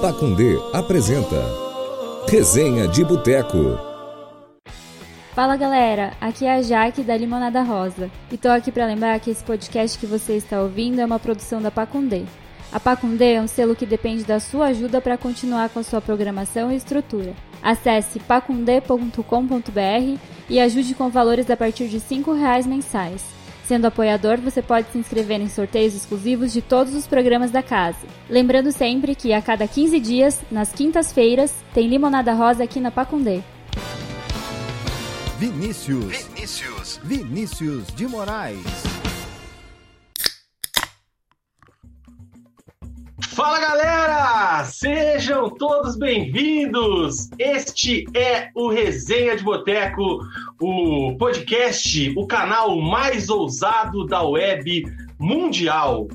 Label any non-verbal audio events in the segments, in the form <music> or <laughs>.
Pacundê apresenta Resenha de Boteco. Fala galera, aqui é a Jaque da Limonada Rosa e tô aqui para lembrar que esse podcast que você está ouvindo é uma produção da Pacundê. A Pacundê é um selo que depende da sua ajuda para continuar com a sua programação e estrutura. Acesse pacundê.com.br e ajude com valores a partir de R$ reais mensais. Sendo apoiador, você pode se inscrever em sorteios exclusivos de todos os programas da casa. Lembrando sempre que a cada 15 dias, nas quintas-feiras, tem Limonada Rosa aqui na Pacundê. Vinícius. Vinícius. Vinícius de Moraes. Fala galera! Sejam todos bem-vindos! Este é o Resenha de Boteco, o podcast, o canal mais ousado da web mundial.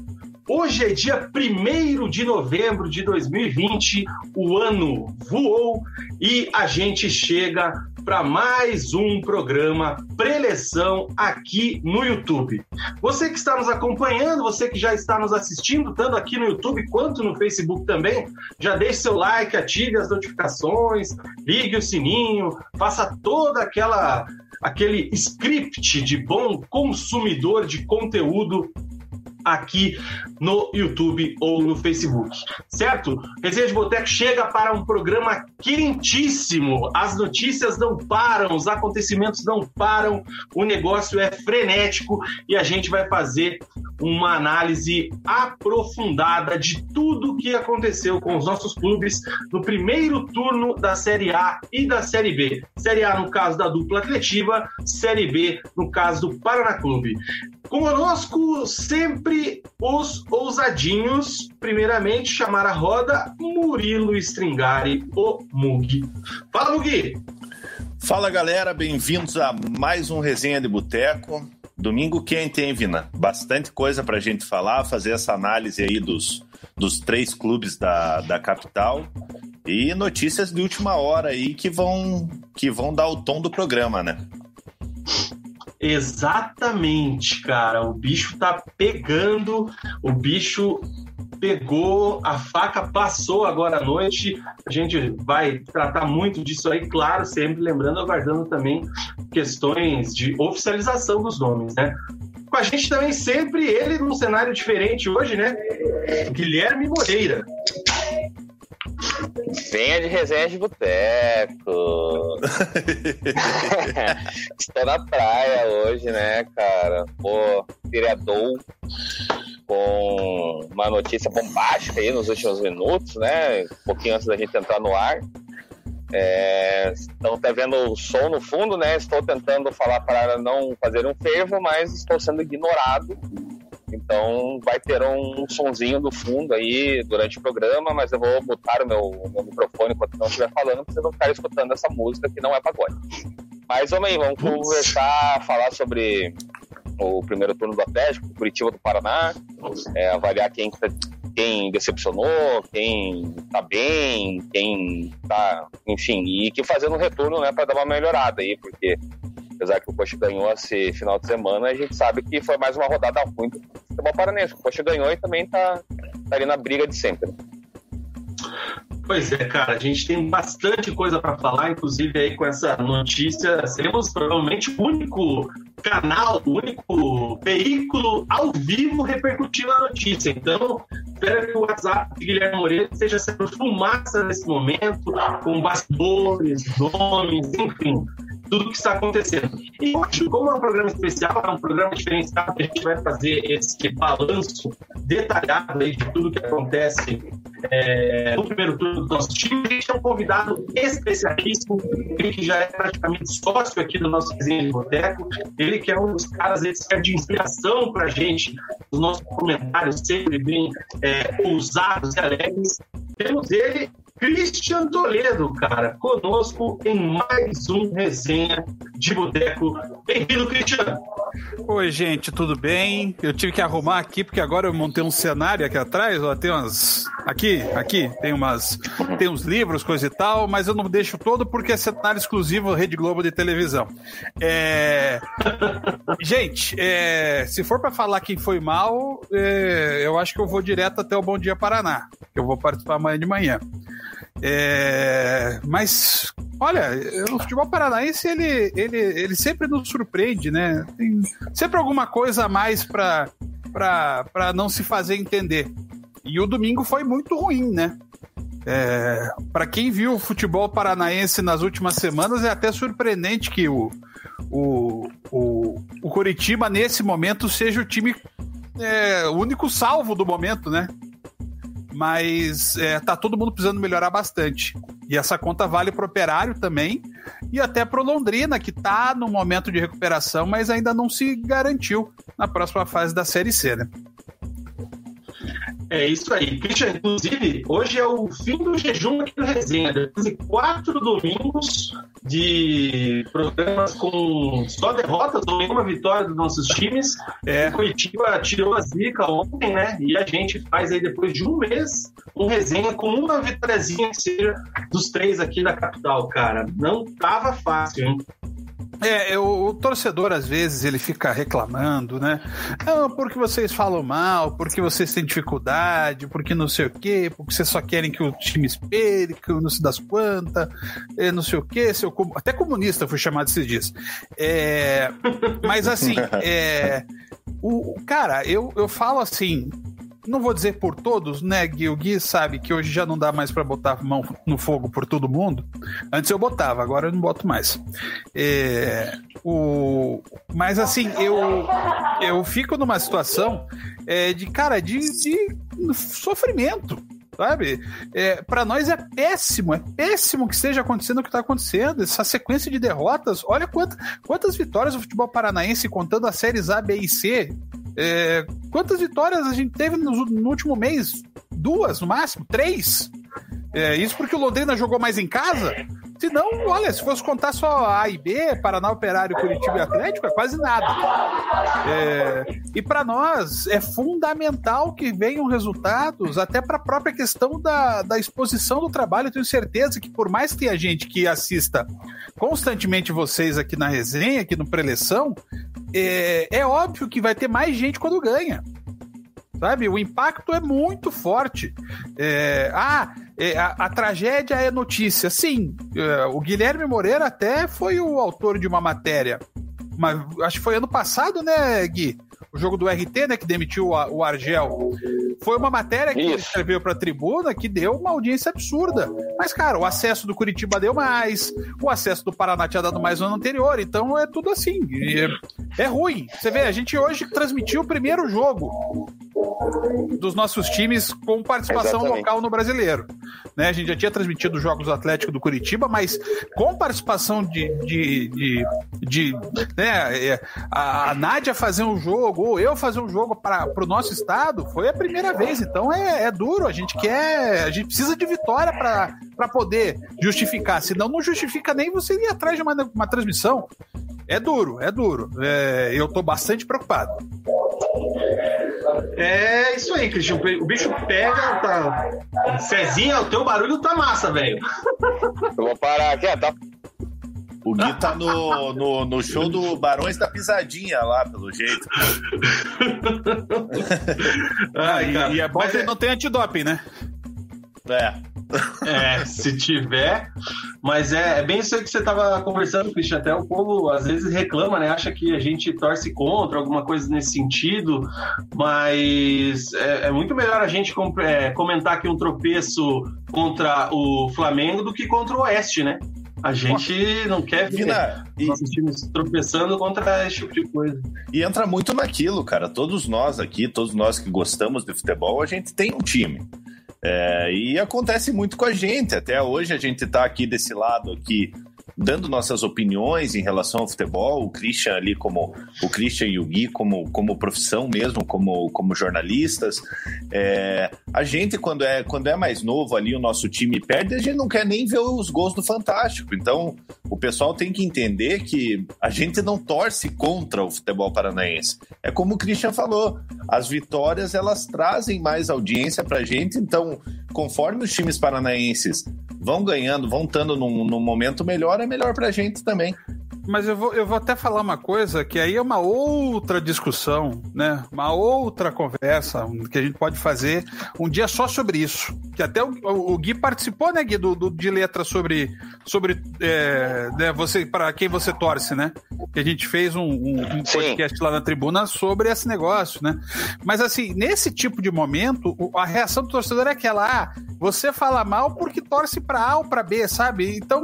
Hoje é dia 1 de novembro de 2020, o ano voou e a gente chega para mais um programa preleção aqui no YouTube. Você que está nos acompanhando, você que já está nos assistindo, tanto aqui no YouTube quanto no Facebook também, já deixe seu like, ative as notificações, ligue o sininho, faça toda aquela aquele script de bom consumidor de conteúdo aqui no YouTube ou no Facebook, certo? Resenha de Boteco chega para um programa quentíssimo. As notícias não param, os acontecimentos não param, o negócio é frenético e a gente vai fazer uma análise aprofundada de tudo o que aconteceu com os nossos clubes no primeiro turno da Série A e da Série B. Série A no caso da dupla atletiva, Série B no caso do Paraná Clube. Conosco sempre os ousadinhos. Primeiramente, chamar a roda Murilo Stringari, o Mugi. Fala, Mugi! Fala, galera. Bem-vindos a mais um Resenha de Boteco. Domingo quente, hein, Vina? Bastante coisa pra gente falar, fazer essa análise aí dos, dos três clubes da, da capital e notícias de última hora aí que vão, que vão dar o tom do programa, né? Exatamente, cara. O bicho tá pegando, o bicho pegou, a faca passou agora à noite. A gente vai tratar muito disso aí, claro, sempre lembrando, aguardando também questões de oficialização dos nomes, né? Com a gente também sempre ele num cenário diferente hoje, né? Guilherme Moreira. Venha de resenha de boteco. <laughs> Estou na praia hoje, né, cara? Pô, vereador com uma notícia bombástica aí nos últimos minutos, né? Um pouquinho antes da gente entrar no ar. É, estão até vendo o som no fundo, né? Estou tentando falar para não fazer um fervo, mas estou sendo ignorado então vai ter um sonzinho do fundo aí durante o programa, mas eu vou botar o meu, meu microfone enquanto não estiver falando, para vocês não ficarem escutando essa música que não é pagode. Mas vamos aí, vamos conversar, falar sobre o primeiro turno do Atlético, Curitiba do Paraná, é, avaliar quem, tá, quem decepcionou, quem tá bem, quem tá, enfim, e que fazer um retorno, né, para dar uma melhorada aí, porque apesar que o Coxa ganhou esse final de semana, a gente sabe que foi mais uma rodada ruim do futebol paranense. O Coxa ganhou e também tá, tá ali na briga de sempre. Pois é, cara, a gente tem bastante coisa para falar, inclusive aí com essa notícia, seremos provavelmente o único canal, o único veículo ao vivo repercutindo a notícia. Então, espero que o WhatsApp de Guilherme Moreira esteja sendo fumaça nesse momento, com bastidores, nomes, enfim tudo que está acontecendo. E hoje, como é um programa especial, é um programa diferenciado, a gente vai fazer esse balanço detalhado aí de tudo que acontece é, no primeiro turno do nosso time. A gente é um convidado especialíssimo, ele que já é praticamente sócio aqui do nosso vizinho de boteco, ele que é um dos caras serve de inspiração para a gente, os nossos comentários sempre bem é, ousados e alegres. Temos ele Christian Toledo, cara, conosco em mais um resenha de boteco. Bem-vindo, Christian. Oi, gente, tudo bem? Eu tive que arrumar aqui porque agora eu montei um cenário aqui atrás, ó, tem umas aqui, aqui, tem umas tem uns livros, coisa e tal, mas eu não deixo todo porque é cenário exclusivo Rede Globo de televisão. É... <laughs> gente, é... se for para falar quem foi mal, é... eu acho que eu vou direto até o Bom Dia Paraná. Eu vou participar amanhã de manhã. É, mas, olha, o futebol paranaense ele, ele, ele sempre nos surpreende, né? Tem sempre alguma coisa a mais para não se fazer entender. E o domingo foi muito ruim, né? É, para quem viu o futebol paranaense nas últimas semanas, é até surpreendente que o, o, o, o Curitiba, nesse momento, seja o time é, o único salvo do momento, né? Mas é, tá todo mundo precisando melhorar bastante. E essa conta vale para o Operário também e até para Londrina, que está no momento de recuperação, mas ainda não se garantiu na próxima fase da Série C, né? É isso aí. Christian, inclusive, hoje é o fim do jejum aqui do Resenha. Depois de quatro domingos de programas com só derrotas ou nenhuma vitória dos nossos times. É. O Curitiba tirou a zica ontem, né? E a gente faz aí, depois de um mês, um resenha com uma vitóriazinha que seja dos três aqui da capital, cara. Não tava fácil, hein? É, o, o, torcedor às vezes ele fica reclamando, né? Não, porque vocês falam mal, porque vocês têm dificuldade, porque não sei o quê, porque vocês só querem que o time perca, não se das quantas, é, não sei o quê, seu, até comunista foi chamado esses dias. É, mas assim, <laughs> é, o, cara, eu, eu falo assim, não vou dizer por todos, né, Gui? O Gui sabe que hoje já não dá mais para botar mão no fogo por todo mundo. Antes eu botava, agora eu não boto mais. É, o, mas assim, eu, eu fico numa situação é, de, cara, de, de sofrimento sabe? É, para nós é péssimo, é péssimo que esteja acontecendo o que está acontecendo. Essa sequência de derrotas, olha quanta, quantas vitórias o futebol paranaense, contando as séries A, B e C, é, quantas vitórias a gente teve no, no, último mês? Duas, no máximo? Três? É, isso porque o Londrina jogou mais em casa? Se não, olha, se fosse contar só A e B, Paraná Operário, Curitiba e Atlético, é quase nada. É, e para nós é fundamental que venham resultados, até para a própria questão da, da exposição do trabalho. Eu tenho certeza que, por mais que tenha gente que assista constantemente vocês aqui na resenha, aqui no Preleção, é, é óbvio que vai ter mais gente quando ganha sabe? O impacto é muito forte. É, ah, é, a, a, tragédia é notícia. Sim, é, o Guilherme Moreira até foi o autor de uma matéria, mas acho que foi ano passado, né, Gui? O jogo do RT, né, que demitiu o, Argel. Foi uma matéria que Isso. ele escreveu para a tribuna que deu uma audiência absurda. Mas, cara, o acesso do Curitiba deu mais, o acesso do Paraná tinha dado mais no ano anterior, então é tudo assim. É, é ruim. Você vê, a gente hoje transmitiu o primeiro jogo dos nossos times com participação Exatamente. local no brasileiro. Né? A gente já tinha transmitido os Jogos do Atlético do Curitiba, mas com participação de. de, de, de né, é, a, a Nádia fazer um jogo, ou eu fazer um jogo para o no nosso estado, foi a primeira vez. Então é, é duro, a gente quer. A gente precisa de vitória para poder justificar. Senão não justifica nem você ir atrás de uma, uma transmissão. É duro, é duro. É, eu tô bastante preocupado. É isso aí, Cristian. O bicho pega, tá. Cezinha, o teu barulho tá massa, velho. Eu vou parar aqui, tá? O Gui tá no, no, no, show do Barões da Pisadinha lá, pelo jeito. ah, e, e, é bom Mas que é... não tem antidoping, né? É. <laughs> É, se tiver. Mas é, é, bem isso aí que você estava conversando, Cristian. Até o povo às vezes reclama, né? Acha que a gente torce contra, alguma coisa nesse sentido. Mas é, é muito melhor a gente é, comentar que um tropeço contra o Flamengo do que contra o Oeste, né? A gente não quer ver Vina, nossos times tropeçando contra esse tipo de coisa. E entra muito naquilo, cara. Todos nós aqui, todos nós que gostamos de futebol, a gente tem um time. É, e acontece muito com a gente. Até hoje a gente está aqui desse lado aqui dando nossas opiniões em relação ao futebol, o Christian ali como o Christian e o Gui como, como profissão mesmo, como, como jornalistas. É, a gente, quando é, quando é mais novo ali, o nosso time perde, a gente não quer nem ver os gols do Fantástico. Então, o pessoal tem que entender que a gente não torce contra o futebol paranaense. É como o Christian falou, as vitórias elas trazem mais audiência pra gente, então, conforme os times paranaenses vão ganhando, vão estando num, num momento melhor, é melhor pra gente também. Mas eu vou, eu vou até falar uma coisa que aí é uma outra discussão, né? Uma outra conversa que a gente pode fazer um dia só sobre isso. Que até o, o Gui participou, né, Gui, do, do de letra sobre, sobre é, né, você, para quem você torce, né? Que a gente fez um, um, um podcast lá na tribuna sobre esse negócio, né? Mas assim, nesse tipo de momento, a reação do torcedor é aquela: ah, você fala mal porque torce para A ou para B, sabe? Então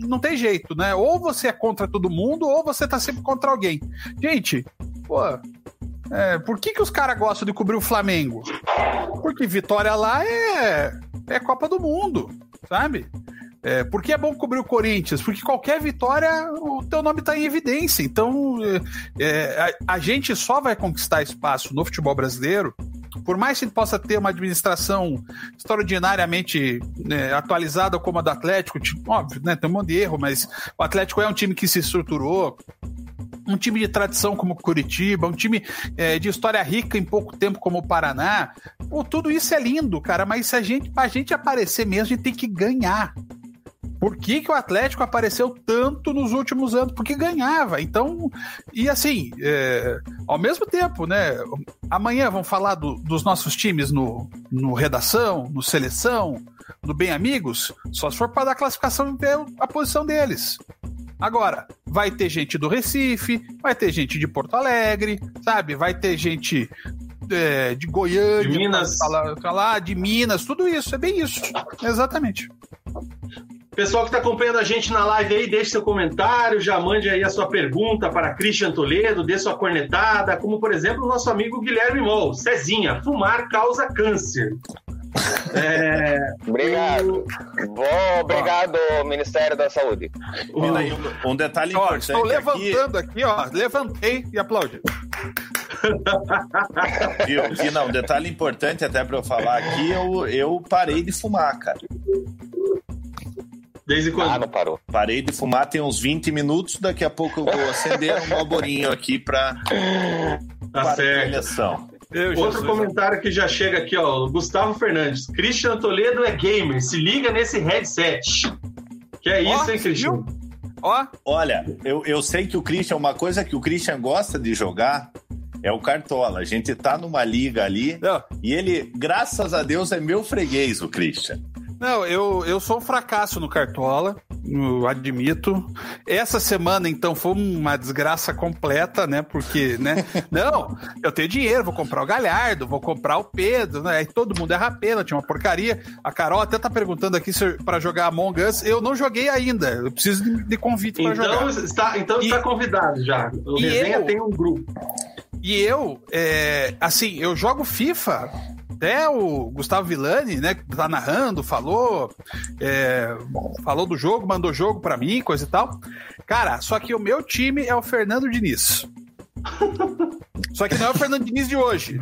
não tem jeito, né? Ou você é contra tudo todo mundo ou você tá sempre contra alguém. Gente, pô, é, por que, que os caras gostam de cobrir o Flamengo? Porque vitória lá é, é Copa do Mundo, sabe? É, por que é bom cobrir o Corinthians? Porque qualquer vitória, o teu nome está em evidência. Então, é, é, a, a, gente só vai conquistar espaço no futebol brasileiro por mais que possa ter uma administração extraordinariamente né, atualizada como a do Atlético, tipo, óbvio, né, tem um monte de erro, mas o Atlético é um time que se estruturou, um time de tradição como o Curitiba, um time é, de história rica em pouco tempo como o Paraná. Pô, tudo isso é lindo, cara, mas se a gente, pra gente aparecer mesmo, a gente tem que ganhar. Por que, que o Atlético apareceu tanto nos últimos anos? Porque ganhava. Então, e assim, é, ao mesmo tempo, né? Amanhã vamos falar do, dos nossos times no, no Redação, no Seleção, no Bem Amigos, só se for para dar classificação e ver a posição deles. Agora, vai ter gente do Recife, vai ter gente de Porto Alegre, sabe? Vai ter gente é, de Goiânia, de Minas. Falar, falar, de Minas, tudo isso, é bem isso. Exatamente. Pessoal que está acompanhando a gente na live aí, deixe seu comentário, já mande aí a sua pergunta para Christian Toledo, dê sua cornetada, como por exemplo o nosso amigo Guilherme Mol, Cezinha, fumar causa câncer. É, obrigado. Bom, obrigado, ó. Ministério da Saúde. Um, um detalhe ó, importante. Estou levantando aqui, aqui ó. Levantei e aplaudi. <laughs> Viu? não, um detalhe importante até para eu falar aqui, eu, eu parei de fumar, cara. Desde quando? Ah, não parou. Parei de fumar tem uns 20 minutos, daqui a pouco eu vou acender um malborinho aqui para tá certo. Outro Jesus. comentário que já chega aqui, ó, Gustavo Fernandes. Christian Toledo é gamer, se liga nesse headset. Que é isso, oh, hein, Christian? Ó. Olha, eu, eu sei que o Christian, uma coisa que o Christian gosta de jogar é o Cartola. A gente tá numa liga ali Não. e ele, graças a Deus, é meu freguês, o Christian. Não, eu, eu sou um fracasso no Cartola, eu admito. Essa semana, então, foi uma desgraça completa, né? Porque, né? <laughs> Não, eu tenho dinheiro, vou comprar o Galhardo, vou comprar o Pedro, né? Aí todo mundo erra pena, tinha uma porcaria. A Carol até tá perguntando aqui para jogar Among Us. Eu não joguei ainda, eu preciso de, de convite para então, jogar. Está, então e, está convidado já. O Resenha eu, tem um grupo. E eu, é, assim, eu jogo FIFA até o Gustavo Villani, né, que tá narrando, falou, é, falou do jogo, mandou jogo para mim, coisa e tal. Cara, só que o meu time é o Fernando Diniz. Só que não é o Fernando Diniz de hoje.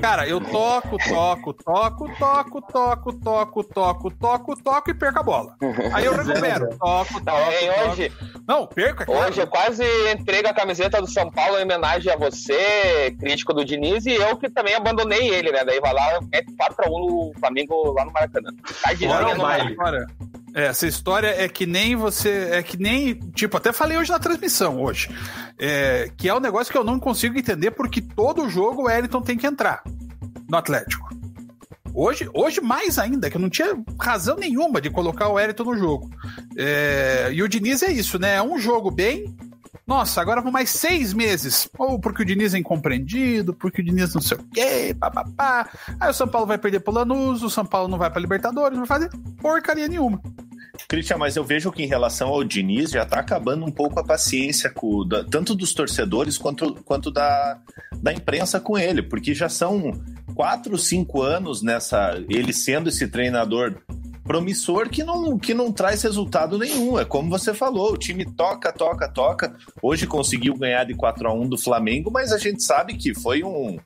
Cara, eu toco, toco, toco, toco, toco, toco, toco, toco, toco e perco a bola. Aí eu <laughs> recupero. Toco, toco, hoje, Não, perco, é claro. Hoje eu quase entrego a camiseta do São Paulo em homenagem a você, crítico do Diniz, e eu que também abandonei ele, né? Daí vai lá, mete 4x1 no Flamengo lá no Maracanã. De Bora, no baile. É, essa história é que nem você. É que nem. Tipo, até falei hoje na transmissão, hoje. É, que é um negócio que eu não consigo entender porque todo jogo o Elton tem que entrar no Atlético. Hoje, hoje mais ainda, que eu não tinha razão nenhuma de colocar o Elton no jogo. É, e o Diniz é isso, né? É um jogo bem. Nossa, agora vão mais seis meses. Ou porque o Diniz é incompreendido, porque o Diniz não sei o quê, papapá. Aí o São Paulo vai perder pro Lanús, o São Paulo não vai pra Libertadores, não vai fazer porcaria nenhuma. Christian, mas eu vejo que em relação ao Diniz já está acabando um pouco a paciência com, da, tanto dos torcedores quanto, quanto da, da imprensa com ele, porque já são quatro, cinco anos nessa ele sendo esse treinador promissor que não, que não traz resultado nenhum. É como você falou, o time toca, toca, toca. Hoje conseguiu ganhar de 4 a 1 do Flamengo, mas a gente sabe que foi, um,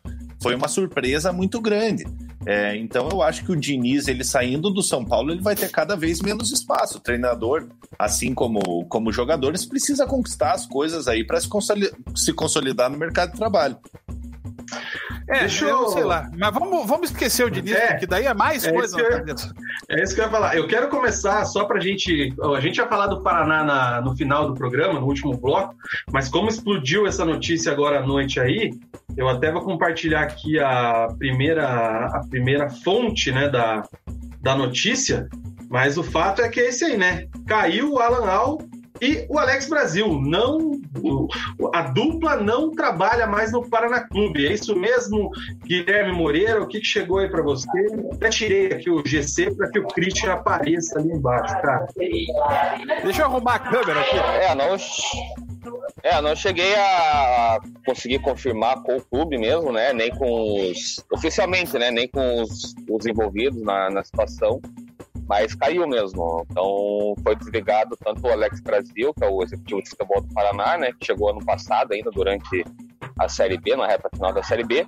foi uma surpresa muito grande. É, então eu acho que o Diniz, ele saindo do São Paulo, ele vai ter cada vez menos espaço. O treinador, assim como, como jogadores, precisa conquistar as coisas aí para se, se consolidar no mercado de trabalho. É, Deixa eu... sei lá. Mas vamos, vamos esquecer o Diniz, é, que daí é mais é coisa eu, É isso que eu ia falar. Eu quero começar só pra gente. A gente ia falar do Paraná na, no final do programa, no último bloco, mas como explodiu essa notícia agora à noite aí, eu até vou compartilhar aqui a primeira, a primeira fonte né, da, da notícia. Mas o fato é que é esse aí, né? Caiu o Alan Al e o Alex Brasil, não a dupla não trabalha mais no Paraná Clube. É isso mesmo, Guilherme Moreira? O que, chegou aí para você? Até tirei aqui o GC para que o Christian apareça ali embaixo, cara. Deixa eu arrumar a câmera aqui. É, não, é, não cheguei a conseguir confirmar com o clube mesmo, né? Nem com os. oficialmente, né? Nem com os, os envolvidos na, na situação mas caiu mesmo. Então foi desligado tanto o Alex Brasil, que é o executivo de futebol do Paraná, né, que chegou ano passado ainda durante a Série B, na reta final da Série B,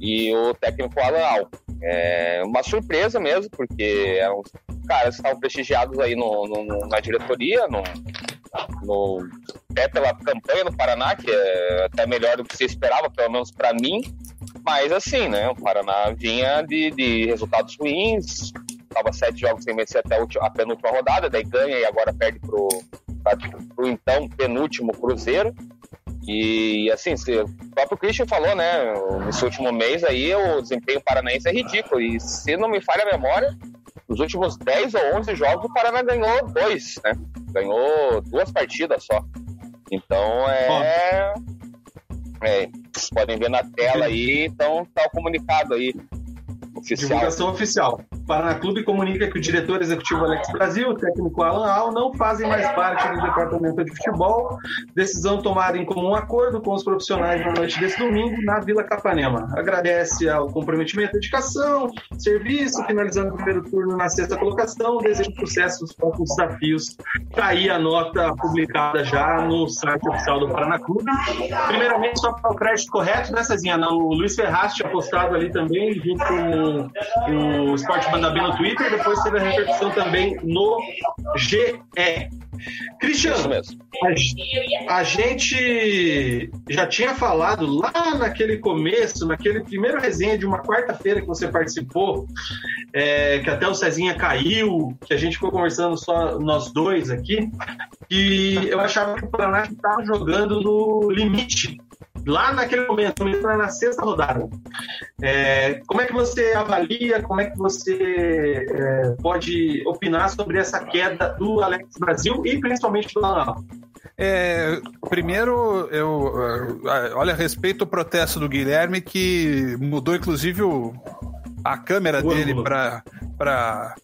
e o técnico Alan Al. É uma surpresa mesmo, porque eram caras que estavam prestigiados aí no, no, na diretoria, no, no, até pela campanha no Paraná, que é até melhor do que se esperava, pelo menos para mim. Mas assim, né? O Paraná vinha de, de resultados ruins, estava sete jogos sem vencer até a penúltima rodada, daí ganha e agora perde pro, pro então penúltimo Cruzeiro. E assim, o próprio Christian falou, né? Nesse último mês aí o desempenho paranaense é ridículo. E se não me falha a memória, nos últimos 10 ou 11 jogos o Paraná ganhou dois, né? Ganhou duas partidas só. Então é. é vocês podem ver na tela aí, então tá o comunicado aí. Oficial. Divulgação oficial. Paraná Clube comunica que o diretor executivo Alex Brasil o técnico Alan Al não fazem mais parte do departamento de futebol. Decisão tomada em comum acordo com os profissionais na noite desse domingo na Vila Capanema. Agradece ao comprometimento, dedicação, serviço, finalizando o primeiro turno na sexta colocação. Desejo sucesso nos próximos desafios. Está aí a nota publicada já no site oficial do Paraná Clube. Primeiramente, só para o crédito correto, né, Cezinha? O Luiz Ferraz tinha postado ali também, junto com o Esporte Manda Bem no Twitter, depois teve a repercussão também no GE. Cristiano, a, gente já tinha falado lá naquele começo, naquele primeiro resenha de uma quarta-feira que você participou, é, que até o Cezinha caiu, que a gente ficou conversando só nós dois aqui, e eu achava que o Paraná estava jogando no limite lá naquele momento, na sexta rodada. É, como é que você avalia, como é que você é, pode opinar sobre essa queda do Alex Brasil e principalmente do Lanal? É, primeiro, eu olha, respeito o protesto do Guilherme que mudou inclusive o, a câmera o dele para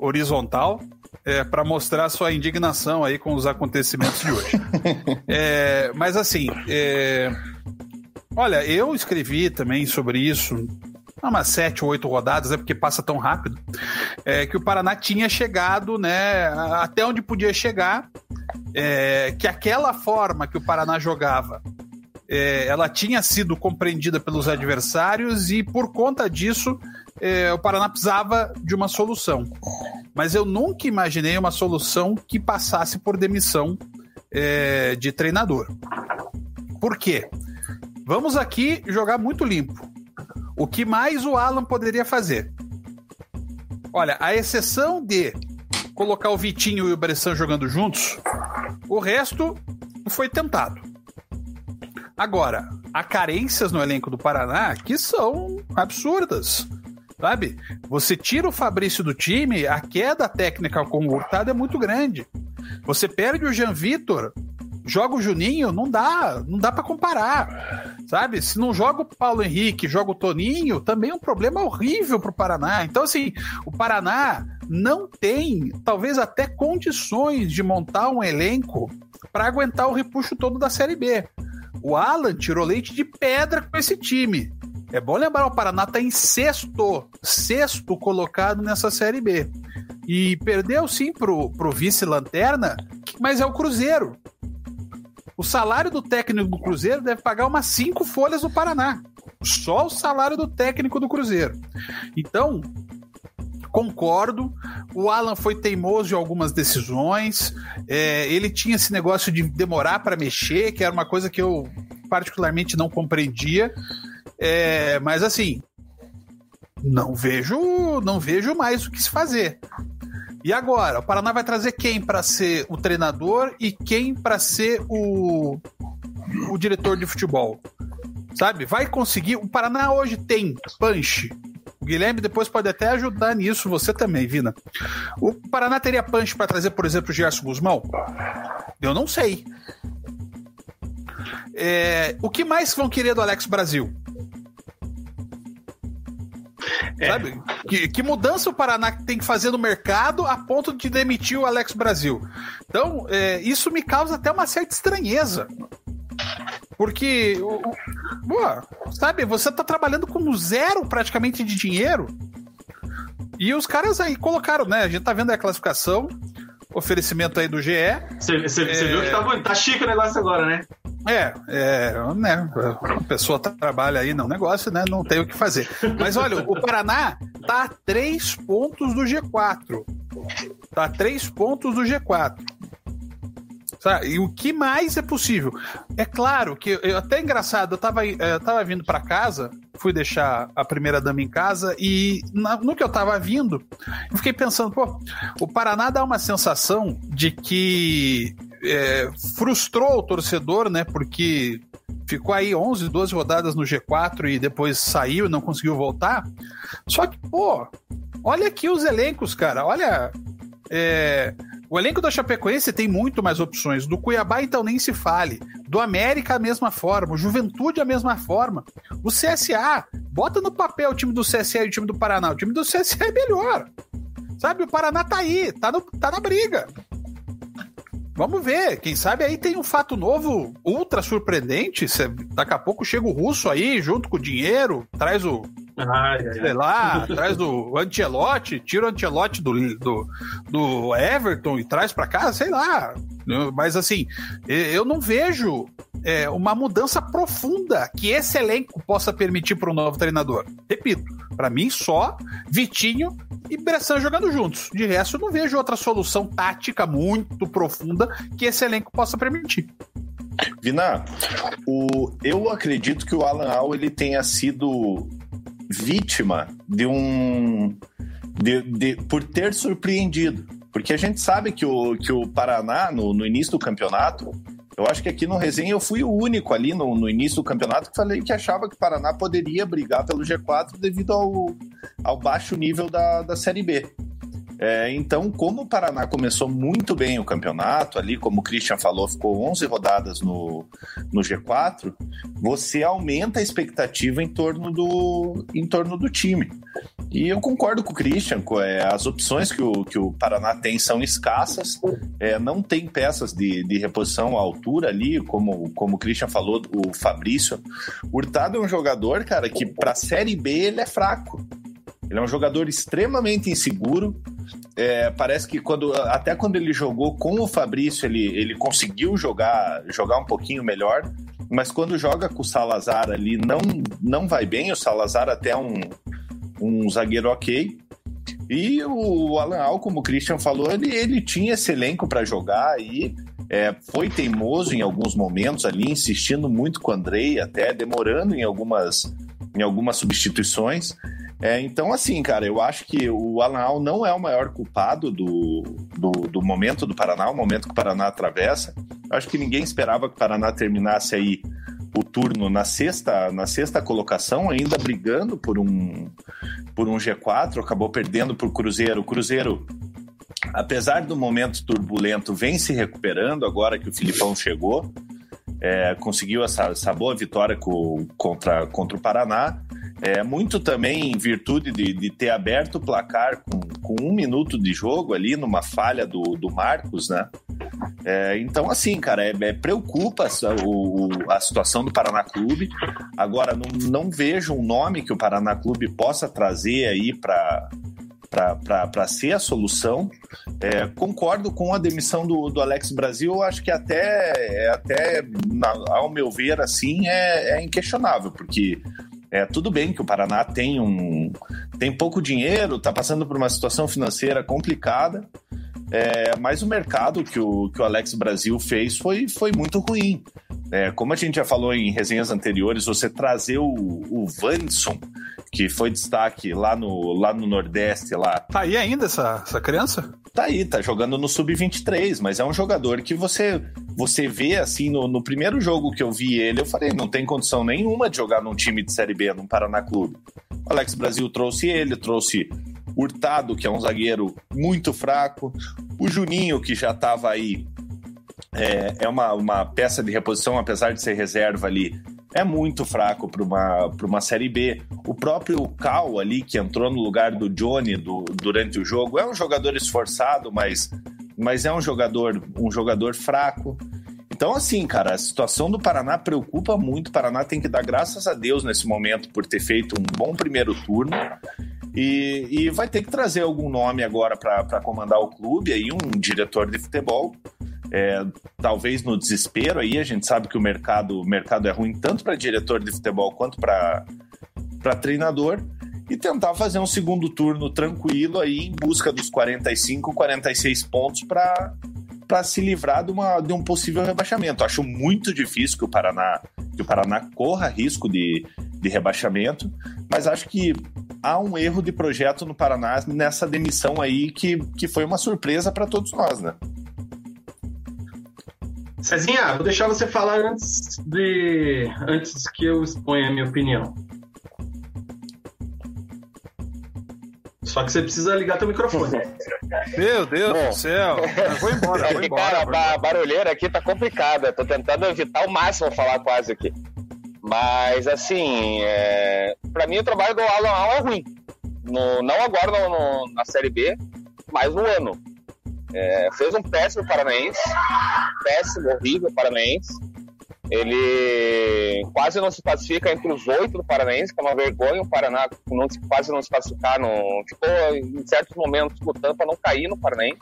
horizontal é, para mostrar sua indignação aí com os acontecimentos de hoje. <laughs> é, mas assim, é, olha, eu escrevi também sobre isso umas sete ou oito rodadas, é porque passa tão rápido, é, que o Paraná tinha chegado, né, até onde podia chegar, é, que aquela forma que o Paraná jogava, é, ela tinha sido compreendida pelos adversários e por conta disso é, o Paraná precisava de uma solução. Mas eu nunca imaginei uma solução que passasse por demissão é, de treinador. Por quê? Vamos aqui jogar muito limpo. O que mais o Alan poderia fazer? Olha, a exceção de colocar o Vitinho e o Bressan jogando juntos, o resto foi tentado. Agora, há carências no elenco do Paraná que são absurdas. Sabe? Você tira o Fabrício do time, a queda técnica com o Hurtado é muito grande. Você perde o Jean Vitor, joga o Juninho, não dá, não dá para comparar. Sabe? Se não joga o Paulo Henrique, joga o Toninho, também é um problema horrível pro Paraná. Então assim, o Paraná não tem, talvez até condições de montar um elenco para aguentar o repuxo todo da Série B. O Alan tirou leite de pedra com esse time. É bom lembrar, o Paraná está em sexto, sexto colocado nessa Série B. E perdeu sim pro, pro vice-lanterna, mas é o Cruzeiro. O salário do técnico do Cruzeiro deve pagar umas cinco folhas do Paraná. Só o salário do técnico do Cruzeiro. Então, concordo. O Alan foi teimoso em algumas decisões. É, ele tinha esse negócio de demorar para mexer, que era uma coisa que eu particularmente não compreendia. É, mas assim, não vejo, não vejo mais o que se fazer. E agora, o Paraná vai trazer quem para ser o treinador e quem para ser o, o diretor de futebol? Sabe? Vai conseguir. O Paraná hoje tem punch. O Guilherme depois pode até ajudar nisso, você também, Vina. O Paraná teria punch para trazer, por exemplo, o Gerson Guzmão? Eu não sei. É, o que mais vão querer do Alex Brasil? É. Sabe? Que, que, mudança o Paraná tem que fazer no mercado a ponto de demitir o Alex Brasil? Então, é, isso me causa até uma certa estranheza. Porque, pô, sabe, você tá trabalhando com zero praticamente de dinheiro. E os caras aí colocaram, né? A gente tá vendo a classificação, oferecimento aí do GE. Você, é... viu que tá, tá chique o negócio agora, né? É, é, né? A pessoa trabalha aí no negócio, né? Não tem o que fazer. Mas olha, o Paraná tá a três pontos do G4. Tá a três pontos do G4. E o que mais é possível? É claro que eu, até engraçado, eu tava, eh, eu tava vindo para casa, fui deixar a primeira dama em casa e na, no que eu tava vindo, eu fiquei pensando, pô, o Paraná dá uma sensação de que é, frustrou o torcedor, né? Porque ficou aí 11, 12 rodadas no G4 e depois saiu e não conseguiu voltar. Só que, pô, olha aqui os elencos, cara. Olha. É, o elenco da Chapecoense tem muito mais opções. Do Cuiabá, então, nem se fale. Do América, a mesma forma. O Juventude, a mesma forma. O CSA, bota no papel o time do CSA e o time do Paraná. O time do CSA é melhor. Sabe, o Paraná tá aí, tá, no, tá na briga. Vamos ver, quem sabe aí tem um fato novo ultra surpreendente. Daqui a pouco chega o russo aí, junto com o dinheiro, traz o. Ai, sei ai. lá, traz do Antelote, tira o Antelote do, do, do Everton e traz para casa, sei lá. Mas assim, eu não vejo é, uma mudança profunda que esse elenco possa permitir para um novo treinador. Repito, para mim só Vitinho e Bressan jogando juntos. De resto, eu não vejo outra solução tática muito profunda que esse elenco possa permitir. Vina, o, eu acredito que o Alan Al ele tenha sido vítima de um. De, de, por ter surpreendido. Porque a gente sabe que o, que o Paraná, no, no início do campeonato, eu acho que aqui no Resenha eu fui o único ali no, no, início do campeonato que falei que achava que o Paraná poderia brigar pelo G4 devido ao, ao baixo nível da, da Série B. É, então, como o Paraná começou muito bem o campeonato, ali, como o Christian falou, ficou 11 rodadas no, no G4, você aumenta a expectativa em torno do, em torno do time. E eu concordo com o Christian, é, as opções que o, que o Paraná tem são escassas, é, não tem peças de, de reposição à altura ali, como, como o Christian falou, o Fabrício. Hurtado é um jogador, cara, que para a Série B ele é fraco. Ele é um jogador extremamente inseguro. É, parece que quando até quando ele jogou com o Fabrício, ele, ele conseguiu jogar, jogar um pouquinho melhor. Mas quando joga com o Salazar ali, não, não vai bem. O Salazar até é um, um zagueiro ok. E o Alan Al, como o Christian falou, ele, ele tinha esse elenco para jogar e é, foi teimoso em alguns momentos ali, insistindo muito com o Andrei, até demorando em algumas, em algumas substituições. É, então, assim, cara, eu acho que o Alan Al não é o maior culpado do, do, do, momento do Paraná, o momento que o Paraná atravessa. Eu acho que ninguém esperava que o Paraná terminasse aí o turno na sexta, na sexta colocação, ainda brigando por um, por um G4, acabou perdendo por Cruzeiro. O Cruzeiro, apesar do momento turbulento, vem se recuperando agora que o Filipão chegou. É, conseguiu essa, essa boa vitória contra, contra o Paraná. É, muito também em virtude de, de ter aberto o placar com, com, um minuto de jogo ali, numa falha do, do Marcos, né? É, então, assim, cara, é, é preocupa o, a situação do Paraná Clube. Agora, não, não vejo um nome que o Paraná Clube possa trazer aí para para ser a solução. É, concordo com a demissão do, do Alex Brasil, acho que até, é até na, ao meu ver, assim, é, é inquestionável, porque é, tudo bem que o Paraná tem um tem pouco dinheiro, está passando por uma situação financeira complicada, é, mas o mercado que o, que o Alex Brasil fez foi, foi muito ruim. É, como a gente já falou em resenhas anteriores, você trazer o, o Vanson, que foi destaque lá no, lá no Nordeste. Lá. Tá aí ainda essa, essa criança? Tá aí, tá jogando no Sub-23, mas é um jogador que você você vê assim, no, no, primeiro jogo que eu vi ele, eu falei, não tem condição nenhuma de jogar num time de Série B, num Paraná Clube. O Alex Brasil trouxe ele, trouxe Hurtado, que é um zagueiro muito fraco, o Juninho, que já estava aí é, é uma, uma peça de reposição, apesar de ser reserva ali, é muito fraco para uma, uma Série B. O próprio Cal ali, que entrou no lugar do Johnny do, durante o jogo, é um jogador esforçado, mas, mas é um jogador, um jogador fraco. Então, assim, cara, a situação do Paraná preocupa muito. O Paraná tem que dar graças a Deus nesse momento por ter feito um bom primeiro turno. E, e vai ter que trazer algum nome agora para comandar o clube, aí um diretor de futebol. É, talvez no desespero aí, a gente sabe que o mercado, o mercado é ruim tanto para diretor de futebol quanto para treinador, e tentar fazer um segundo turno tranquilo aí em busca dos 45, 46 pontos para para se livrar de, uma, de um possível rebaixamento. Acho muito difícil que o Paraná, que o Paraná corra risco de, de rebaixamento, mas acho que há um erro de projeto no Paraná nessa demissão aí que, que foi uma surpresa para todos nós, né? Cezinha, vou deixar você falar antes de antes que eu exponha a minha opinião. Só que você precisa ligar teu microfone. Meu Deus Bom, do céu. <laughs> Eu vou embora, vou embora. Cara, a barulheira aqui tá complicada. Tô tentando evitar ao máximo falar quase aqui. Mas, assim, é... para mim o trabalho do Alan Al é ruim. No, não agora no, na Série B, mas no ano. É, fez um péssimo Paranaense, péssimo, horrível Paranaense. Ele quase não se classifica entre os oito do Paranaense, que é uma vergonha o Paraná não, quase não se classificar. No, ficou em certos momentos lutando para não cair no Paranaense.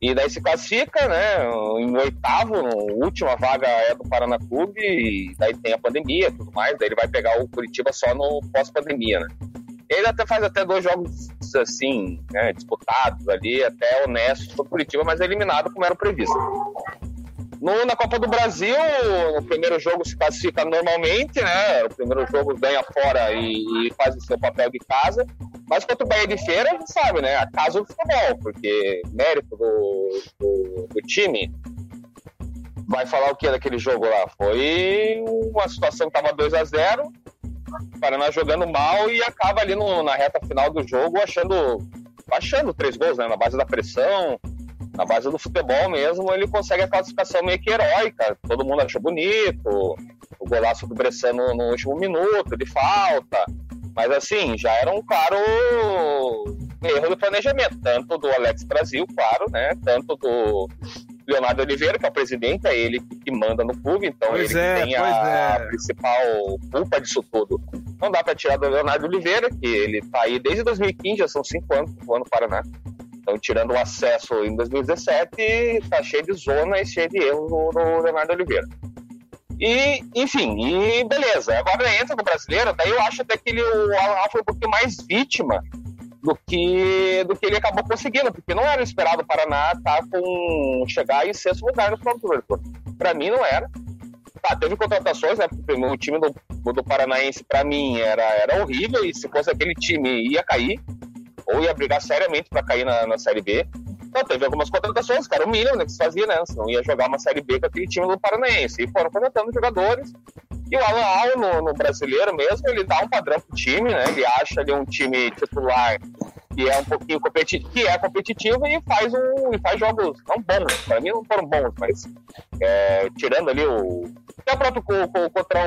E daí se classifica, né? Em oitavo, última vaga é do Paraná Clube, e daí tem a pandemia e tudo mais, daí ele vai pegar o Curitiba só no pós-pandemia, né? Ele até faz até dois jogos assim, né, disputados ali, até honestos para Curitiba, mas é eliminado como era previsto. No, na Copa do Brasil, o primeiro jogo se classifica normalmente, né? O primeiro jogo ganha fora e, e faz o seu papel de casa. Mas contra o Bahia de Feira, a gente sabe, né? A casa do futebol, porque mérito do, do, do time. Vai falar o que daquele jogo lá? Foi uma situação que estava 2 a 0 Paraná jogando mal e acaba ali no, na reta final do jogo achando, achando três gols, né? Na base da pressão, na base do futebol mesmo, ele consegue a classificação meio que heróica. Todo mundo achou bonito, o golaço do Bressano no último minuto, de falta. Mas assim, já era um claro erro do planejamento, tanto do Alex Brasil, claro, né? Tanto do Leonardo Oliveira, que é o presidente, é ele que manda no clube, então pois ele é, tem a é. principal culpa disso tudo. Não dá para tirar do Leonardo Oliveira, que ele tá aí desde 2015, já são cinco anos no ano Paraná. Então, tirando o acesso em 2017, tá cheio de zona e cheio de erros no, no Leonardo Oliveira. E, enfim, e beleza. Agora entra no brasileiro, daí eu acho até que ele, o Alan foi um pouquinho mais vítima do que, do que ele acabou conseguindo, porque não era esperado o Paraná tá com, chegar em sexto lugar no final do Para mim, não era. Tá, teve contratações, né? Porque o time do, do Paranaense, para mim, era, era horrível, e se fosse aquele time, ia cair ou ia brigar seriamente para cair na, na Série B. Então, teve algumas contratações, cara, o mínimo né, que se fazia, né? Senão ia jogar uma Série B com aquele time do Paranaense. E foram contratando jogadores. E o Alan Al, no, no, brasileiro mesmo, ele dá um padrão pro time, né? Ele acha ali um time titular que é um pouquinho competitivo, que é competitivo e faz, um, e faz jogos não bons. Para mim não foram bons, mas é, tirando ali o. Até o próprio contra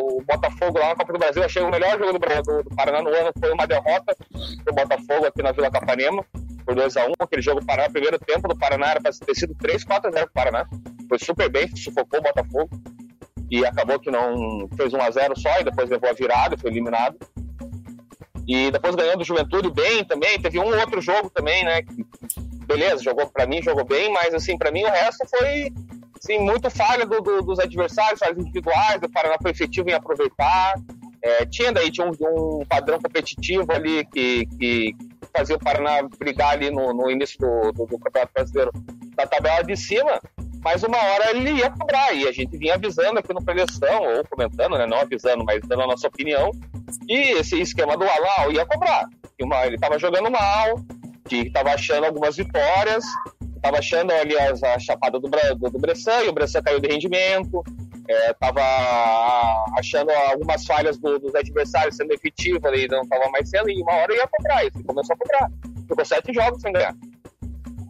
o Botafogo lá na Copa do Brasil, achei o melhor jogo do, do, do Paraná no ano foi uma derrota do Botafogo aqui na Vila Capanema, por 2x1. Um, aquele jogo Paraná, primeiro tempo do Paraná era para ter sido 3, 4 0 pro Paraná. Foi super bem, sufocou o Botafogo. E acabou que não fez 1x0 só e depois levou a virada foi eliminado. E depois ganhou do Juventude bem também. Teve um outro jogo também, né? Beleza, jogou para mim, jogou bem, mas assim, para mim o resto foi assim, muito falha do, do, dos adversários, falhas individuais, o Paraná foi efetivo em aproveitar. É, tinha daí tinha um, um, padrão competitivo ali que, que fazia o Paraná brigar ali no, no início do, do, do Campeonato Brasileiro da tabela de cima, mas uma hora ele ia cobrar, e a gente vinha avisando aqui no preleção, ou comentando, né, não avisando, mas dando a nossa opinião, e esse esquema do Alau ia cobrar, uma, ele estava jogando mal, que estava achando algumas vitórias, estava achando ali as, a chapada do, do, do Bressan, e o Bressan caiu de rendimento, é, achando algumas falhas do, dos adversários sendo efetivo ali, não estava mais sendo, e uma hora ia cobrar isso, começou a cobrar. Ficou sete jogos sem ganhar.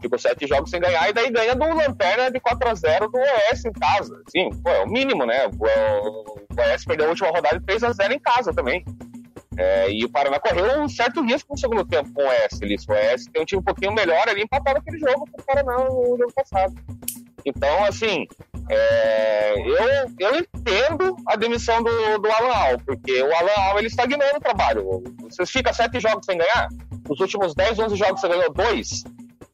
Ficou sete jogos sem ganhar, e daí ganha do Lanterna de 4x0 do OS em casa. Sim, pô, é o mínimo, né? O, OS perdeu a última rodada de 3x0 em casa também. É, e o Paraná correu um certo risco no segundo tempo com o OS. O OS tem um time um pouquinho melhor ali, empatado aquele jogo com o Paraná no jogo passado. Então, assim, é, eu, eu entendo a demissão do, do Alan Al, porque o Alan Al ele estagnou no trabalho. Você fica sete jogos sem ganhar, nos últimos 10, 11 jogos você ganhou dois,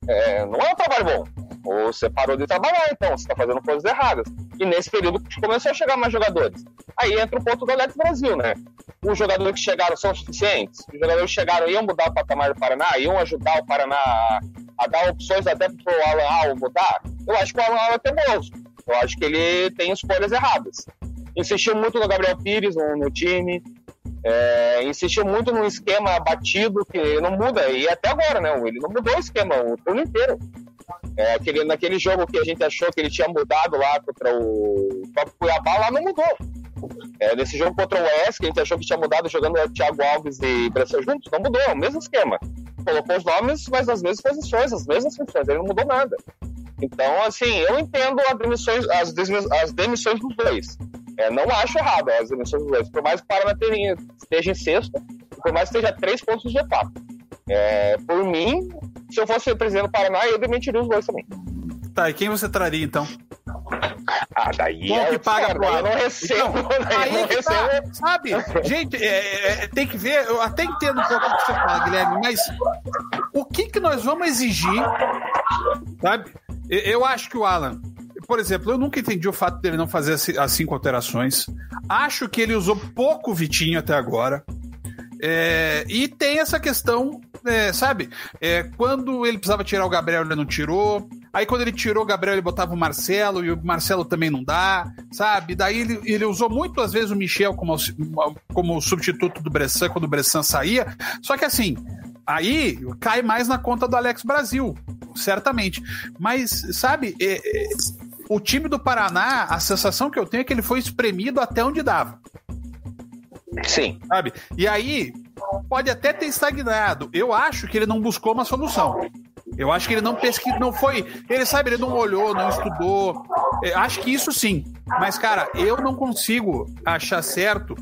é, não é um trabalho bom. Ou você parou de trabalhar, então, você está fazendo coisas erradas. E nesse período começou a chegar mais jogadores. Aí entra o ponto do Alex Brasil, né? Os jogadores que chegaram são suficientes? Os jogadores que chegaram iam mudar o patamar do Paraná? Iam ajudar o Paraná a, a dar opções até para o Alan Al mudar? Eu acho que o Alan Al é teimoso. Eu acho que ele tem escolhas erradas. Insistiu muito no Gabriel Pires, no, no time. É, insistiu muito num esquema batido que não muda. E até agora, né? Ele não mudou o esquema o turno inteiro. É, aquele, naquele jogo que a gente achou que ele tinha mudado lá contra o próprio Cuiabá, lá não mudou. É, nesse jogo contra o Oeste, que a gente achou que tinha mudado jogando o Thiago Alves e Bressan juntos, não mudou, é o mesmo esquema. Colocou os nomes, mas nas mesmas posições, as mesmas funções, ele não mudou nada. Então, assim, eu entendo demissões, as, as, demissões dos dois. É, não acho errado as demissões dos dois. Por mais que o Paraná esteja em sexto, por mais que esteja três pontos de etapa. É, por mim, se eu fosse presidente do Paraná, eu demitiria os dois também. Tá, e quem você traria então? Ah, daí Qual é que paga pro Eu não recebo. Então, <laughs> aí não recebo. tá, sabe? Gente, é, é, tem que ver, eu até entendo um pouco o que você fala, Guilherme, mas o que que nós vamos exigir, sabe? Eu, acho que o Alan, por exemplo, eu nunca entendi o fato dele não fazer as cinco alterações. Acho que ele usou pouco Vitinho até agora. É, e tem essa questão, é, sabe? É, quando ele precisava tirar o Gabriel, ele não tirou. Aí quando ele tirou o Gabriel, ele botava o Marcelo, e o Marcelo também não dá, sabe? Daí ele, ele usou muito, às vezes, o Michel como, como substituto do Bressan, quando o Bressan saía. Só que assim, aí cai mais na conta do Alex Brasil, certamente. Mas, sabe, é, é, o time do Paraná, a sensação que eu tenho é que ele foi espremido até onde dava. Sim. Sabe? E aí, pode até ter estagnado. Eu acho que ele não buscou uma solução. Eu acho que ele não pesquisou, não foi. Ele sabe, ele não olhou, não estudou. Eu acho que isso sim. Mas, cara, eu não consigo achar certo.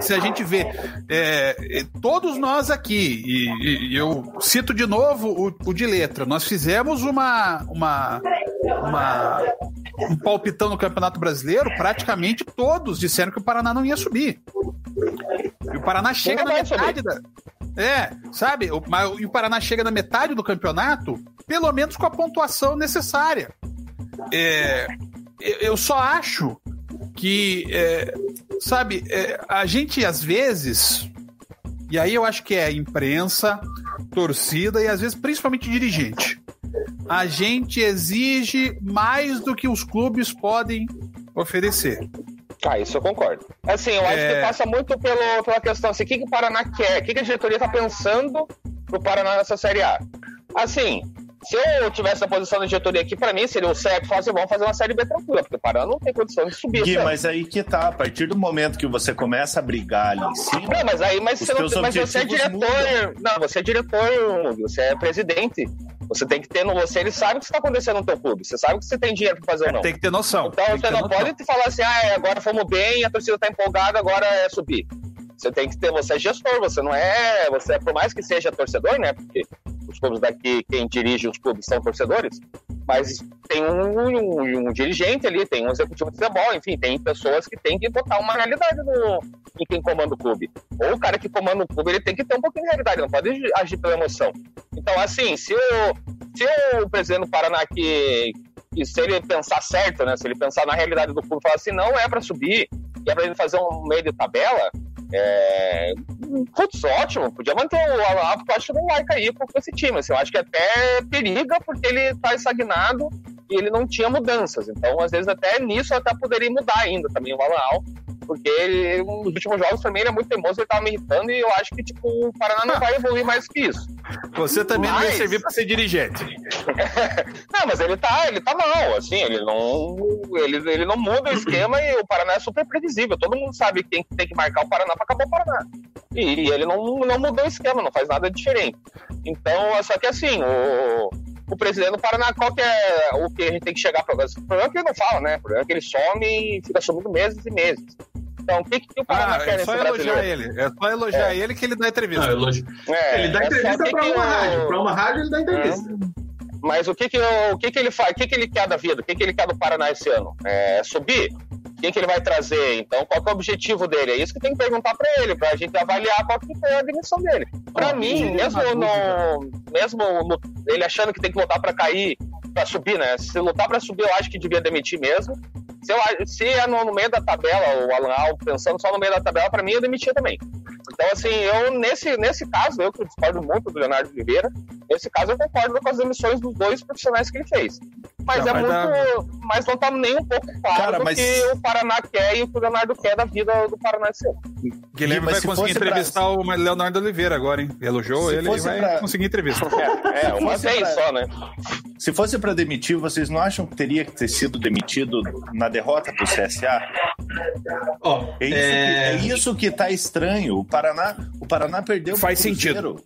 Se a gente vê é, todos nós aqui, e, e, eu cito de novo o, o de letra, nós fizemos uma, uma, uma um palpitão no Campeonato Brasileiro, praticamente todos disseram que o Paraná não ia subir. E o Paraná chega na metade da. É, sabe? O, e o Paraná chega na metade do campeonato, pelo menos com a pontuação necessária. É, eu só acho que, é, sabe, é, a gente às vezes, e aí eu acho que é imprensa, torcida e às vezes principalmente dirigente a gente exige mais do que os clubes podem oferecer. Ah, isso eu concordo. Assim, eu acho é... que passa muito pelo, pela questão assim, o que, que o Paraná quer? O que, que a diretoria está pensando pro Paraná nessa Série A? Assim, se eu tivesse a posição da diretoria aqui, para mim seria o certo fazer, vamos fazer uma série B tranquila, porque o Paraná não tem condição de subir. Gui, mas aí que tá, a partir do momento que você começa a brigar ali em cima. Não, mas aí mas você, não, mas você é diretor. Mudam. Não, você é diretor, você é presidente. Você tem que ter no você, ele sabe o que está acontecendo no teu clube. Você sabe que você tem dinheiro para fazer ou não. Tem que ter noção. Então você não noção. pode falar assim, ah, agora fomos bem, a torcida está empolgada, agora é subir. Você tem que ter, você é gestor, você não é, você é, por mais que seja torcedor, né? Porque os clubes daqui, quem dirige os clubes são torcedores, mas tem um, um, um, dirigente ali, tem um executivo de futebol, enfim, tem pessoas que têm que botar uma realidade no, em quem comanda o clube. Ou o cara que comanda o clube, ele tem que ter um pouquinho de realidade, não pode agir pela emoção. Então, assim, se o, se o presidente do Paraná que, que se ele pensar certo, né, se ele pensar na realidade do clube falar assim, não é para subir, é para ele fazer um meio de tabela, é... Putz, ótimo, podia manter o porque eu acho que não vai cair com esse time. Assim, eu acho que até periga, porque ele está estagnado e ele não tinha mudanças. Então, às vezes, até nisso até poderia mudar ainda também o Alan porque ele, nos últimos jogos também ele é muito teimoso, ele tava me irritando e eu acho que tipo, o Paraná não vai evoluir mais que isso. Você também mas... não ia servir para ser dirigente. <laughs> não, mas ele tá, ele tá mal, assim, ele não, ele, ele não muda o esquema e o Paraná é super previsível. Todo mundo sabe quem tem que marcar o Paraná para acabar o Paraná. E, e ele não, não mudou o esquema, não faz nada diferente. Então, só que assim, o o presidente do Paraná, qual que é o que a gente tem que chegar para O problema é que ele não fala, né? O problema é que ele some e fica sumindo meses e meses. Então, o que, que o Paraná ah, quer é só elogiar ele. É só elogiar é. ele que ele dá entrevista. Não, é, ele dá é entrevista para uma rádio. Para uma rádio ele dá entrevista. É. Mas o que que, o que que ele faz? O que que ele quer da vida? O que que ele quer do Paraná esse ano? É subir? Quem que ele vai trazer? Então, qual é o objetivo dele? É isso que tem que perguntar para ele, para a gente avaliar qual que foi a demissão dele. Para mim, mesmo no, mesmo no, ele achando que tem que lutar para cair, para subir, né? Se lutar para subir, eu acho que devia demitir mesmo. Se, eu, se é no, no, meio da tabela, o Alan Al pensando só no meio da tabela, para mim eu demitia também. Então, assim, eu, nesse, nesse caso, eu que discordo muito do Leonardo Oliveira, nesse caso eu concordo com as demissões dos dois profissionais que ele fez. Mas não, é muito. Dar... Mas não tá nem um pouco claro Cara, do mas... que o Paraná quer e o que o Leonardo quer da vida do Paraná esse ano. Guilherme vai conseguir entrevistar pra... o Leonardo Oliveira agora, hein? Elogiou se ele e vai pra... conseguir entrevista. <laughs> É, é uma vez pra... só, né? Se fosse para demitir, vocês não acham que teria que ter sido demitido na derrota pro CSA? Oh, é, isso é... Que, é isso que tá estranho. O Paraná, o Paraná perdeu Faz sentido.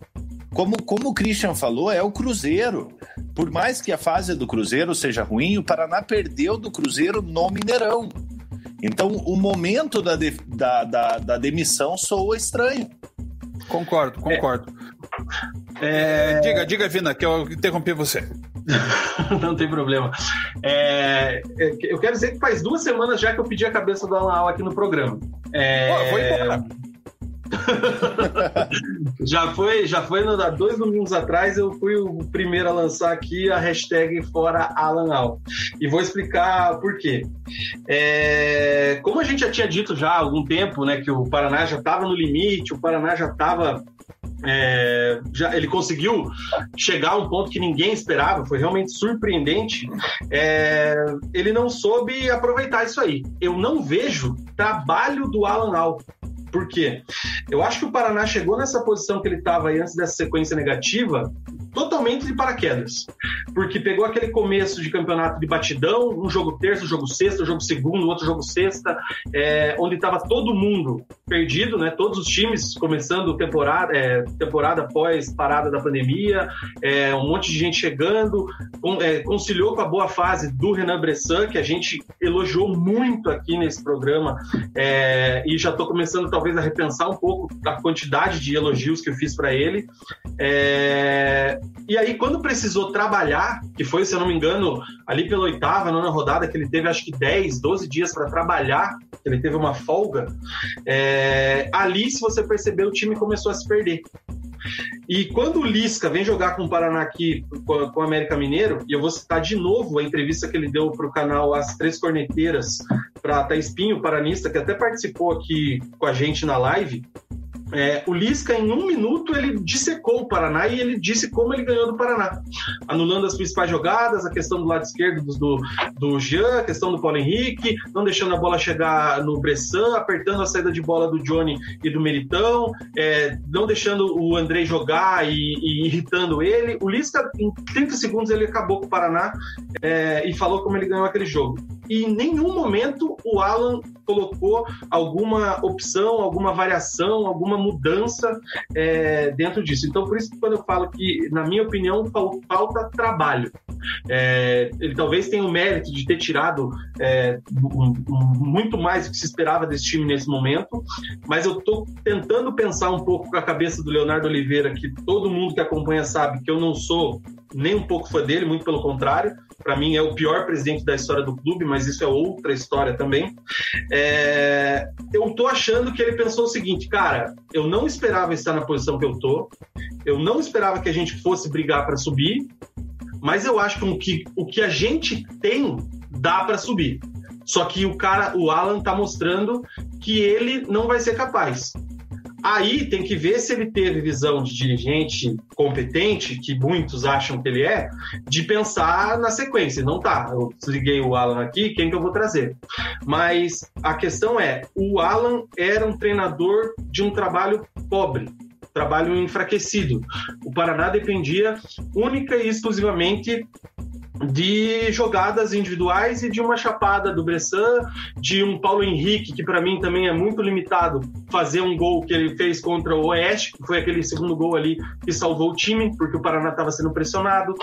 Como, como o Christian falou, é o Cruzeiro. Por mais que a fase do Cruzeiro seja ruim, o Paraná perdeu do Cruzeiro no Mineirão. Então, o momento da, de, da, da, da, demissão soa estranho. Concordo, concordo. É... É... Diga, diga, Vina, que eu interrompi você. <laughs> Não tem problema. É... é eu quero dizer que faz duas semanas já que eu pedi a cabeça do Alan aqui no programa. É... Pô, vou embora. <laughs> já foi, já foi no, há dois domingos atrás, eu fui o primeiro a lançar aqui a hashtag Fora Alan Al. E vou explicar por quê. É, como a gente já tinha dito já há algum tempo, né, que o Paraná já estava no limite, o Paraná já estava é, já, ele conseguiu chegar a um ponto que ninguém esperava, foi realmente surpreendente. É, ele não soube aproveitar isso aí. Eu não vejo trabalho do Alan Al por quê? Eu acho que o Paraná chegou nessa posição que ele estava aí antes dessa sequência negativa totalmente de paraquedas. Porque pegou aquele começo de campeonato de batidão, um jogo terço, um jogo sexta, um jogo segundo, outro jogo sexta, é, onde estava todo mundo perdido, né? Todos os times começando temporada, é, temporada após parada da pandemia, é, um monte de gente chegando, com, é, conciliou com a boa fase do Renan Bressan, que a gente elogiou muito aqui nesse programa, é, e já estou começando talvez a repensar um pouco a quantidade de elogios que eu fiz para ele. É, e aí, quando precisou trabalhar, que foi, se eu não me engano, ali pela oitava, nona rodada, que ele teve acho que 10, 12 dias para trabalhar, ele teve uma folga, é, ali, se você perceber, o time começou a se perder. E quando o Lisca vem jogar com o Paraná aqui, com, o América Mineiro, e eu vou citar de novo a entrevista que ele deu para o canal As Três Corneteiras, para Thaís Pinho, paranista, que até participou aqui com a gente na live, é, o Lisca, em um minuto, ele dissecou o Paraná e ele disse como ele ganhou do Paraná. Anulando as principais jogadas, a questão do lado esquerdo do, do Jean, a questão do Paulo Henrique, não deixando a bola chegar no Bressan, apertando a saída de bola do Johnny e do Meritão, é, não deixando o André jogar e, e, irritando ele. O Lisca, em 30 segundos, ele acabou com o Paraná é, e falou como ele ganhou aquele jogo. E em nenhum momento o Alan colocou alguma opção, alguma variação, alguma mudança é, dentro disso. Então, por isso que quando eu falo que, na minha opinião, falta trabalho. É, ele talvez tenha o mérito de ter tirado é, muito mais do que se esperava desse time nesse momento, mas eu estou tentando pensar um pouco com a cabeça do Leonardo Oliveira, que todo mundo que acompanha sabe que eu não sou nem um pouco fã dele, muito pelo contrário. Para mim é o pior presidente da história do clube, mas isso é outra história também. É... Eu tô achando que ele pensou o seguinte, cara, eu não esperava estar na posição que eu tô, eu não esperava que a gente fosse brigar para subir, mas eu acho que o que, a gente tem dá para subir. Só que o cara, o Alan tá mostrando que ele não vai ser capaz. Aí tem que ver se ele teve visão de dirigente competente, que muitos acham que ele é, de pensar na sequência. Não tá, eu desliguei o Alan aqui, quem que eu vou trazer? Mas a questão é, o Alan era um treinador de um trabalho pobre, trabalho enfraquecido. O Paraná dependia única e exclusivamente de jogadas individuais e de uma chapada do Bressan, de um Paulo Henrique, que para mim também é muito limitado, fazer um gol que ele fez contra o Oeste, que foi aquele segundo gol ali que salvou o time, porque o Paraná estava sendo pressionado.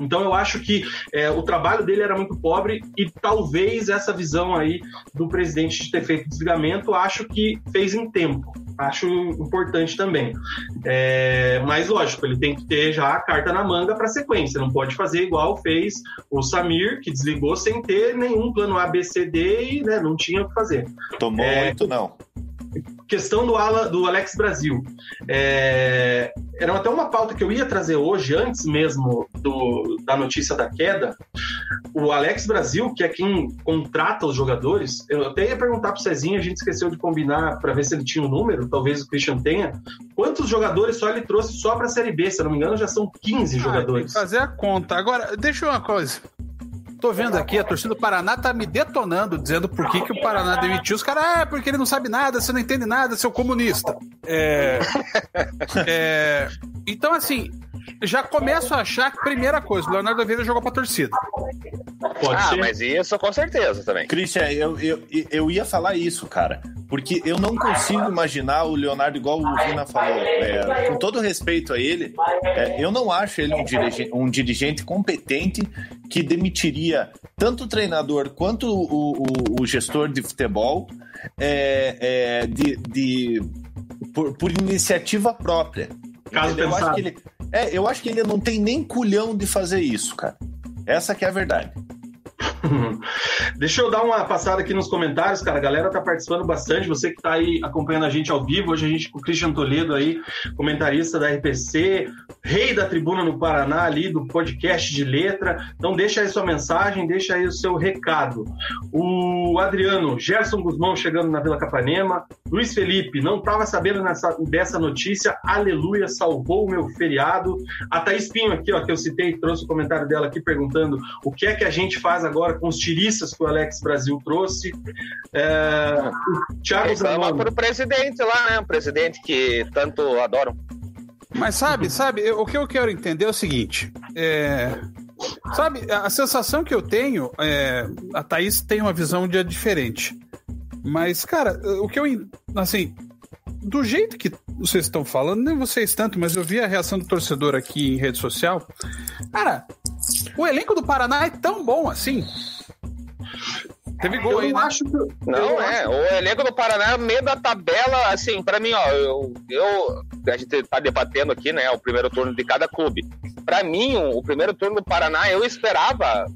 Então eu acho que é, o trabalho dele era muito pobre e talvez essa visão aí do presidente de ter feito desligamento, acho que fez em tempo acho importante também. É, mas, lógico, ele tem que ter já a carta na manga para sequência, não pode fazer igual fez o Samir, que desligou sem ter nenhum plano A, B, C, D e né, não tinha o que fazer. Tomou é, muito, não questão do, Ala, do Alex Brasil. É, era até uma pauta que eu ia trazer hoje, antes mesmo do, da notícia da queda. O Alex Brasil, que é quem contrata os jogadores, eu até ia perguntar para o Cezinho, a gente esqueceu de combinar para ver se ele tinha o um número, talvez o Christian tenha. Quantos jogadores só ele trouxe só para a Série B? Se eu não me engano, já são 15 ah, jogadores. fazer a conta. Agora, deixa eu uma coisa. Tô vendo aqui, a torcida do Paraná tá me detonando, dizendo por que, que o Paraná demitiu os caras. Ah, porque ele não sabe nada, você não entende nada, seu comunista. É, <laughs> é, então, assim, já começo a achar que, primeira coisa, o Leonardo Vieira jogou pra torcida. Pode ah, ser. mas isso com certeza também. Christian, eu, eu, eu ia falar isso, cara. Porque eu não consigo imaginar o Leonardo, igual o Vina falou, é, com todo respeito a ele, é, eu não acho ele um dirigente, um dirigente competente que demitiria tanto o treinador quanto o, o, o gestor de futebol é, é de, de por, por, iniciativa própria. Caso eu acho, que ele, é, eu acho que ele não tem nem culhão de fazer isso, cara. Essa que é a verdade. <laughs> Deixa eu dar uma passada aqui nos comentários, cara. A galera tá participando bastante. Você que tá aí acompanhando a gente ao vivo. Hoje a gente com o Christian Toledo aí, comentarista da RPC, rei da tribuna no Paraná ali, do podcast de letra. Então deixa aí sua mensagem, deixa aí o seu recado. O Adriano, Gerson Guzmão chegando na Vila Capanema. Luiz Felipe, não tava sabendo nessa, dessa notícia. Aleluia, salvou o meu feriado. A Thaís Pinho aqui, ó, que eu citei, trouxe o comentário dela aqui perguntando o que é que a gente faz agora com os tiriças que o Alex Brasil trouxe. É, o Thiago Zanoni. para o presidente lá, né? O presidente que tanto adoram. Mas sabe, sabe, o que eu quero entender é o seguinte. É, sabe, a sensação que eu tenho, é, a Thaís tem uma visão de diferente. Mas, cara, o que eu. Assim, do jeito que vocês estão falando, nem vocês tanto, mas eu vi a reação do torcedor aqui em rede social. Cara, o elenco do Paraná é tão bom assim. Teve gol eu aí, né? acho que... Não, é. Acho... O elenco do Paraná, meio da tabela, assim, pra mim, ó, eu, eu. A gente tá debatendo aqui, né? O primeiro turno de cada clube. Pra mim, o, primeiro turno do Paraná, eu esperava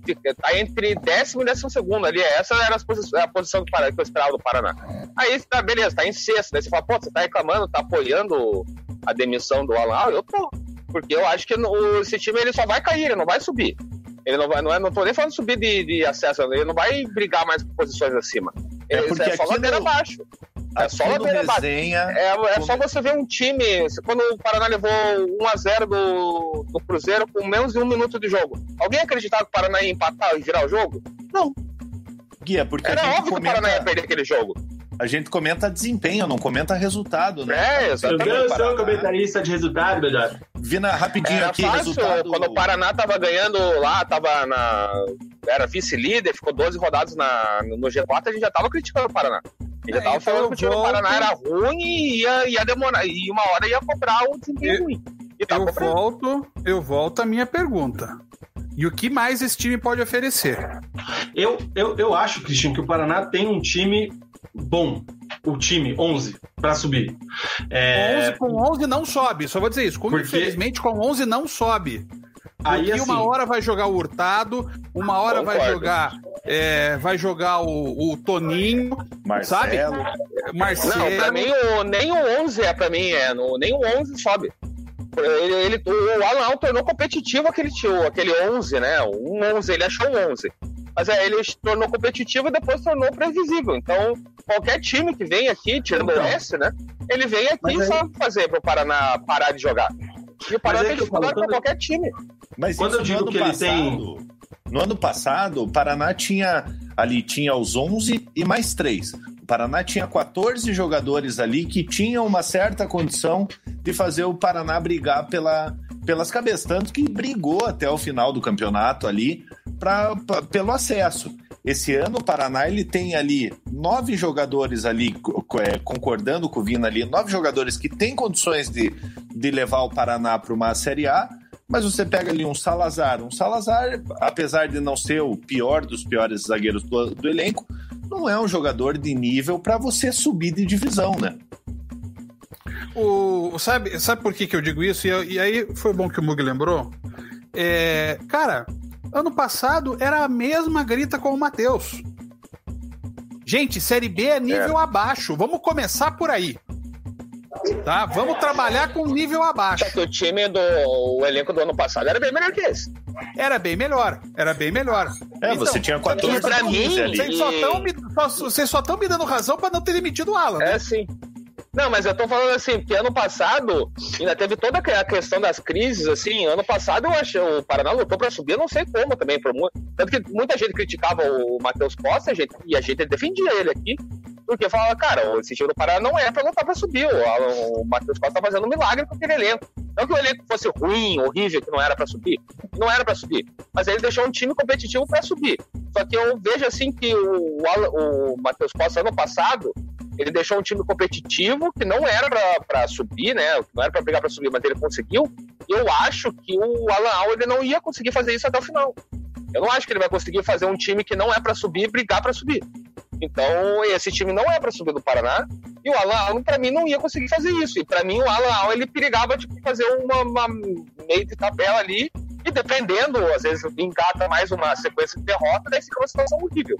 tá entre décimo e décimo segundo ali. Essa era a posição que eu esperava do Paraná. Aí, tá, beleza, tá em sexto. Daí você fala, pô, você tá reclamando, tá apoiando a demissão do Alan. Ah, eu tô. Porque eu acho que esse time ele só vai cair, ele não vai subir. Ele não vai, não, é, não tô nem falando subir de, de acesso, ele não vai brigar mais por posições acima. É é, é só ladeira no... abaixo. É só ladeira abaixo. É, é só você ver um time. Quando o Paraná levou 1x0 do, do Cruzeiro com menos de um minuto de jogo. Alguém acreditava que o Paraná ia empatar e virar o jogo? Não. Guia, porque Era óbvio comenta... que o Paraná ia perder aquele jogo a gente comenta desempenho, não comenta resultado, né? É, exatamente. Eu sou comentarista de resultado, melhor. Vina, rapidinho era aqui, fácil, resultado. Quando o Paraná tava ganhando lá, tava na. Era vice-líder, ficou 12 rodadas na, no G4, a gente já tava criticando o Paraná. A gente já é, tava então falando que o time do Paraná era ruim e ia, ia demorar. E uma hora ia cobrar o desempenho ruim. eu volto, eu volto à minha pergunta. E o que mais esse time pode oferecer? Eu, eu, eu acho, Cristian, que o Paraná tem um time bom o time, 11, para subir. É... 11 com 11 não sobe, só vou dizer isso. Como, Porque... Infelizmente, com 11 não sobe. Aí, assim, uma hora vai jogar o Hurtado, uma hora concordo. vai jogar é, vai jogar o, o Toninho, Marcelo. sabe? Marcelo. Não, pra mim, o, nem o 11 é pra mim, é, no, nem o 11 sobe. Ele, ele, o Alan tornou competitivo aquele, aquele 11, né? O 11, ele achou um 11. Mas é, ele tornou competitivo e depois tornou previsível. Então, qualquer time que vem aqui, tirando então, o S, né? Ele vem aqui e sabe fazer para o Paraná parar de jogar. E o Paraná é tem dificuldade para qualquer time. Mas quando eu digo que passado, ele tem. No ano passado, o Paraná tinha ali tinha os 11 e mais 3. O Paraná tinha 14 jogadores ali que tinham uma certa condição de fazer o Paraná brigar pela, pelas cabeças. Tanto que brigou até o final do campeonato ali pra, pra pelo acesso. Esse ano o Paraná ele tem ali nove jogadores ali, é, concordando com o Vina ali, nove jogadores que têm condições de, de levar o Paraná para uma Série A, mas você pega ali um Salazar. Um Salazar, apesar de não ser o pior dos piores zagueiros do, do elenco, não é um jogador de nível para você subir de divisão, né? O, sabe, sabe por que, que eu digo isso? E, e aí foi bom que o Mug lembrou. É, cara, Ano passado era a mesma grita com o Matheus. Gente, Série B é nível é. abaixo. Vamos começar por aí. Tá? Vamos trabalhar com nível abaixo. o time do o elenco do ano passado era bem melhor que esse. Era bem melhor, era bem melhor. É, então, você tinha 14 pra mim, ali. Vocês só estão me, me dando razão para não ter demitido o Alan. É, né? sim. Não, mas eu tô falando assim, porque ano passado ainda teve toda a questão das crises, assim, ano passado eu acho o Paraná lutou pra subir, eu não sei como também, por, tanto que muita gente criticava o Matheus Costa, a gente, e a gente defendia ele aqui, porque falava, cara, esse time do Paraná não é pra lutar pra subir, o, o Matheus Costa tá fazendo um milagre com aquele elenco. Não que o elenco fosse ruim, horrível, que não era pra subir, não era pra subir, mas ele deixou um time competitivo pra subir. Só que eu vejo assim que o, o, Matheus Costa ano passado, ele deixou um time competitivo que não era para subir, né? Não era para brigar para subir, mas ele conseguiu. E eu acho que o Alan Al não ia conseguir fazer isso até o final. Eu não acho que ele vai conseguir fazer um time que não é para subir brigar para subir. Então, esse time não é para subir do Paraná. E o Alan Al, para mim, não ia conseguir fazer isso. E para mim, o Alan Al, ele perigava tipo, fazer uma, uma meio de tabela ali. E dependendo, às vezes, engata mais uma sequência de derrota, daí fica uma situação horrível.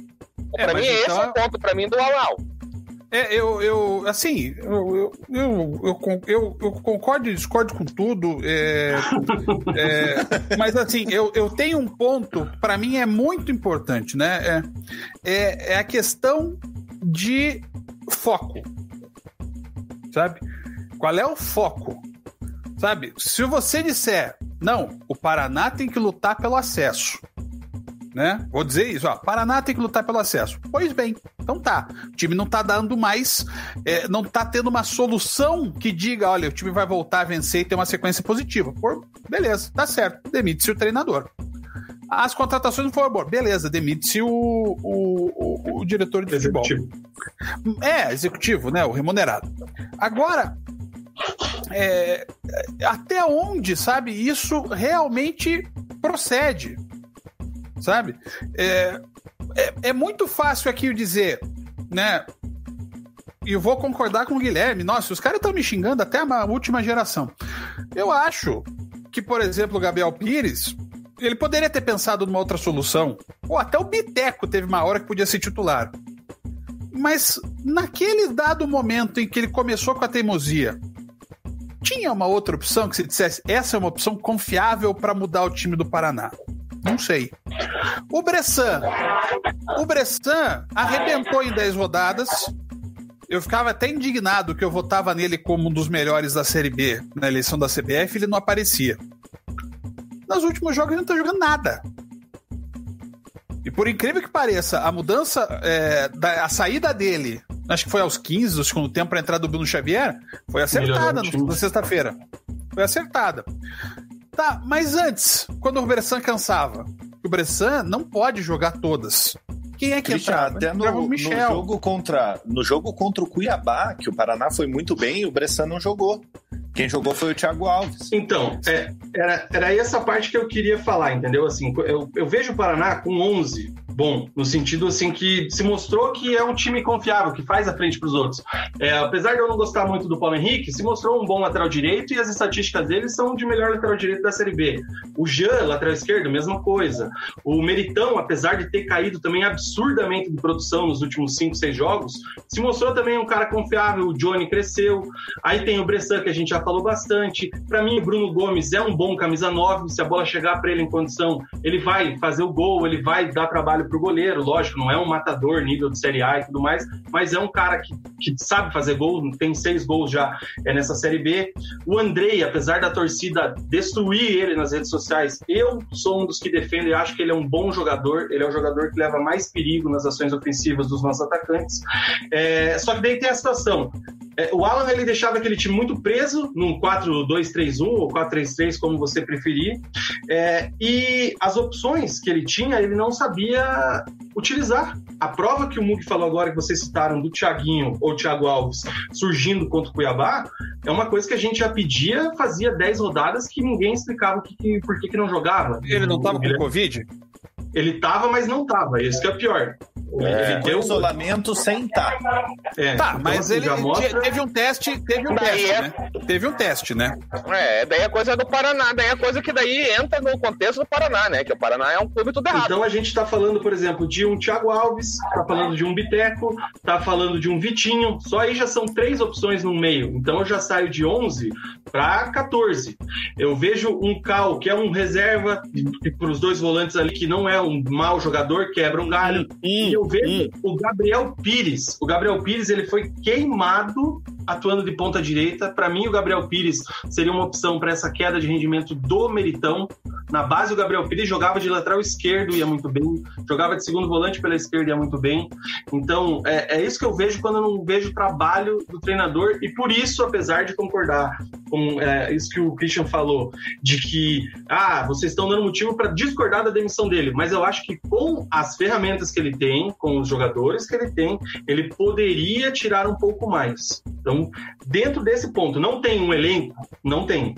É, para mim, então... esse é o ponto para mim do Alan Al. É, eu, eu assim, eu, eu, eu, eu, concordo e discordo com tudo, é, <laughs> é, mas assim, eu, eu tenho um ponto, para mim é muito importante, né? É, é, é a questão de foco, sabe? Qual é o foco? Sabe? Se você disser, não, o Paraná tem que lutar pelo acesso, né? Vou dizer isso, ó. Paraná tem que lutar pelo acesso. Pois bem, então tá. O time não tá dando mais, é, não tá tendo uma solução que diga, olha, o time vai voltar a vencer e ter uma sequência positiva. Por, beleza, tá certo. Demite-se o treinador. As contratações não foram boas. Beleza, demite-se o, o, o, o, diretor de futebol. É, executivo, né? O remunerado. Agora, é, até onde, sabe, isso realmente procede? Sabe? É, é, é muito fácil aqui dizer, né? E eu vou concordar com o Guilherme. Nossa, os caras estão me xingando até a última geração. Eu acho que, por exemplo, o Gabriel Pires, ele poderia ter pensado numa outra solução. Ou até o Biteco teve uma hora que podia ser titular. Mas naquele dado momento em que ele começou com a teimosia, tinha uma outra opção que se dissesse essa é uma opção confiável para mudar o time do Paraná. Não sei. O Bressan. O Bressan arrebentou em 10 rodadas. Eu ficava até indignado que eu votava nele como um dos melhores da Série B na eleição da CBF ele não aparecia. Nos últimos jogos ele não tá jogando nada. E por incrível que pareça, a mudança, é, da, a saída dele, acho que foi aos 15 do segundo tempo para a entrada do Bruno Xavier, foi acertada na sexta-feira. Foi acertada. Tá, mas antes, quando o Bressan cansava, o Bressan não pode jogar todas. Quem é que Christian, entrava? Até no, no, jogo contra, no jogo contra o Cuiabá, que o Paraná foi muito bem, o Bressan não jogou. Quem jogou foi o Thiago Alves. Então, é, era, era essa parte que eu queria falar, entendeu? Assim, eu, eu vejo o Paraná com 11 bom, no sentido assim que se mostrou que é um time confiável, que faz a frente para os outros. É, apesar de eu não gostar muito do Paulo Henrique, se mostrou um bom lateral direito e as estatísticas dele são de melhor lateral direito da Série B. O Jean, lateral esquerdo, mesma coisa. O Meritão, apesar de ter caído também absurdamente de produção nos últimos 5, 6 jogos, se mostrou também um cara confiável. O Johnny cresceu. Aí tem o Bressan, que a gente já falou bastante. Para mim, Bruno Gomes é um bom camisa 9. Se a bola chegar para ele em condição, ele vai fazer o gol, ele vai dar trabalho para o goleiro, lógico, não é um matador nível de Série A e tudo mais, mas é um cara que, que sabe fazer gol, tem seis gols já é nessa Série B. O Andrei, apesar da torcida destruir ele nas redes sociais, eu sou um dos que defendo e acho que ele é um bom jogador, ele é o jogador que leva mais perigo nas ações ofensivas dos nossos atacantes. É, só que daí tem a situação, é, o Alan ele deixava aquele time muito preso num 4-2-3-1 ou 4-3-3, como você preferir. É, e as opções que ele tinha, ele não sabia utilizar. A prova que o Mug falou agora, que vocês citaram, do Thiaguinho ou Thiago Alves surgindo contra o Cuiabá, é uma coisa que a gente já pedia, fazia 10 rodadas que ninguém explicava que, que, por que, que não jogava. Ele não estava com Covid? Ele tava, mas não tava. Isso que é pior. É, ele deu isolamento sem estar. Tá. É, tá, então, mas ele mostra... teve um teste, teve um teste, é... né? Teve um teste, né? É, daí a coisa é do Paraná, daí a coisa que daí entra no contexto do Paraná, né? Que o Paraná é um clube tudo errado. Então a gente tá falando, por exemplo, de um Thiago Alves, tá falando de um Biteco, tá falando de um Vitinho, só aí já são três opções no meio. Então eu já saio de 11 para 14. Eu vejo um Cal, que é um reserva para os dois volantes ali, que não é um mau jogador, quebra um galho. E eu vejo o Gabriel Pires. O Gabriel Pires ele foi queimado atuando de ponta direita. Para mim, o Gabriel Pires seria uma opção para essa queda de rendimento do Meritão. Na base, o Gabriel Pires jogava de lateral esquerdo, ia muito bem. Jogava de segundo volante pela esquerda, ia muito bem. Então, é, é isso que eu vejo quando eu não vejo o trabalho do treinador. E por isso, apesar de concordar com é, isso que o Christian falou, de que, ah, vocês estão dando motivo para discordar da demissão dele. Mas eu acho que com as ferramentas que ele tem, com os jogadores que ele tem, ele poderia tirar um pouco mais. Então, dentro desse ponto, não tem um elenco? Não tem.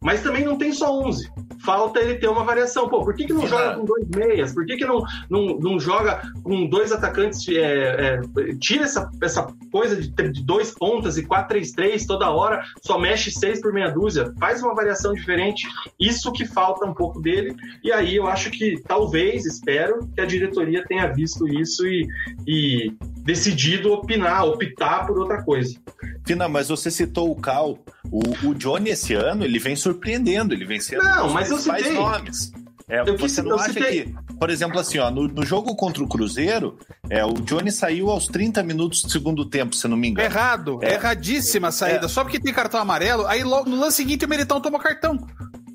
Mas também não tem só 11. Falta ele ter uma variação. Pô, por que, que não joga com dois meias? Por que, que não, não, não joga com dois atacantes? É, é, tira essa, essa coisa de, de dois pontas e 4-3-3 toda hora, só mexe seis por meia dúzia. Faz uma variação diferente. Isso que falta um pouco dele. E aí eu acho que talvez, espero, que a diretoria tenha visto isso e, e decidido opinar, optar por outra coisa. Fina, mas você citou o Cal. O, o Johnny esse ano, ele vem surpreendendo, ele vem sendo não, mas eu citei. nomes. É, eu você não acha citei. que, por exemplo, assim, ó, no, no, jogo contra o Cruzeiro, é, o Johnny saiu aos 30 minutos do segundo tempo, se não me engano. Errado, é. erradíssima a saída. É. Só porque tem cartão amarelo, aí logo, no lance seguinte o Meritão toma cartão.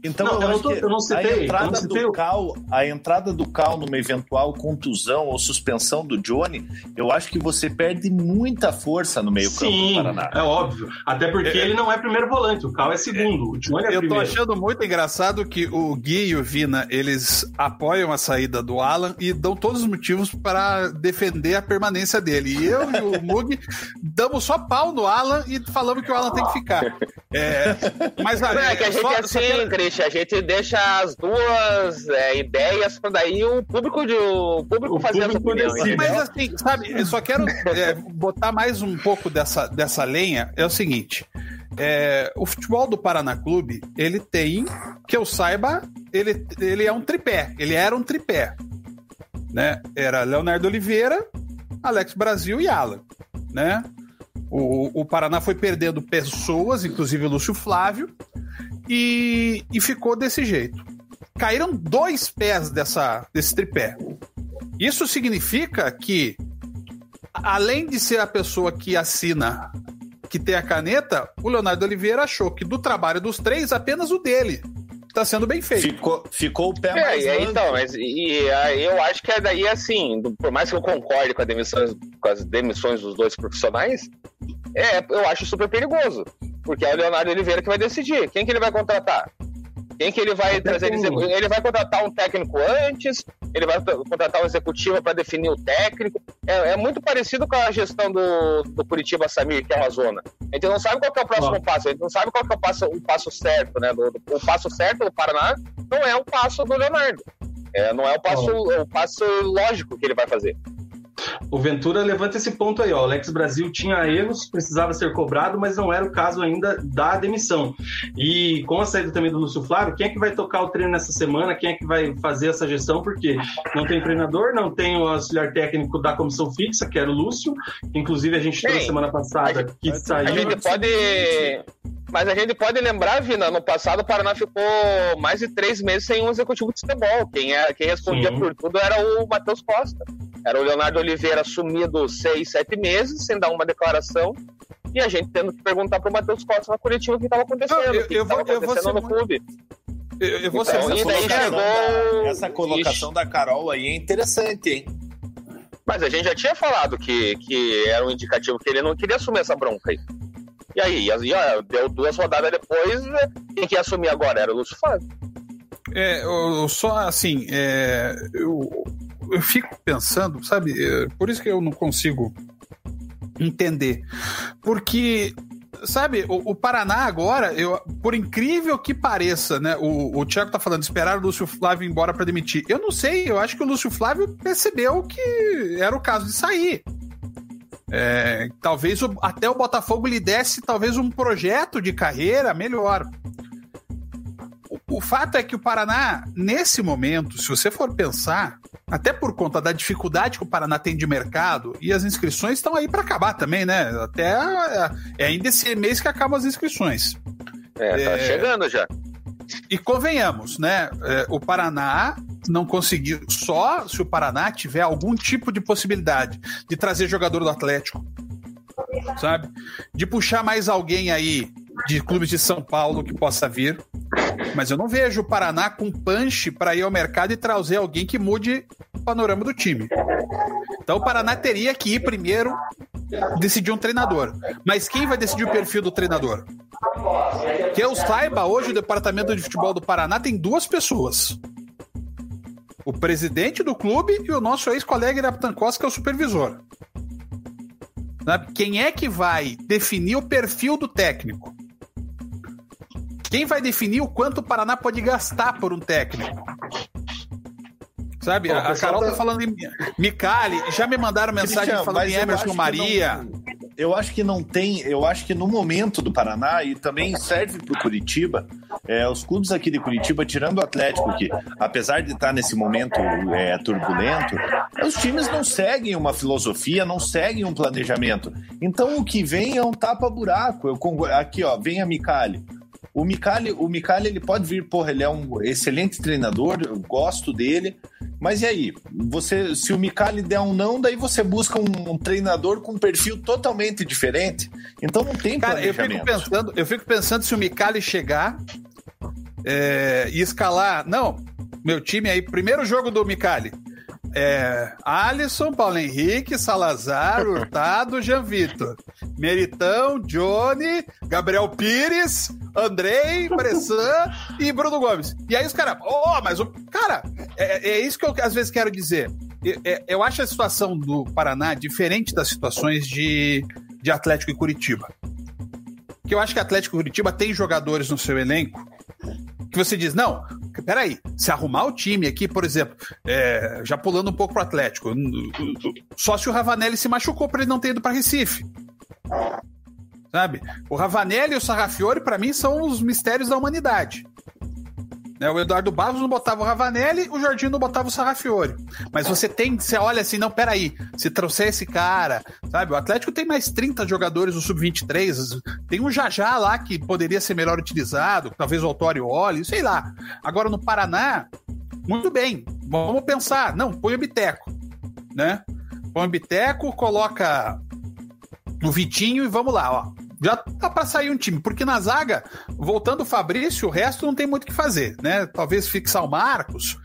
Então, não, eu, eu, tô, eu, não citei, a entrada do Cal, a entrada do Cal numa eventual contusão ou suspensão do Johnny, eu acho que você perde muita força no meio-campo do Paraná. É óbvio. Até porque é, ele não é primeiro volante, o Cal é segundo, o Johnny é eu primeiro. Eu tô achando muito engraçado que o Gui e o Vina, eles apoiam a saída do Alan e dão todos os motivos para defender a permanência dele. E eu e o <laughs> Mug damos só pau no Alan e falamos que o Alan tem que ficar. É, mas não, é que a gente só, é assim, Cris, a gente deixa as duas é, ideias para daí o público de o público o fazer público opinião, Mas assim, sabe, eu só quero é, botar mais um pouco dessa, dessa lenha. É o seguinte. É, o futebol do Paraná Clube, ele tem, que eu saiba, ele, ele é um tripé. Ele era um tripé. Né? Era Leonardo Oliveira, Alex Brasil e Alan. Né? O, o Paraná foi perdendo pessoas, inclusive o Lúcio Flávio, e, e ficou desse jeito. Caíram dois pés dessa, desse tripé. Isso significa que, além de ser a pessoa que assina, que tem a caneta, o Leonardo Oliveira achou que do trabalho dos três, apenas o dele está sendo bem feito. Ficou, ficou o pé é, mais é, Então, mas e, e, eu acho que é daí assim, por mais que eu concorde com, a demissões, com as demissões dos dois profissionais, é, eu acho super perigoso. Porque é o Leonardo Oliveira que vai decidir. Quem que ele vai contratar? Quem que ele vai trazer? Ele vai contratar um técnico antes, ele vai contratar um executivo para definir o técnico. É, é, muito parecido com a gestão do, do Curitiba Samir, que é uma zona. A gente não sabe qual é o próximo passo, a gente não sabe qual é o passo, o passo certo, né? Do, o passo certo do Paraná não é o passo do Leonardo. É, não é o passo, o passo lógico que ele vai fazer. O Ventura levanta esse ponto aí, ó. O Alex Brasil tinha erros, precisava ser cobrado, mas não era o caso ainda da demissão. E com a saída também do Lúcio Flávio, quem é que vai tocar o treino nessa semana? Quem é que vai fazer essa gestão? Porque não tem treinador, não tem o auxiliar técnico da comissão fixa, que era o Lúcio. Inclusive, a gente trouxe semana passada que saiu. A gente pode. Mas a gente pode lembrar, Vina, no passado o Paraná ficou mais de três meses sem um executivo de futebol. Quem, era, quem respondia Sim. por tudo era o Matheus Costa. Era o Leonardo Oliveira sumido seis, sete meses, sem dar uma declaração, e a gente tendo que perguntar para o Matheus Costa na coletiva o que estava acontecendo, eu, o que estava acontecendo no muito... clube. Eu, eu vou então, essa, colocação da, essa colocação Ixi. da Carol aí é interessante, hein? Mas a gente já tinha falado que, que era um indicativo que ele não queria assumir essa bronca aí. E aí, e, ó, deu duas rodadas depois, quem que ia assumir agora? Era o Lúcio Flávio. É, eu, só assim, é, eu, eu fico pensando, sabe? É, por isso que eu não consigo entender. Porque sabe, o, o, Paraná agora, eu, por incrível que pareça, né? O, o Thiago tá falando, esperar o Lúcio Flávio embora para demitir. Eu não sei, eu acho que o Lúcio Flávio percebeu que era o caso de sair. É, talvez o, até o Botafogo lhe desse talvez um projeto de carreira melhor. O, fato é que o Paraná, nesse momento, se você for pensar, até por conta da dificuldade que o Paraná tem de mercado, e as inscrições estão aí para acabar também, né? Até é, é ainda esse mês que acabam as inscrições. É, tá é, chegando já. E convenhamos, né? É, o Paraná não conseguiu. Só se o Paraná tiver algum tipo de possibilidade de trazer jogador do Atlético, sabe? De puxar mais alguém aí de clubes de São Paulo que possa vir. Mas eu não vejo o Paraná com punch para ir ao mercado e trazer alguém que mude o panorama do time. Então o Paraná teria que ir primeiro decidir um treinador. Mas quem vai decidir o perfil do treinador? Que eu saiba, hoje o departamento de futebol do Paraná tem duas pessoas. O presidente do clube e o nosso ex-colega Iraptan Costa, que é o supervisor. Quem é que vai definir o perfil do técnico? Quem vai definir o quanto o Paraná pode gastar por um técnico? Sabe? Pô, a Carol tá... tá falando em Micali, já me mandaram mensagem Cristian, falando em Emerson Maria. Não, eu acho que não tem, eu acho que no momento do Paraná, e também serve para o Curitiba, é, os clubes aqui de Curitiba, tirando o Atlético, que apesar de estar nesse momento é, turbulento, os times não seguem uma filosofia, não seguem um planejamento. Então o que vem é um tapa-buraco. Aqui, ó, vem a Micali. O Micali, o Micali, ele pode vir, porra, ele é um excelente treinador, eu gosto dele. Mas e aí? Você, se o Micali der um não, daí você busca um, um treinador com um perfil totalmente diferente. Então não tem Cara, eu fico pensando, eu fico pensando se o Micali chegar é, e escalar. Não, meu time aí, primeiro jogo do Micali. É, Alisson, Paulo Henrique, Salazar, Hurtado, Jean Vitor. Meritão, Johnny, Gabriel Pires, Andrei, Bressan e Bruno Gomes. E aí os caras, oh, mas o. Cara, é, é, isso que eu às vezes quero dizer. Eu, é, eu acho a situação do Paraná diferente das situações de, de Atlético e Curitiba. Que eu acho que Atlético e Curitiba tem jogadores no seu elenco que você diz, não, peraí, se arrumar o time aqui, por exemplo, é, já pulando um pouco pro Atlético, só se o Ravanelli se machucou para ele não ter ido para Recife. Sabe? O Ravanelli e o Sarrafiore, para mim, são os mistérios da humanidade. Né? O Eduardo Barros não botava o Ravanelli, o Jorginho não botava o Sarrafiore. Mas você tem, você olha assim, não, peraí, se trouxer esse cara, sabe? O Atlético tem mais 30 jogadores no Sub-23, tem um Jajá lá que poderia ser melhor utilizado, talvez o Autório olhe, sei lá. Agora no Paraná, muito bem, vamos pensar, não, põe o Biteco, né? Põe o Biteco, coloca o Vitinho e vamos lá, ó. Já tá para sair um time, porque na zaga, voltando o Fabrício, o resto não tem muito o que fazer, né? Talvez fixar o Marcos,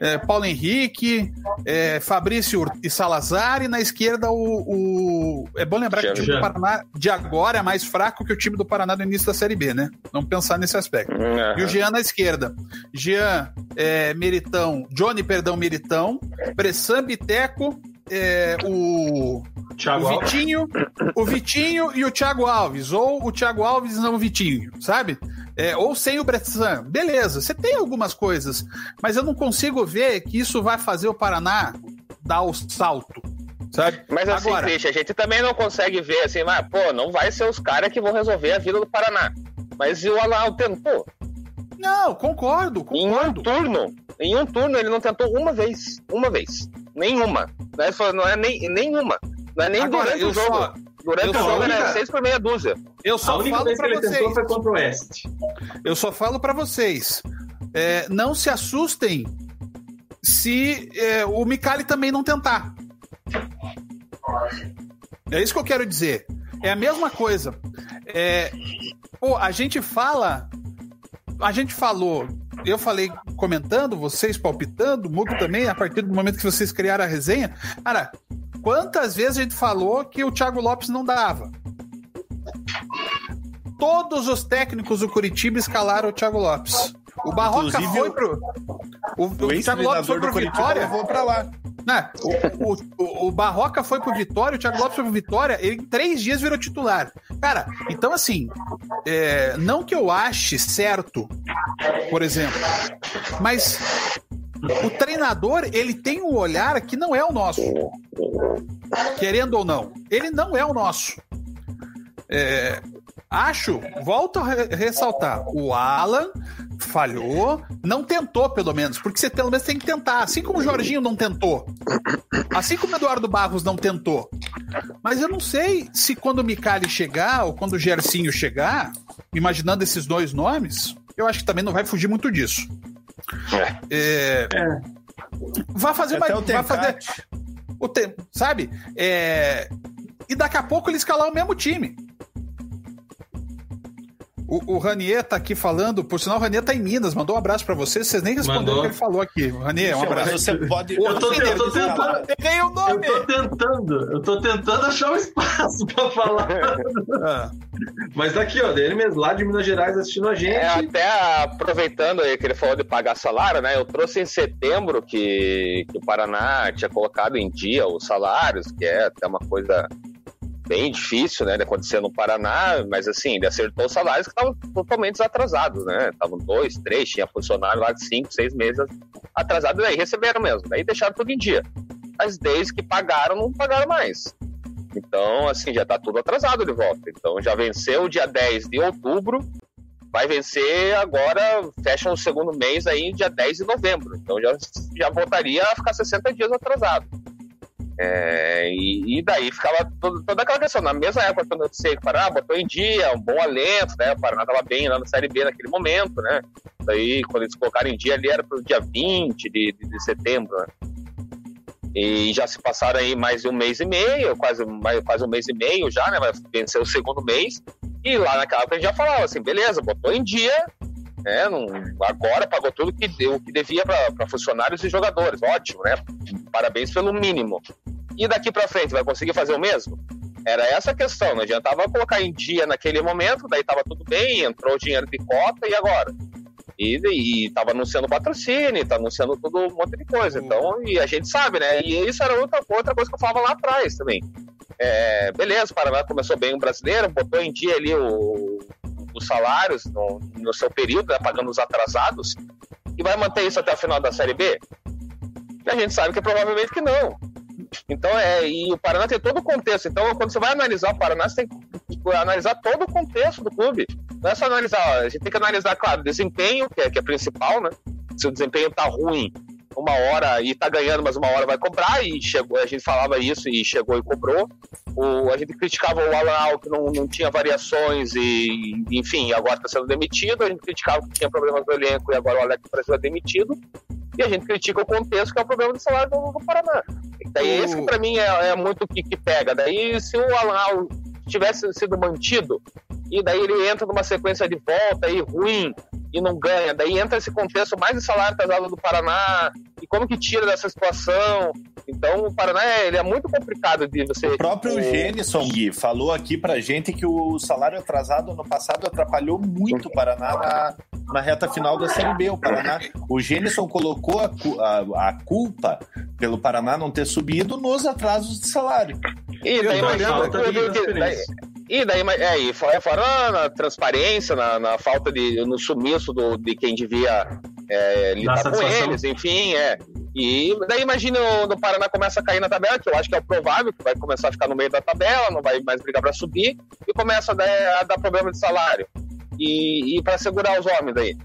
é, Paulo Henrique, é, Fabrício e Salazar, e na esquerda o. o... É bom lembrar que o time do Paraná de agora é mais fraco que o time do Paraná do início da Série B, né? Vamos pensar nesse aspecto. Uhum. E o Jean na esquerda. Jean, é, Meritão, Johnny, perdão, Meritão, Bressan, Biteco, é, o, o Vitinho, o Vitinho e o Thiago Alves, ou o Thiago Alves e não o Vitinho, sabe? É, ou sem o Bressan. Beleza, você tem algumas coisas, mas eu não consigo ver que isso vai fazer o Paraná dar o salto. Sabe? Mas assim, Agora, Christian, a gente também não consegue ver assim, mas, pô, não vai ser os caras que vão resolver a vida do Paraná. Mas o Alan tentou. Não, concordo, concordo. Em um turno, em um turno ele não tentou uma vez. Uma vez. Nenhuma. Não é, não é nem, nenhuma. Não é nem Agora, durante o jogo. Só, durante o jogo única... era seis por meia dúzia. Eu só falo para vocês. Eu só falo para vocês. É, não se assustem se é, o Mikali também não tentar. É isso que eu quero dizer. É a mesma coisa. É, pô, a gente fala. A gente falou eu falei comentando, vocês palpitando, Mudo também, a partir do momento que vocês criaram a resenha. Cara, quantas vezes a gente falou que o Thiago Lopes não dava? Todos os técnicos do Curitiba escalaram o Thiago Lopes. O Barroca Inclusive, foi pro. O, o, o Thiago Lopes foi pro Vitória. Vou pra lá. Né? O, o, o, Barroca foi pro Vitória, o Thiago Lopes foi pro Vitória, ele em três dias virou titular. Cara, então assim, é, não que eu ache certo, por exemplo, mas o treinador, ele tem um olhar que não é o nosso. Querendo ou não. Ele não é o nosso. É, acho, volto a ressaltar, o Alan falhou, não tentou, pelo menos, porque você pelo menos tem que tentar. Assim como o Jorginho não tentou. Assim como o Eduardo Barros não tentou. Mas eu não sei se quando o Micali chegar, ou quando o Gercinho chegar, imaginando esses dois nomes, eu acho que também não vai fugir muito disso. É. é vai fazer uma. Vai fazer. O tempo, sabe? É, e daqui a pouco ele escalar o mesmo time. O, o Ranier tá aqui falando, por sinal, o Ranier tá em Minas, mandou um abraço pra você, vocês nem responderam o que ele falou aqui. Ranier, um abraço. Você pode. Eu tô, eu tô tentando. Peguei o nome. Eu tô tentando, eu tô tentando achar um espaço <laughs> pra falar. <laughs> ah. Mas aqui, ó, ele mesmo, lá de Minas Gerais assistindo a gente. É, até aproveitando aí que ele falou de pagar salário, né? Eu trouxe em setembro que, que o Paraná tinha colocado em dia os salários, que é até uma coisa bem difícil, né, de acontecer no Paraná, mas assim, ele acertou salários que estavam totalmente atrasados, né, estavam dois, três, tinha funcionário lá de cinco, seis meses atrasados, daí receberam mesmo, daí deixaram tudo em dia. Mas desde que pagaram, não pagaram mais. Então, assim, já está tudo atrasado de volta. Então, já venceu o dia 10 de outubro, vai vencer agora, fecha o segundo mês aí, dia 10 de novembro. Então, já, já voltaria a ficar 60 dias atrasado. É, e, e, daí ficava toda aquela questão. Na mesma época, quando eu disse que o Paraná botou em dia, um bom alento, né? O Paraná estava bem lá na Série B naquele momento, né? Daí, quando eles colocaram em dia ali, era para o dia 20 de, de, de, setembro, né? E já se passaram aí mais de um mês e meio, quase, mais, quase um mês e meio já, né? Vai vencer o segundo mês. E lá naquela época a gente já falava assim: beleza, botou em dia, né? Não, agora pagou tudo que deu, que devia para funcionários e jogadores. Ótimo, né? Parabéns pelo mínimo. E daqui para frente, vai conseguir fazer o mesmo? Era essa a questão, não adiantava colocar em dia naquele momento, daí estava tudo bem, entrou o dinheiro de cota e agora? E, estava anunciando patrocínio, está anunciando tudo um monte de coisa. Então, e a gente sabe, né? E isso era outra, outra coisa que eu falava lá atrás também. É, beleza, o Paraná começou bem o brasileiro, botou em dia ali o, os salários no, no seu período, né, pagando os atrasados, e vai manter isso até o final da Série B? E a gente sabe que provavelmente que não. Então, é, e o Paraná tem todo o contexto. Então, quando você vai analisar o Paraná, você tem que analisar todo o contexto do clube. Não é só analisar, a gente tem que analisar, claro, desempenho, que é, que é principal, né? Se o desempenho tá ruim, uma hora e tá ganhando, mas uma hora vai cobrar, e chegou, a gente falava isso e chegou e cobrou. O, a gente criticava o Alan que não, não tinha variações e, enfim, agora está sendo demitido. A gente criticava que tinha problemas no elenco e agora o Alex Brasil é demitido. E a gente critica o contexto, que é o problema do salário do, do Paraná. Daí uh. esse que para mim é, é muito o que, que, pega. Daí se o Alan tivesse sido mantido, e daí ele entra numa sequência de volta aí ruim e não ganha. Daí entra esse contexto mais de salário pesado do Paraná e como que tira dessa situação. Então o Paraná ele é muito complicado de você. O próprio Gênison Gui falou aqui pra gente que o salário atrasado ano passado atrapalhou muito o Paraná na, na reta final da Série B. O Paraná, o Gênison colocou a, a, a culpa pelo Paraná não ter subido nos atrasos de salário. E daí, Eu daí-. E é, e fora, fora na transparência, na, na falta de. no sumiço do, de quem devia é, lidar com eles, enfim, é. E daí imagina o do Paraná começa a cair na tabela, que eu acho que é o provável, que vai começar a ficar no meio da tabela, não vai mais brigar para subir, e começa a dar, a dar problema de salário. E, e para segurar os homens daí.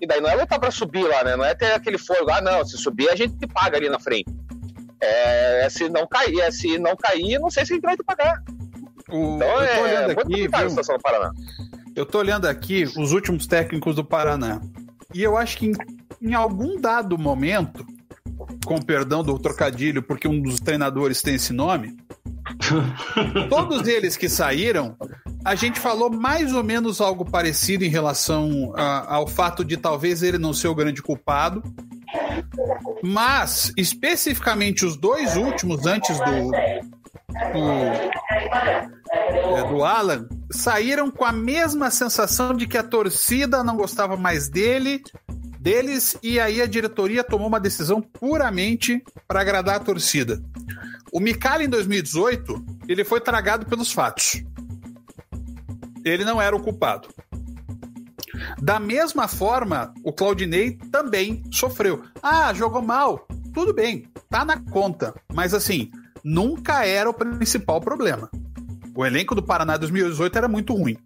E daí não é lutar para subir lá, né? Não é ter aquele fogo, ah, não, se subir a gente te paga ali na frente. É, se não cair, é, se não cair, não sei se a gente vai te pagar. O- Então eu tô é olhando muito aqui, complicada a viu? situação do Paraná. Eu tô olhando aqui os últimos técnicos do Paraná. E eu acho que em, em algum dado momento, com perdão do trocadilho, porque um dos treinadores tem esse nome, <laughs> todos eles que saíram, a gente falou mais ou menos algo parecido em relação a- ao fato de talvez ele não ser o grande culpado. Mas, especificamente os dois últimos antes do, do é, do Alan saíram com a mesma sensação de que a torcida não gostava mais dele, deles, e aí a diretoria tomou uma decisão puramente para agradar a torcida. O Micali em 2018, ele foi tragado pelos fatos. Ele não era o culpado. Da mesma forma, o Claudinei também sofreu. Ah, jogou mal. Tudo bem, tá na conta. Mas assim, nunca era o principal problema. O elenco do Paraná 2018 era muito ruim.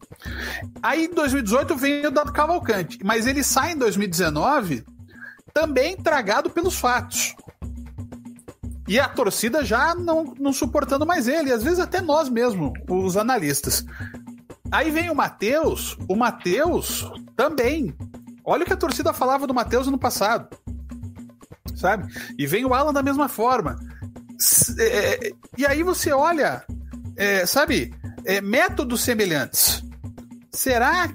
Aí em 2018 vem o Dado Cavalcante, mas ele sai em 2019 também tragado pelos fatos. E a torcida já não, não suportando mais ele, às vezes até nós mesmo, os analistas. Aí vem o Matheus, o Matheus também. Olha o que a torcida falava do Matheus no passado. Sabe? E vem o Alan da mesma forma. S- é, e aí você olha, é, sabe, é, métodos semelhantes. Será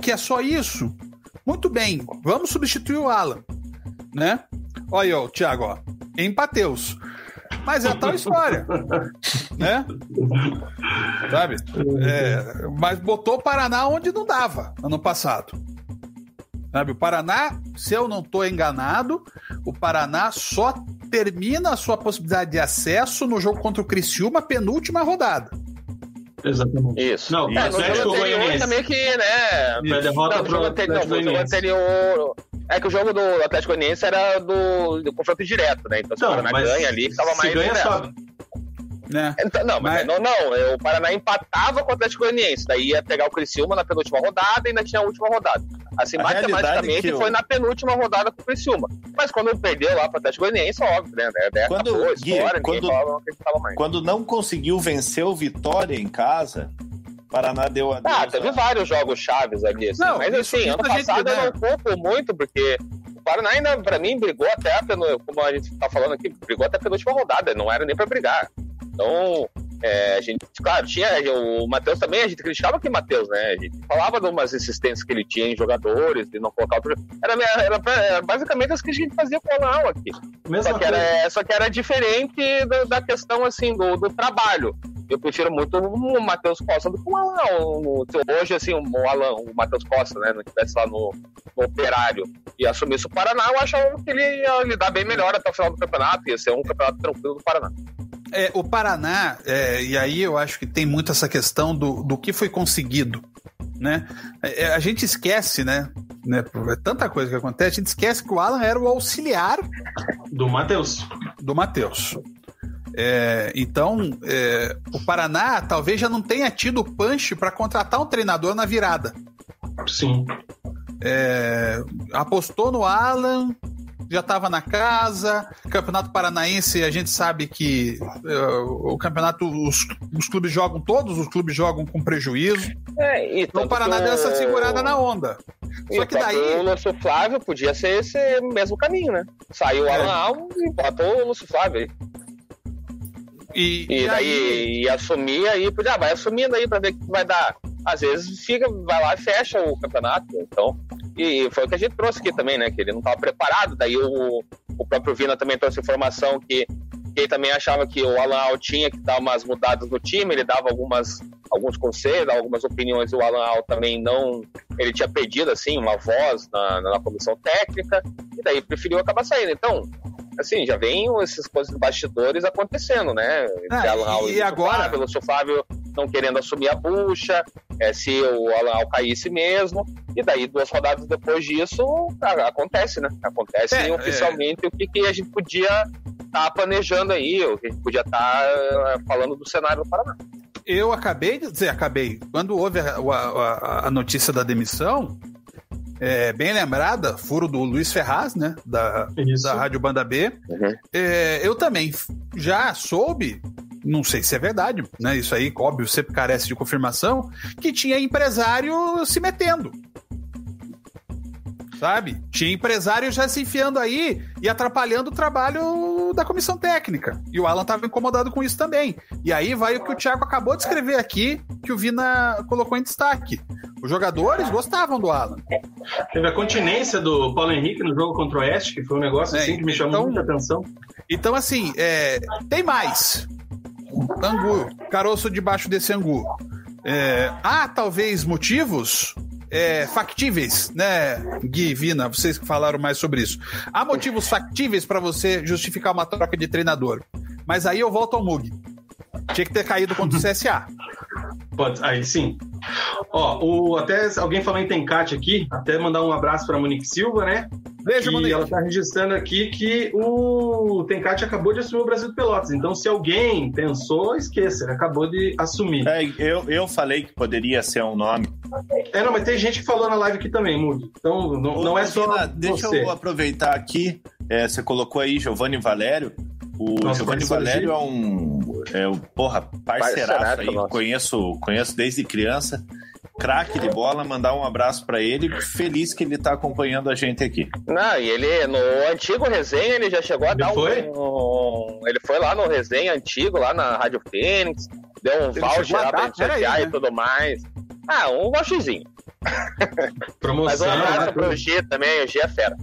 que é só isso? Muito bem, vamos substituir o Alan, né? Olha aí, ó, o Thiago, ó, empateus. Mas é a tal história, <laughs> né? Sabe? É, mas botou o Paraná onde não dava ano passado. Sabe? O Paraná, se eu não estou enganado, o Paraná só termina a sua possibilidade de acesso no jogo contra o Criciúma, penúltima rodada. Exatamente. Isso. Não, É, no jogo anterior também que, né? Derrota Não, no jogo anterior, não, Atlético no jogo Goianiense. anterior. É que o jogo do Atlético Goianiense era do, do confronto direto, né? Então se o Paraná ganha ali, se mais. ganha, direto. sobe. Né? Então, não, mas, Mas- não, não. é, O Paraná empatava com o Atlético Goianiense. Daí ia pegar o Criciúma na penúltima rodada e ainda tinha a última rodada. Assim, A é matematicamente que o- foi na penúltima rodada com o Criciúma. Mas quando perdeu lá pro Atlético Goianiense, óbvio, né? Daí Quando- acabou Gui, história, quando- falava, não. Quando não conseguiu vencer o Vitória em casa, Paraná deu a Ah, teve a- vários jogos chaves ali, assim. Não, mas assim, isso ano a gente, passado né? eu não culpo muito, porque o Paraná ainda, pra mim, brigou até, pelo, como a gente tá falando aqui, brigou até pela última rodada, não era nem pra brigar. Então, é, a gente, claro, tinha o Matheus também, a gente criticava que o Matheus, né? A gente falava de umas insistências que ele tinha em jogadores, de não colocar outro. Era, era, era basicamente as que a gente fazia com o Alan aqui. Mesma Só que, coisa. era, só que era diferente da, da questão assim do, do trabalho. Eu prefiro muito o Matheus Costa do que o Alan. Hoje, assim, o Alan, o Matheus Costa, né, não estivesse lá no, no operário e assumisse o Paraná, eu achava que ele ia lidar bem melhor até o final do campeonato, ia ser um campeonato tranquilo do Paraná. É, o Paraná, é, e aí eu acho que tem muito essa questão do, do que foi conseguido, né? É, a gente esquece, né? né? É tanta coisa que acontece, a gente esquece que o Alan era o auxiliar Do Matheus. do Matheus. É, então, é, o Paraná talvez já não tenha tido punch para contratar um treinador na virada. Sim. É, apostou no Alan, já estava na casa. Campeonato Paranaense, a gente sabe que é, o campeonato, os, os clubes jogam, todos os clubes jogam com prejuízo. É, Então o Paraná que deu essa o- segurada na onda. e Só que o daí. Lúcio Flávio podia ser esse mesmo caminho, né? Saiu o É. Alan Alves e botou o Lúcio Flávio aí. E, E, daí aí, e assumir aí, podia, ah, vai assumindo aí pra ver o que vai dar. às vezes fica, vai lá e fecha o campeonato. Então, e foi o que a gente trouxe aqui também, né? Que ele não estava preparado. Daí o, o próprio Vina também trouxe informação que, que ele também achava que o Alan Al tinha que dar umas mudadas no time, ele dava algumas alguns conselhos, algumas opiniões, o Alan Al também não. Ele tinha pedido, assim, uma voz na, na comissão técnica, e daí preferiu acabar saindo. Então, assim, já vem essas coisas de bastidores acontecendo, né? Ah, e, agora? Fábio, o seu Flávio não querendo assumir a bucha, é, se o Alan Al caísse mesmo, e daí duas rodadas depois disso, a- acontece, né? Acontece É, oficialmente o que, que a gente podia estar planejando aí, o que a gente podia estar falando do cenário do Paraná. Eu acabei de dizer, acabei. Quando houve a, a- a notícia da demissão, é, bem lembrada, furo do Luiz Ferraz, né? Da, Isso. da Rádio Banda B. Uhum. É, eu também já soube, não sei se é verdade, né? Isso aí, óbvio, sempre carece de confirmação, que tinha empresário se metendo. Sabe? Tinha empresário já se enfiando aí e atrapalhando o trabalho da comissão técnica. E o Alan estava incomodado com isso também. E aí vai o que o Thiago acabou de escrever aqui, que o Vina colocou em destaque. Os jogadores gostavam do Alan. Teve a continência do Paulo Henrique no jogo contra o Oeste, que foi um negócio É, assim que me chamou então- muita atenção. Então, assim, é, tem mais. Angu, caroço debaixo desse angu. É, há talvez motivos é, factíveis, né, Gui, Vina, vocês que falaram mais sobre isso. Há motivos factíveis para você justificar uma troca de treinador. Mas aí eu volto ao Mug. Tinha que ter caído contra o CSA. Pode, aí sim. Ó, o, até alguém falou em Tencate aqui, até mandar um abraço para Monique Silva, né? Beijo, e Monique. ela tá registrando aqui que o Tencate acabou de assumir o Brasil de Pelotas. Então, se alguém pensou, esqueça, ele acabou de assumir. É, eu, eu falei que poderia ser um nome. É, não, mas tem gente que falou na live aqui também, Mugi. Então, não, não é só Deixa você. eu aproveitar aqui. é, você colocou aí Giovanni Valério. O Nossa, Giovanni parceiro Valério é um. É o, porra, parceiraço Parceiraço aí. Conheço, conheço desde criança. Craque de bola, mandar um abraço pra ele. Feliz que ele tá acompanhando a gente aqui. Não, e ele, no antigo resenha, ele já chegou a Ele dar um, foi? um- Ele foi lá no resenha antigo, lá na Rádio Fênix, deu um Ele voucher lá pra gente sortear né? e tudo mais. Ah, um voucherzinho. Mas um Promoção. abraço né? pro G também, o G é fera.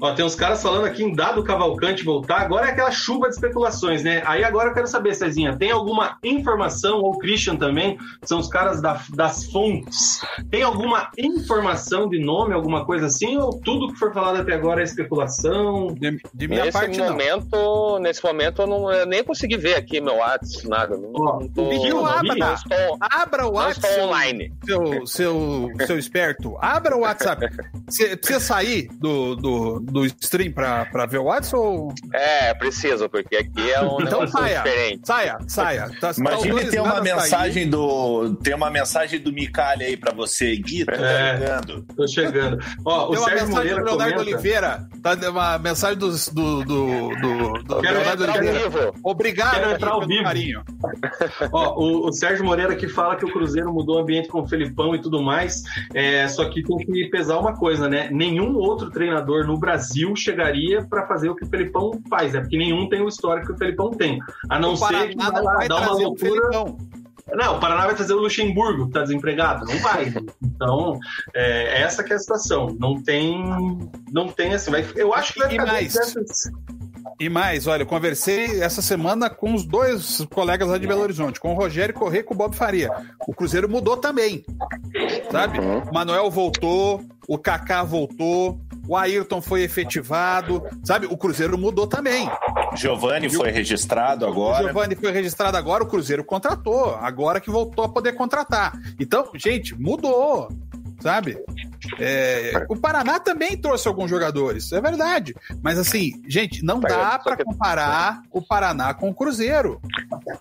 Ó, tem uns caras falando aqui em dado Cavalcante voltar. Agora é aquela chuva de especulações, né? Aí agora eu quero saber, Cezinha, tem alguma informação, ou Christian também, são os caras da- das fontes, tem alguma informação de nome, alguma coisa assim? Ou tudo que for falado até agora é especulação? De, de minha Nesse parte, não. momento, nesse momento eu, não, eu nem consegui ver aqui meu WhatsApp, nada. Não, Ó, não tô, não, abra. não estou, Abra o não WhatsApp. online. seu, seu, seu esperto, abra o WhatsApp. <laughs> Você precisa sair do, do, do stream pra, pra ver o WhatsApp ou. É, preciso, porque aqui é um Então negócio saia. diferente. Saia, saia. Tá, tá Imagine dois ter uma mensagem do. Tem uma mensagem do Micali aí pra você, Gui, tô É. ligando. Tô chegando. Ó, o Tem uma Sérgio mensagem Moreira do Leonardo comenta... Oliveira. Tá uma mensagem do, do, do, do Quero Leonardo Oliveira. vivo. Obrigado Quero entrar ao vivo. carinho. <laughs> Ó, o, o Sérgio Moreira que fala que o Cruzeiro mudou o ambiente com o Felipão e tudo mais. É, só que tem que pesar uma coisa, né? Nenhum outro treinador no Brasil chegaria para fazer o que o Felipão faz, né? Porque nenhum tem o histórico que o Felipão tem. A não O ser que Paraná vai vai dar uma loucura. Não, o Paraná vai trazer o Luxemburgo, que tá desempregado. Não vai. Então, é, essa que é a situação. Não tem. Não tem assim. Vai, eu acho que vai E ficar mais? dessas- E mais, olha, eu conversei essa semana com os dois colegas lá de Belo Horizonte, com o Rogério Corrêa e com o Bob Faria. O Cruzeiro mudou também, sabe? O Manuel voltou, o Kaká voltou, o Ayrton foi efetivado, sabe? O Cruzeiro mudou também. Giovanni foi registrado agora. Giovanni foi registrado agora, o Cruzeiro contratou, agora que voltou a poder contratar. Então, gente, mudou, sabe? É, o Paraná também trouxe alguns jogadores, é verdade. Mas assim, gente, não dá só para comparar o Paraná com o Cruzeiro.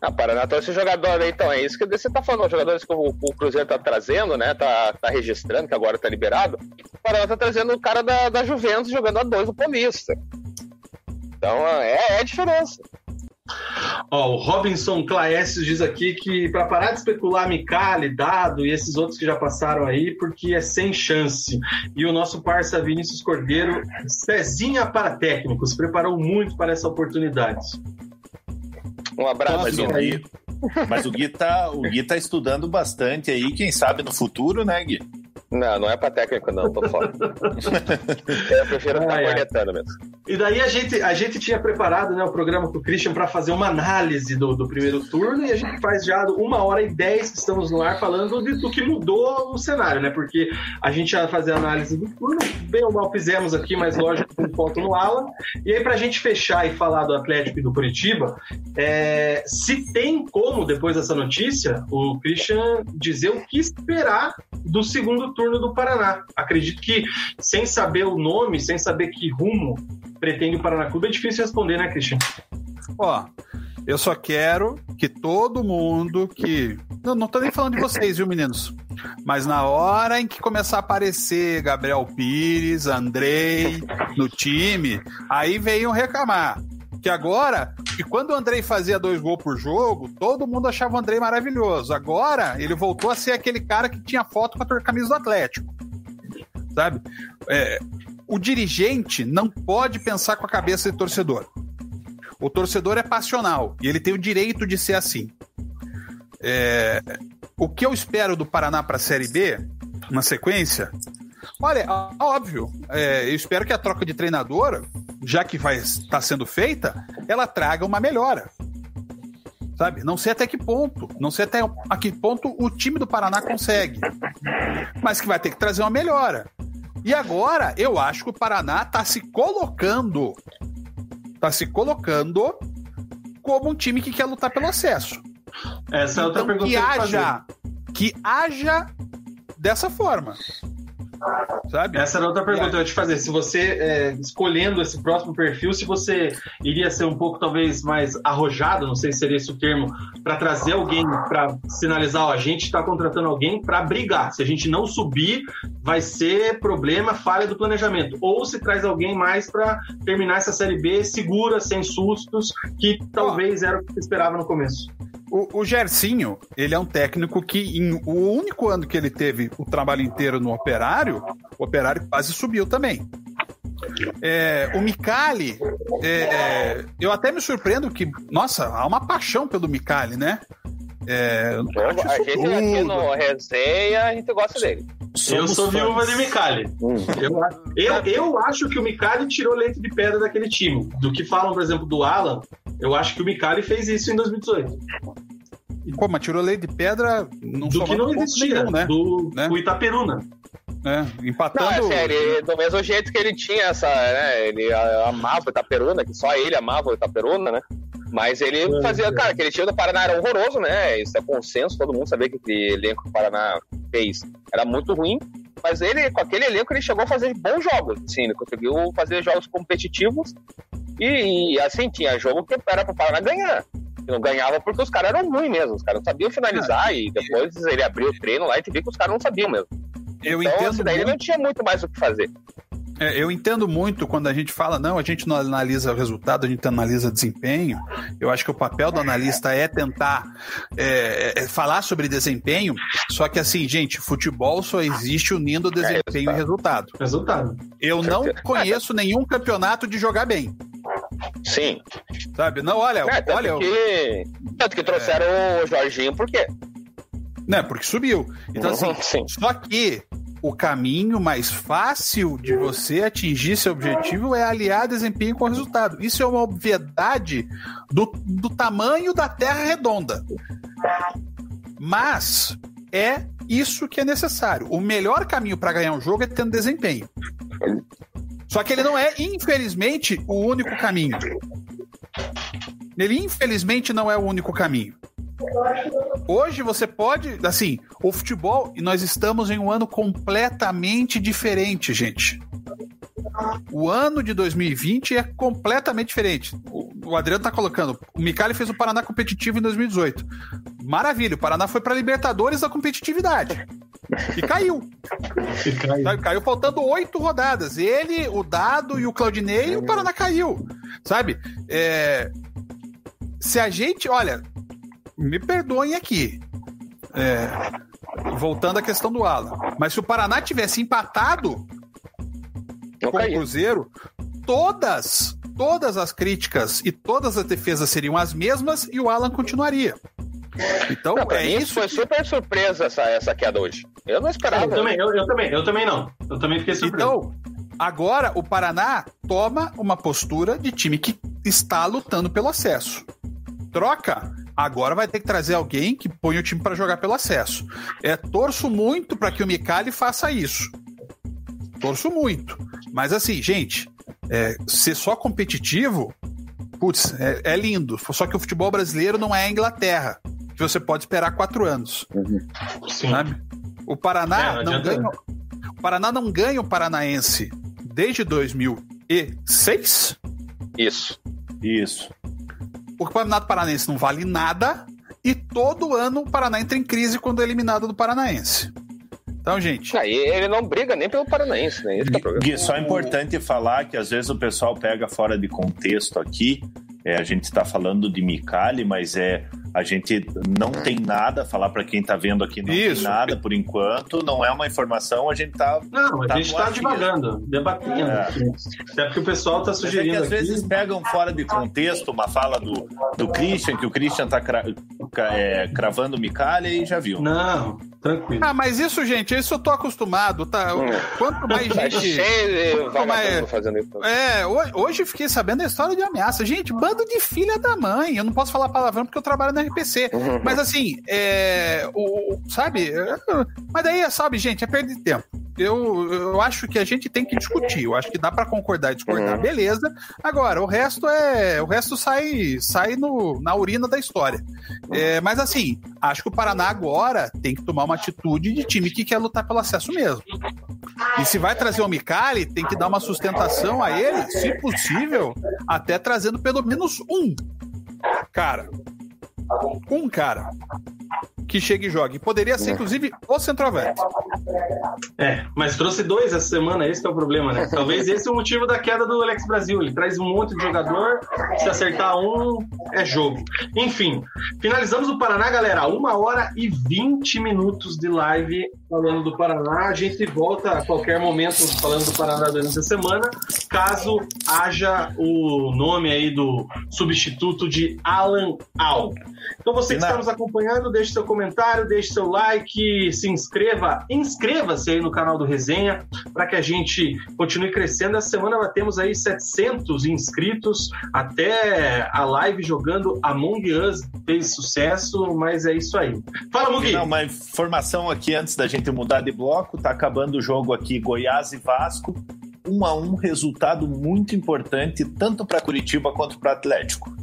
Ah, Paraná trouxe jogador aí, então. É isso que você tá falando. Os jogadores que o, o Cruzeiro tá trazendo, né? Tá, tá registrando, que agora tá liberado. O Paraná tá trazendo o cara da, da Juventus jogando a dois no Paulista. Então é, é a diferença. Ó, o Robinson Claesses diz aqui que para parar de especular Micali, Dado e esses outros que já passaram aí, porque é sem chance. E o nosso parça Vinícius Cordeiro, Cezinha para técnicos, preparou muito para essa oportunidade. Um abraço, Mas Vini. o, Mi- Mas o Gui, tá, o Gui tá estudando bastante aí, quem sabe no futuro, né, Gui? Não, não é pra técnico, não, tô fora. <laughs> eu prefiro ficar cornetando mesmo. E daí a gente, a gente tinha preparado né, o programa com o Christian para fazer uma análise do, do primeiro turno e a gente faz já uma hora e dez que estamos no ar falando de, do que mudou o cenário, né? Porque a gente ia fazer a análise do turno, bem ou mal fizemos aqui, mas lógico, com foto no ala. E aí, pra gente fechar e falar do Atlético e do Curitiba, é, se tem como, depois dessa notícia, o Christian dizer o que esperar do segundo turno do Paraná. Acredito que, sem saber o nome, sem saber que rumo pretende o Paraná Clube, é difícil responder, né, Christian? Ó, eu só quero que todo mundo que. Não, não tô nem falando de vocês, viu, meninos? Mas na hora em que começar a aparecer Gabriel Pires, Andrei no time, aí venham reclamar. Que agora, que quando o Andrei fazia dois gols por jogo, todo mundo achava o Andrei maravilhoso. Agora, ele voltou a ser aquele cara que tinha foto com a camisa do Atlético. Sabe? É, o dirigente não pode pensar com a cabeça de torcedor. O torcedor é passional e ele tem o direito de ser assim. É, o que eu espero do Paraná para a Série B, na sequência, olha, óbvio, é, eu espero que a troca de treinador, já que vai estar tá sendo feita, ela traga uma melhora. Sabe? Não sei até que ponto, não sei até a que ponto o time do Paraná consegue, mas que vai ter que trazer uma melhora. E agora, eu acho que o Paraná está se colocando, está se colocando como um time que quer lutar pelo acesso. Essa é outra então, pergunta que haja, que haja dessa forma. Sabe? Essa era outra pergunta que eu ia te fazer. Se você, é, escolhendo esse próximo perfil, se você iria ser um pouco, talvez, mais arrojado, não sei se seria esse o termo, para trazer alguém para sinalizar, ó, a gente está contratando alguém para brigar. Se a gente não subir, vai ser problema, falha do planejamento. Ou se traz alguém mais para terminar essa Série B segura, sem sustos, que talvez era o que você esperava no começo. O, o Gersinho, ele é um técnico que, em, o único ano que ele teve o trabalho inteiro no Operário, o Operário quase subiu também. É, o Micali, é, é, eu até me surpreendo que, nossa, há uma paixão pelo Micali, né? É, a gente tudo. aqui no Resenha, a gente gosta dele. eu sou fãs. viúva de Micali. Hum. Eu, eu, eu, acho que o Micali tirou leite de pedra daquele time. Do que falam, por exemplo, do Alan, eu acho que o Micali fez isso em 2018. Pô, mas tirou leite de pedra não do que não existia, nenhum, né? Do, né? do Itaperuna. É, empatando. Não, é sério, do mesmo jeito que ele tinha essa, né? Ele amava o Itaperuna, que só ele amava o Itaperuna, né? Mas ele é, fazia, é. cara, aquele time do Paraná era horroroso, né? Isso é consenso, todo mundo sabia que aquele elenco que o Paraná fez era muito ruim. Mas ele, com aquele elenco, ele chegou a fazer bons jogos, assim, ele conseguiu fazer jogos competitivos. E, e assim, tinha jogo que era pro Paraná ganhar. Não ganhava porque os caras eram ruins mesmo, os caras não sabiam finalizar ah, e depois ele abriu o treino lá e te viu que os caras não sabiam mesmo. Eu então, entendo. Assim, daí muito... ele não tinha muito mais o que fazer. É, eu entendo muito quando a gente fala, não, a gente não analisa o resultado, a gente analisa desempenho. Eu acho que o papel do analista é tentar é, é, falar sobre desempenho, só que assim, gente, futebol só existe unindo desempenho é, resultado. e resultado. Resultado. Eu não conheço nenhum campeonato de jogar bem. Sim. Sabe? Não, olha, é, tanto olha. Que, tanto que trouxeram é. o Jorginho, por quê? Né, porque subiu. Então, assim, uhum, sim. só que o caminho mais fácil de você atingir seu objetivo é aliar desempenho com resultado. Isso é uma obviedade do, do tamanho da Terra redonda. Mas é isso que é necessário. O melhor caminho para ganhar um jogo é tendo desempenho. Só que ele não é, infelizmente, o único caminho. Ele, infelizmente, não é o único caminho. Hoje você pode, assim, o futebol, e nós estamos em um ano completamente diferente, gente. O ano de 2020 é completamente diferente. O, Adriano tá colocando. O Micali fez o Paraná competitivo em 2018. Maravilha, o Paraná foi para Libertadores da competitividade. E caiu. E caiu. caiu faltando oito rodadas. Ele, o Dado e o Claudinei, e o Paraná caiu. Sabe? É... Se a gente, olha, me perdoem aqui. É, voltando à questão do Alan. Mas se o Paraná tivesse empatado com o Cruzeiro, todas, todas as críticas e todas as defesas seriam as mesmas e o Alan continuaria. Então, Não, é mim isso. foi super surpresa essa, essa queda hoje. Eu não esperava. Eu também, eu, eu também, eu também não. Eu também fiquei surpreso. Então, agora o Paraná toma uma postura de time que está lutando pelo acesso. Troca. Agora vai ter que trazer alguém que põe o time para jogar pelo acesso. É, torço muito para que o Micali faça isso. Torço muito. Mas assim, gente, é, ser só competitivo, putz, é, é lindo. Só que o futebol brasileiro não é a Inglaterra, que você pode esperar quatro anos. Sim. Sabe? O Paraná É, não não, ganha. O Paraná não ganha o Paranaense desde 2006. Isso. Isso. O Campeonato Paranaense não vale nada e todo ano o Paraná entra em crise quando é eliminado do Paranaense. Então, gente, Aí ele não briga nem pelo Paranaense, né? Esse que é. Gui, só é importante falar que às vezes o pessoal pega fora de contexto aqui. É, a gente está falando de Micali, mas é a gente não tem nada, falar para quem está vendo aqui, não Isso. tem nada por enquanto, não é uma informação, a gente tá. Não, a Tá gente no tá achismo. devagando, debatendo. É. Até porque o pessoal tá Mas é que sugerindo às aqui. vezes pegam fora de contexto uma fala do, do Christian, que o Christian tá cra- é, cravando o Micali e já viu. Não, tranquilo. Ah, mas isso, gente, isso eu tô acostumado, tá? Quanto mais Tá gente. cheio Quanto mais- fazendo isso. É, ho- hoje eu fiquei sabendo a história de ameaça. Gente, bando de filha da mãe. Eu não posso falar palavrão porque eu trabalho na RPC. Mas assim, é. O, sabe? Mas daí, sabe, gente, é perda de tempo. Eu, eu acho que a gente tem que discutir. Eu acho que dá pra concordar e discordar, Uhum. beleza. Agora, o resto é. O resto sai, sai no, na urina da história. É, mas assim, acho que o Paraná agora tem que tomar uma atitude de time que quer lutar pelo acesso mesmo. E se vai trazer o Micali, tem que dar uma sustentação a ele, se possível, até trazendo pelo menos um cara. Um cara que chegue e jogue. Poderia ser, inclusive, o centroavante. É, mas trouxe dois essa semana, esse que é o problema, né? <laughs> Talvez esse é o motivo da queda do Alex Brasil. Ele traz um monte de jogador, se acertar um, é jogo. Enfim, finalizamos o Paraná, galera. Uma hora e 20 minutos de live falando do Paraná. A gente volta a qualquer momento falando do Paraná durante a semana, caso haja o nome aí do substituto de Alan Al. Então você que está nos acompanhando, deixe seu comentário, deixe seu like, se inscreva, inscreva-se aí no canal do Resenha para que a gente continue crescendo. Essa semana batemos aí 700 inscritos, até a live jogando Among Us fez sucesso, mas é isso aí. Fala, Mugi! Não, uma informação aqui antes da gente mudar de bloco, tá acabando o jogo aqui Goiás e Vasco, um a um, resultado muito importante tanto para Curitiba quanto para Atlético.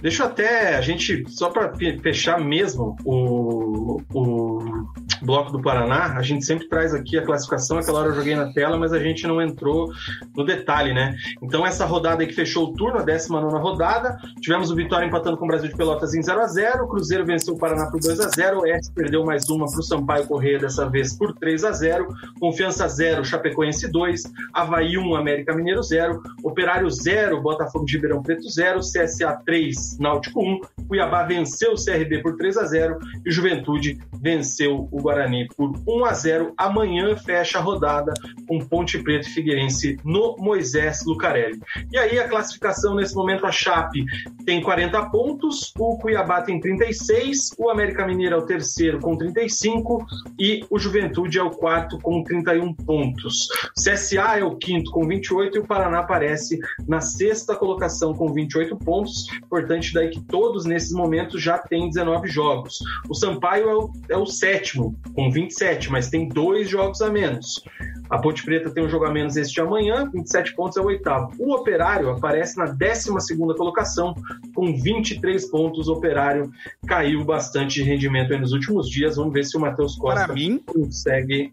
Deixa eu até a gente, só para fechar mesmo o, o bloco do Paraná, a gente sempre traz aqui a classificação. Aquela hora eu joguei na tela, mas a gente não entrou no detalhe, né? Então, essa rodada que fechou o turno, a 19 rodada, tivemos o Vitória empatando com o Brasil de Pelotas em 0 a 0 o Cruzeiro venceu o Paraná por 2 a 0 o S perdeu mais uma para o Sampaio Correia, dessa vez por 3 a 0 Confiança 0, Chapecoense 2, Havaí 1, América Mineiro 0, Operário 0, Botafogo de Ribeirão Preto 0, CSA 3, Náutico 1, Cuiabá venceu o CRB por 3 a 0 e Juventude venceu o Guarani por 1 a 0 Amanhã fecha a rodada com Ponte Preta e Figueirense no Moisés Lucarelli. E aí a classificação nesse momento a Chape tem 40 pontos, o Cuiabá tem 36, o América Mineiro é o terceiro com 35 e o Juventude é o quarto com 31 pontos. CSA é o quinto com 28 e o Paraná aparece na sexta colocação com 28 pontos. Importante daí que todos nesses momentos já têm 19 jogos. O Sampaio é o, é o sétimo com 27, mas tem dois jogos a menos. A Ponte Preta tem um jogo a menos este de amanhã, 27 pontos é o oitavo. O Operário aparece na 12 colocação, com 23 pontos. O Operário caiu bastante de rendimento aí nos últimos dias. Vamos ver se o Matheus Costa Para mim, consegue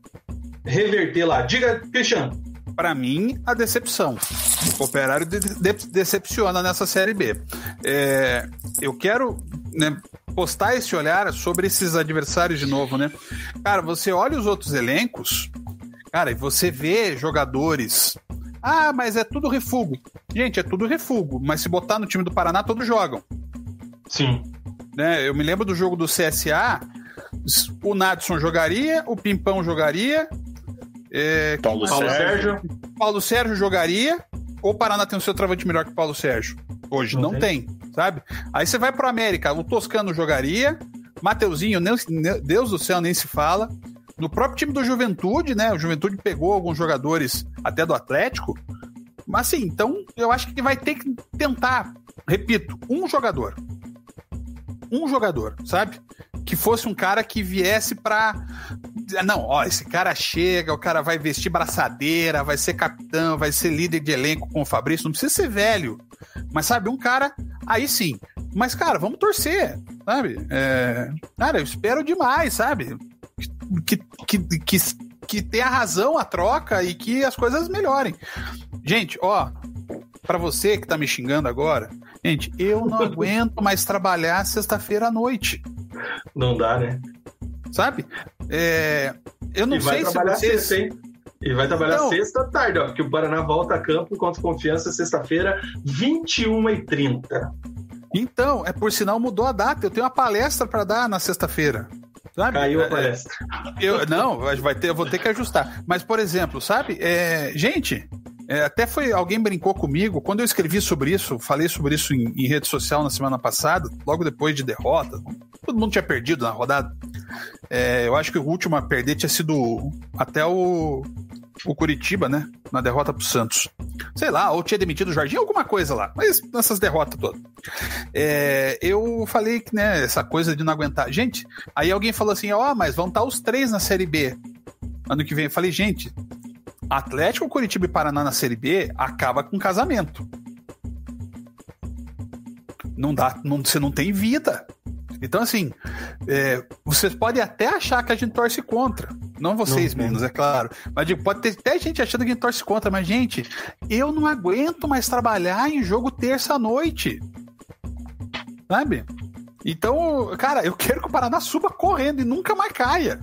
reverter lá. Diga, Cristiano. Para mim, a decepção. O Operário de- de- decepciona nessa Série B. É, eu quero né, postar esse olhar sobre esses adversários de novo, né? Cara, você olha os outros elencos, cara, e você vê jogadores. Ah, mas é tudo refugo. Gente, é tudo refugo, mas se botar no time do Paraná, todos jogam. Sim. né? Eu me lembro do jogo do CSA, o Nadson jogaria, o Pimpão jogaria, é, Paulo, Paulo Sérgio. Sérgio. Paulo Sérgio jogaria, ou o Paraná tem o seu travante melhor que o Paulo Sérgio? Hoje não, não tem. tem. sabe? Aí você vai pro América, o Toscano jogaria, Mateuzinho, Deus do céu, nem se fala. No próprio time do Juventude, né? O Juventude pegou alguns jogadores até do Atlético. Mas assim, então eu acho que vai ter que tentar, repito, um jogador. Um jogador, sabe? Que fosse um cara que viesse pra. Não, ó, esse cara chega, o cara vai vestir braçadeira, vai ser capitão, vai ser líder de elenco com o Fabrício. Não precisa ser velho. Mas sabe, um cara, aí sim. Mas, cara, vamos torcer, sabe? É... Cara, eu espero demais, sabe? Que, que, que, que tenha razão a troca e que as coisas melhorem. Gente, ó, para você que tá me xingando agora, gente, eu não <laughs> aguento mais trabalhar sexta-feira à noite. Não dá, né? Sabe? É, eu não e sei se vocês... Sexta, hein? E vai trabalhar então, sexta tarde, ó, porque o Paraná volta a campo contra confiança sexta-feira, 21h30. Então, é por sinal mudou a data. Eu tenho uma palestra para dar na sexta-feira. Sabe? Caiu a é, palestra. Eu, não, vai ter, eu vou ter que ajustar. Mas, por exemplo, sabe? É, gente, é, até foi alguém brincou comigo quando eu escrevi sobre isso, falei sobre isso em, em, rede social na semana passada, logo depois de derrota. Todo mundo tinha perdido na rodada. É, eu acho que o último a perder tinha sido até o o Curitiba, né? Na derrota pro Santos. Sei lá, ou tinha demitido o Jorginho, alguma coisa lá. Mas nessas derrotas todas. É, eu falei que, né, essa coisa de não aguentar. Gente, aí alguém falou assim: ó, oh, mas vão estar os três na Série B ano que vem. Eu falei, gente, Atlético, Curitiba e Paraná na Série B acaba com casamento. Não dá, não, você não tem vida. Então, assim, é, vocês podem até achar que a gente torce contra. Não vocês não, menos, é claro. Mas digo, pode ter até gente achando que a gente torce contra. Mas, gente, eu não aguento mais trabalhar em jogo terça-noite. Sabe? Então, cara, eu quero que o Paraná suba correndo e nunca mais caia.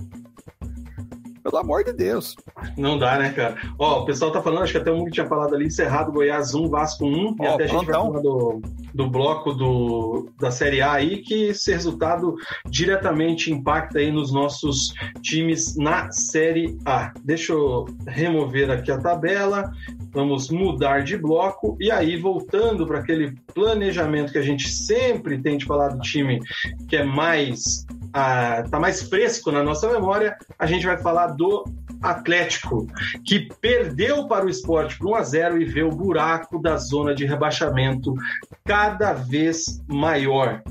Pelo amor de Deus. Não dá, né, cara? Ó, o pessoal tá falando, acho que até o mundo tinha falado ali, Cerrado, Goiás 1, Vasco 1, e até a gente vai falar do, do bloco do, da Série A aí, que esse resultado diretamente impacta aí nos nossos times na Série A. Deixa eu remover aqui a tabela, vamos mudar de bloco, e aí voltando para aquele planejamento que a gente sempre tem de falar do time que é mais está mais fresco na nossa memória, a gente vai falar do Atlético, que perdeu para o esporte por 1 a 0 e vê o buraco da zona de rebaixamento cada vez maior.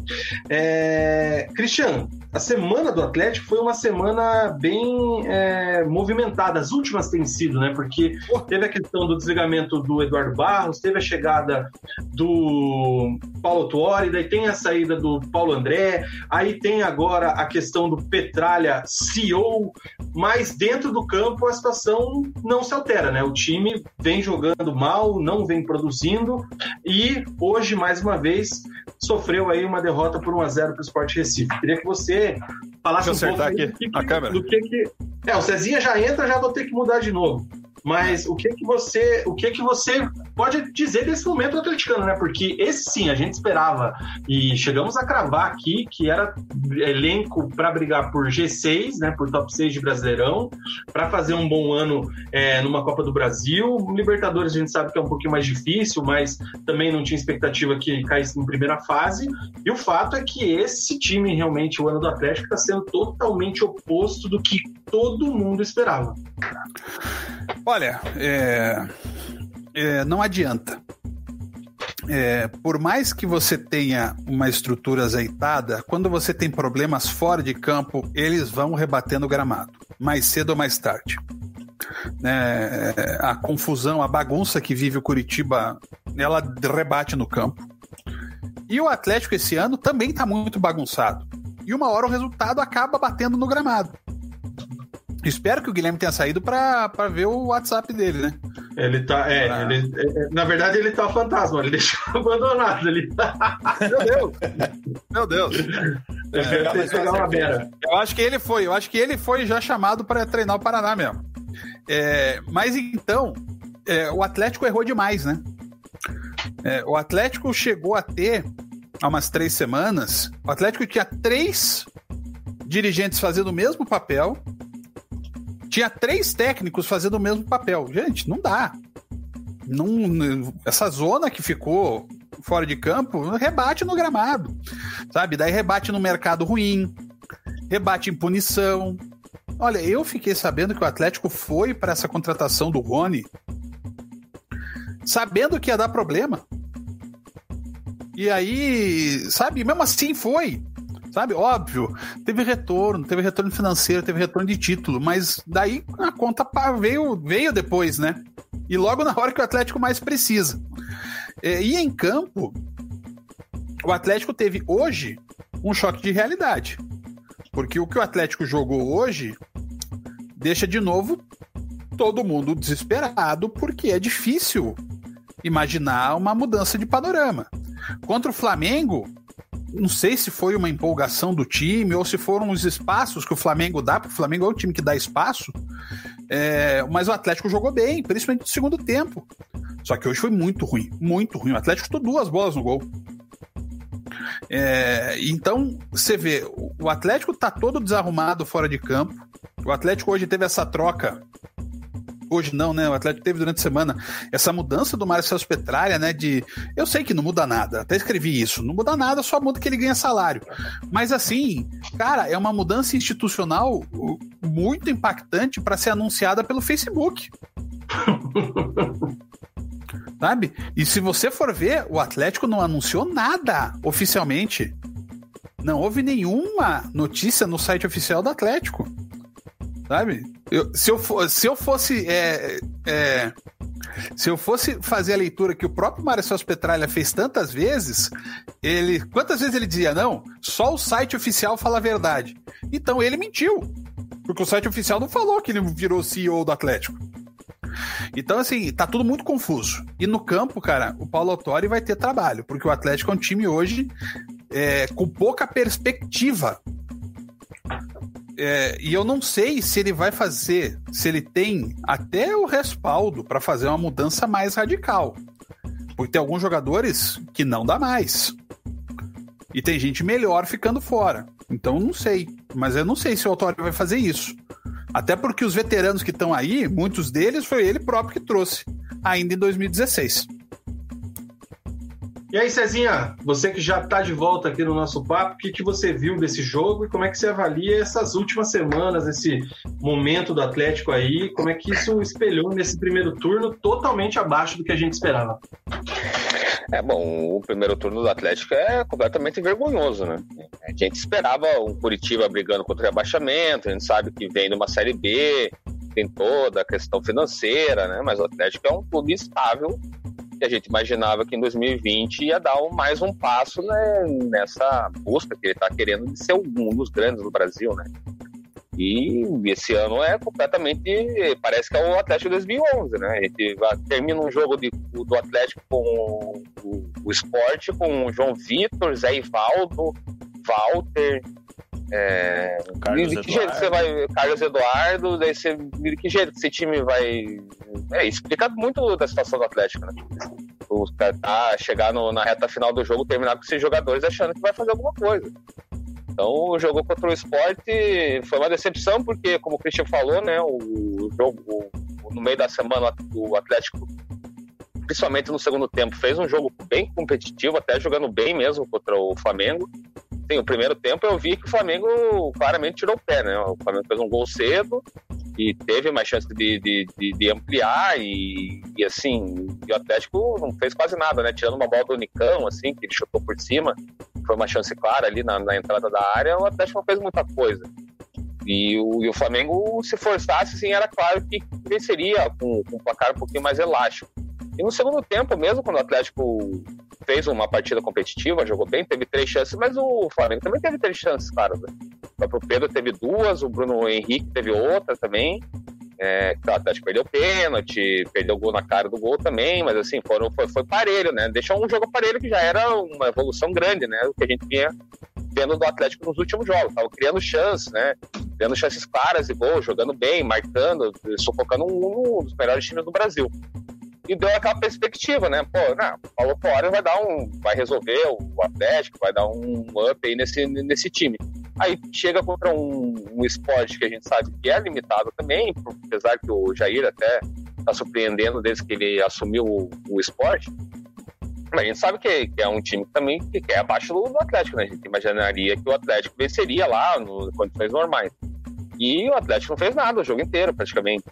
É... Cristiano, a semana do Atlético foi uma semana bem é, movimentada. As últimas têm sido, né? Porque teve a questão do desligamento do Eduardo Barros, teve a chegada do Paulo Tuori, daí tem a saída do Paulo André, aí tem agora a questão do Petralha CEO, mas dentro do campo a situação não se altera, né? O time vem jogando mal, não vem produzindo e hoje, mais uma vez, sofreu aí uma derrota por 1 a 0 para o Sport Recife. Queria que você falasse um pouco aqui, do que, do que, que... É, o Cezinha já entra, já vou ter que mudar de novo. Mas o que que você, o que que você pode dizer desse momento atleticano, né? Porque esse sim a gente esperava e chegamos a cravar aqui que era elenco para brigar por G6, né? Por top 6 de Brasileirão, para fazer um bom ano é, numa Copa do Brasil. Libertadores a gente sabe que é um pouquinho mais difícil, mas também não tinha expectativa que caísse em primeira fase. E o fato é que esse time realmente, o ano do Atlético, está sendo totalmente oposto do que todo mundo esperava. Olha, é, é, não adianta. É, por mais que você tenha uma estrutura azeitada, quando você tem problemas fora de campo, eles vão rebatendo o gramado, mais cedo ou mais tarde. É, a confusão, a bagunça que vive o Curitiba, ela rebate no campo. E o Atlético esse ano também está muito bagunçado. E uma hora o resultado acaba batendo no gramado. Espero que o Guilherme tenha saído para ver o WhatsApp dele, né? Ele tá. É, ah. ele, é, na verdade, ele tá fantasma, ele <laughs> deixou abandonado. Ele tá... Meu Deus! Meu Deus! É, uma beira. Eu acho que ele foi, eu acho que ele foi já chamado para treinar o Paraná mesmo. É, mas então, é, o Atlético errou demais, né? É, o Atlético chegou a ter, há umas três semanas, o Atlético tinha três dirigentes fazendo o mesmo papel tinha três técnicos fazendo o mesmo papel. Gente, não dá. Não, essa zona que ficou fora de campo, rebate no gramado, sabe? Daí rebate no mercado ruim, rebate em punição. Olha, eu fiquei sabendo que o Atlético foi para essa contratação do Rony sabendo que ia dar problema. E aí, sabe, mesmo assim foi. Sabe, óbvio, teve retorno, teve retorno financeiro, teve retorno de título, mas daí a conta veio, veio depois, né? E logo na hora que o Atlético mais precisa. É, e em campo, o Atlético teve hoje um choque de realidade. Porque o que o Atlético jogou hoje deixa de novo todo mundo desesperado, porque é difícil imaginar uma mudança de panorama. Contra o Flamengo, não sei se foi uma empolgação do time ou se foram os espaços que o Flamengo dá, porque o Flamengo é um time que dá espaço, é, mas o Atlético jogou bem, principalmente no segundo tempo. Só que hoje foi muito ruim, muito ruim. O Atlético chutou duas bolas no gol. É, então, você vê, o Atlético tá todo desarrumado fora de campo. O Atlético hoje teve essa troca hoje não, né? O Atlético teve durante a semana essa mudança do Marcelo Petralha, né? De eu sei que não muda nada, até escrevi isso, não muda nada, só muda que ele ganha salário. Mas assim, cara, é uma mudança institucional muito impactante para ser anunciada pelo Facebook. <laughs> Sabe? E se você for ver, o Atlético não anunciou nada oficialmente. Não houve nenhuma notícia no site oficial do Atlético. Sabe? Eu, se, eu for, se eu fosse. É, é, se eu fosse fazer a leitura que o próprio Marcelo Petralha fez tantas vezes, ele. Quantas vezes ele dizia, não? Só o site oficial fala a verdade. Então ele mentiu. Porque o site oficial não falou que ele virou CEO do Atlético. Então, assim, tá tudo muito confuso. E no campo, cara, o Paulo Autori vai ter trabalho, porque o Atlético é um time hoje é, com pouca perspectiva é, e eu não sei se ele vai fazer, se ele tem até o respaldo para fazer uma mudança mais radical. Porque tem alguns jogadores que não dá mais. E tem gente melhor ficando fora. Então não sei. Mas eu não sei se o Autório vai fazer isso. Até porque os veteranos que estão aí, muitos deles foi ele próprio que trouxe, ainda em 2016. E aí, Cezinha, você que já está de volta aqui no nosso papo, o que, que você viu desse jogo e como é que você avalia essas últimas semanas, esse momento do Atlético aí, como é que isso espelhou nesse primeiro turno totalmente abaixo do que a gente esperava? É bom, o primeiro turno do Atlético é completamente vergonhoso, né? A gente esperava um Curitiba brigando contra o rebaixamento, a gente sabe que vem de uma Série B, tem toda a questão financeira, né? Mas o Atlético é um clube estável que a gente imaginava que em 2020 ia dar mais um passo né, nessa busca que ele está querendo de ser um dos grandes do Brasil, né? E esse ano é completamente. Parece que é o Atlético 2011, né? A gente termina um jogo de, do Atlético com o, o esporte, com o João Vitor, Zé Ivaldo, Walter, é, Carlos de que jeito você vai. Carlos Eduardo, daí você, de que jeito esse time vai. É, explica muito da situação do Atlético, né? O tá, chegar no, na reta final do jogo, terminar com esses jogadores achando que vai fazer alguma coisa. Então, jogou contra o esporte foi uma decepção, porque, como o Christian falou, né, o jogo, o, no meio da semana, o Atlético, principalmente no segundo tempo, fez um jogo bem competitivo, até jogando bem mesmo contra o Flamengo. Sim, o primeiro tempo eu vi que o Flamengo claramente tirou o pé, né? O Flamengo fez um gol cedo e teve mais chance de, de, de, de ampliar e, e, assim, e o Atlético não fez quase nada, né? Tirando uma bola do Nicão, assim, que ele chutou por cima, foi uma chance clara ali na, na entrada da área, o Atlético não fez muita coisa. E o, e o Flamengo, se forçasse, assim, era claro que venceria com, com um placar um pouquinho mais elástico. E no segundo tempo, mesmo quando o Atlético fez uma partida competitiva, jogou bem, teve três chances, mas o Flamengo também teve três chances, claro. Né? O próprio Pedro teve duas, o Bruno Henrique teve outra também. É, o Atlético perdeu pênalti, perdeu gol na cara do gol também, mas assim, foram, foi, foi parelho, né? Deixou um jogo parelho que já era uma evolução grande, né? O que a gente vinha vendo do Atlético nos últimos jogos. Tava criando chances, né? Criando chances claras de gol, jogando bem, marcando, sufocando um, um dos melhores times do Brasil e deu aquela perspectiva, né? Pô, não, Paulo Poirier vai dar um, vai resolver o Atlético, vai dar um up aí nesse, nesse time. Aí chega contra um, um esporte que a gente sabe que é limitado também, apesar que o Jair até está surpreendendo desde que ele assumiu o, o esporte. Mas a gente sabe que, que é um time também que, que é abaixo do, do, Atlético, né? A gente imaginaria que o Atlético venceria lá no condições normais. E o Atlético não fez nada o jogo inteiro, praticamente.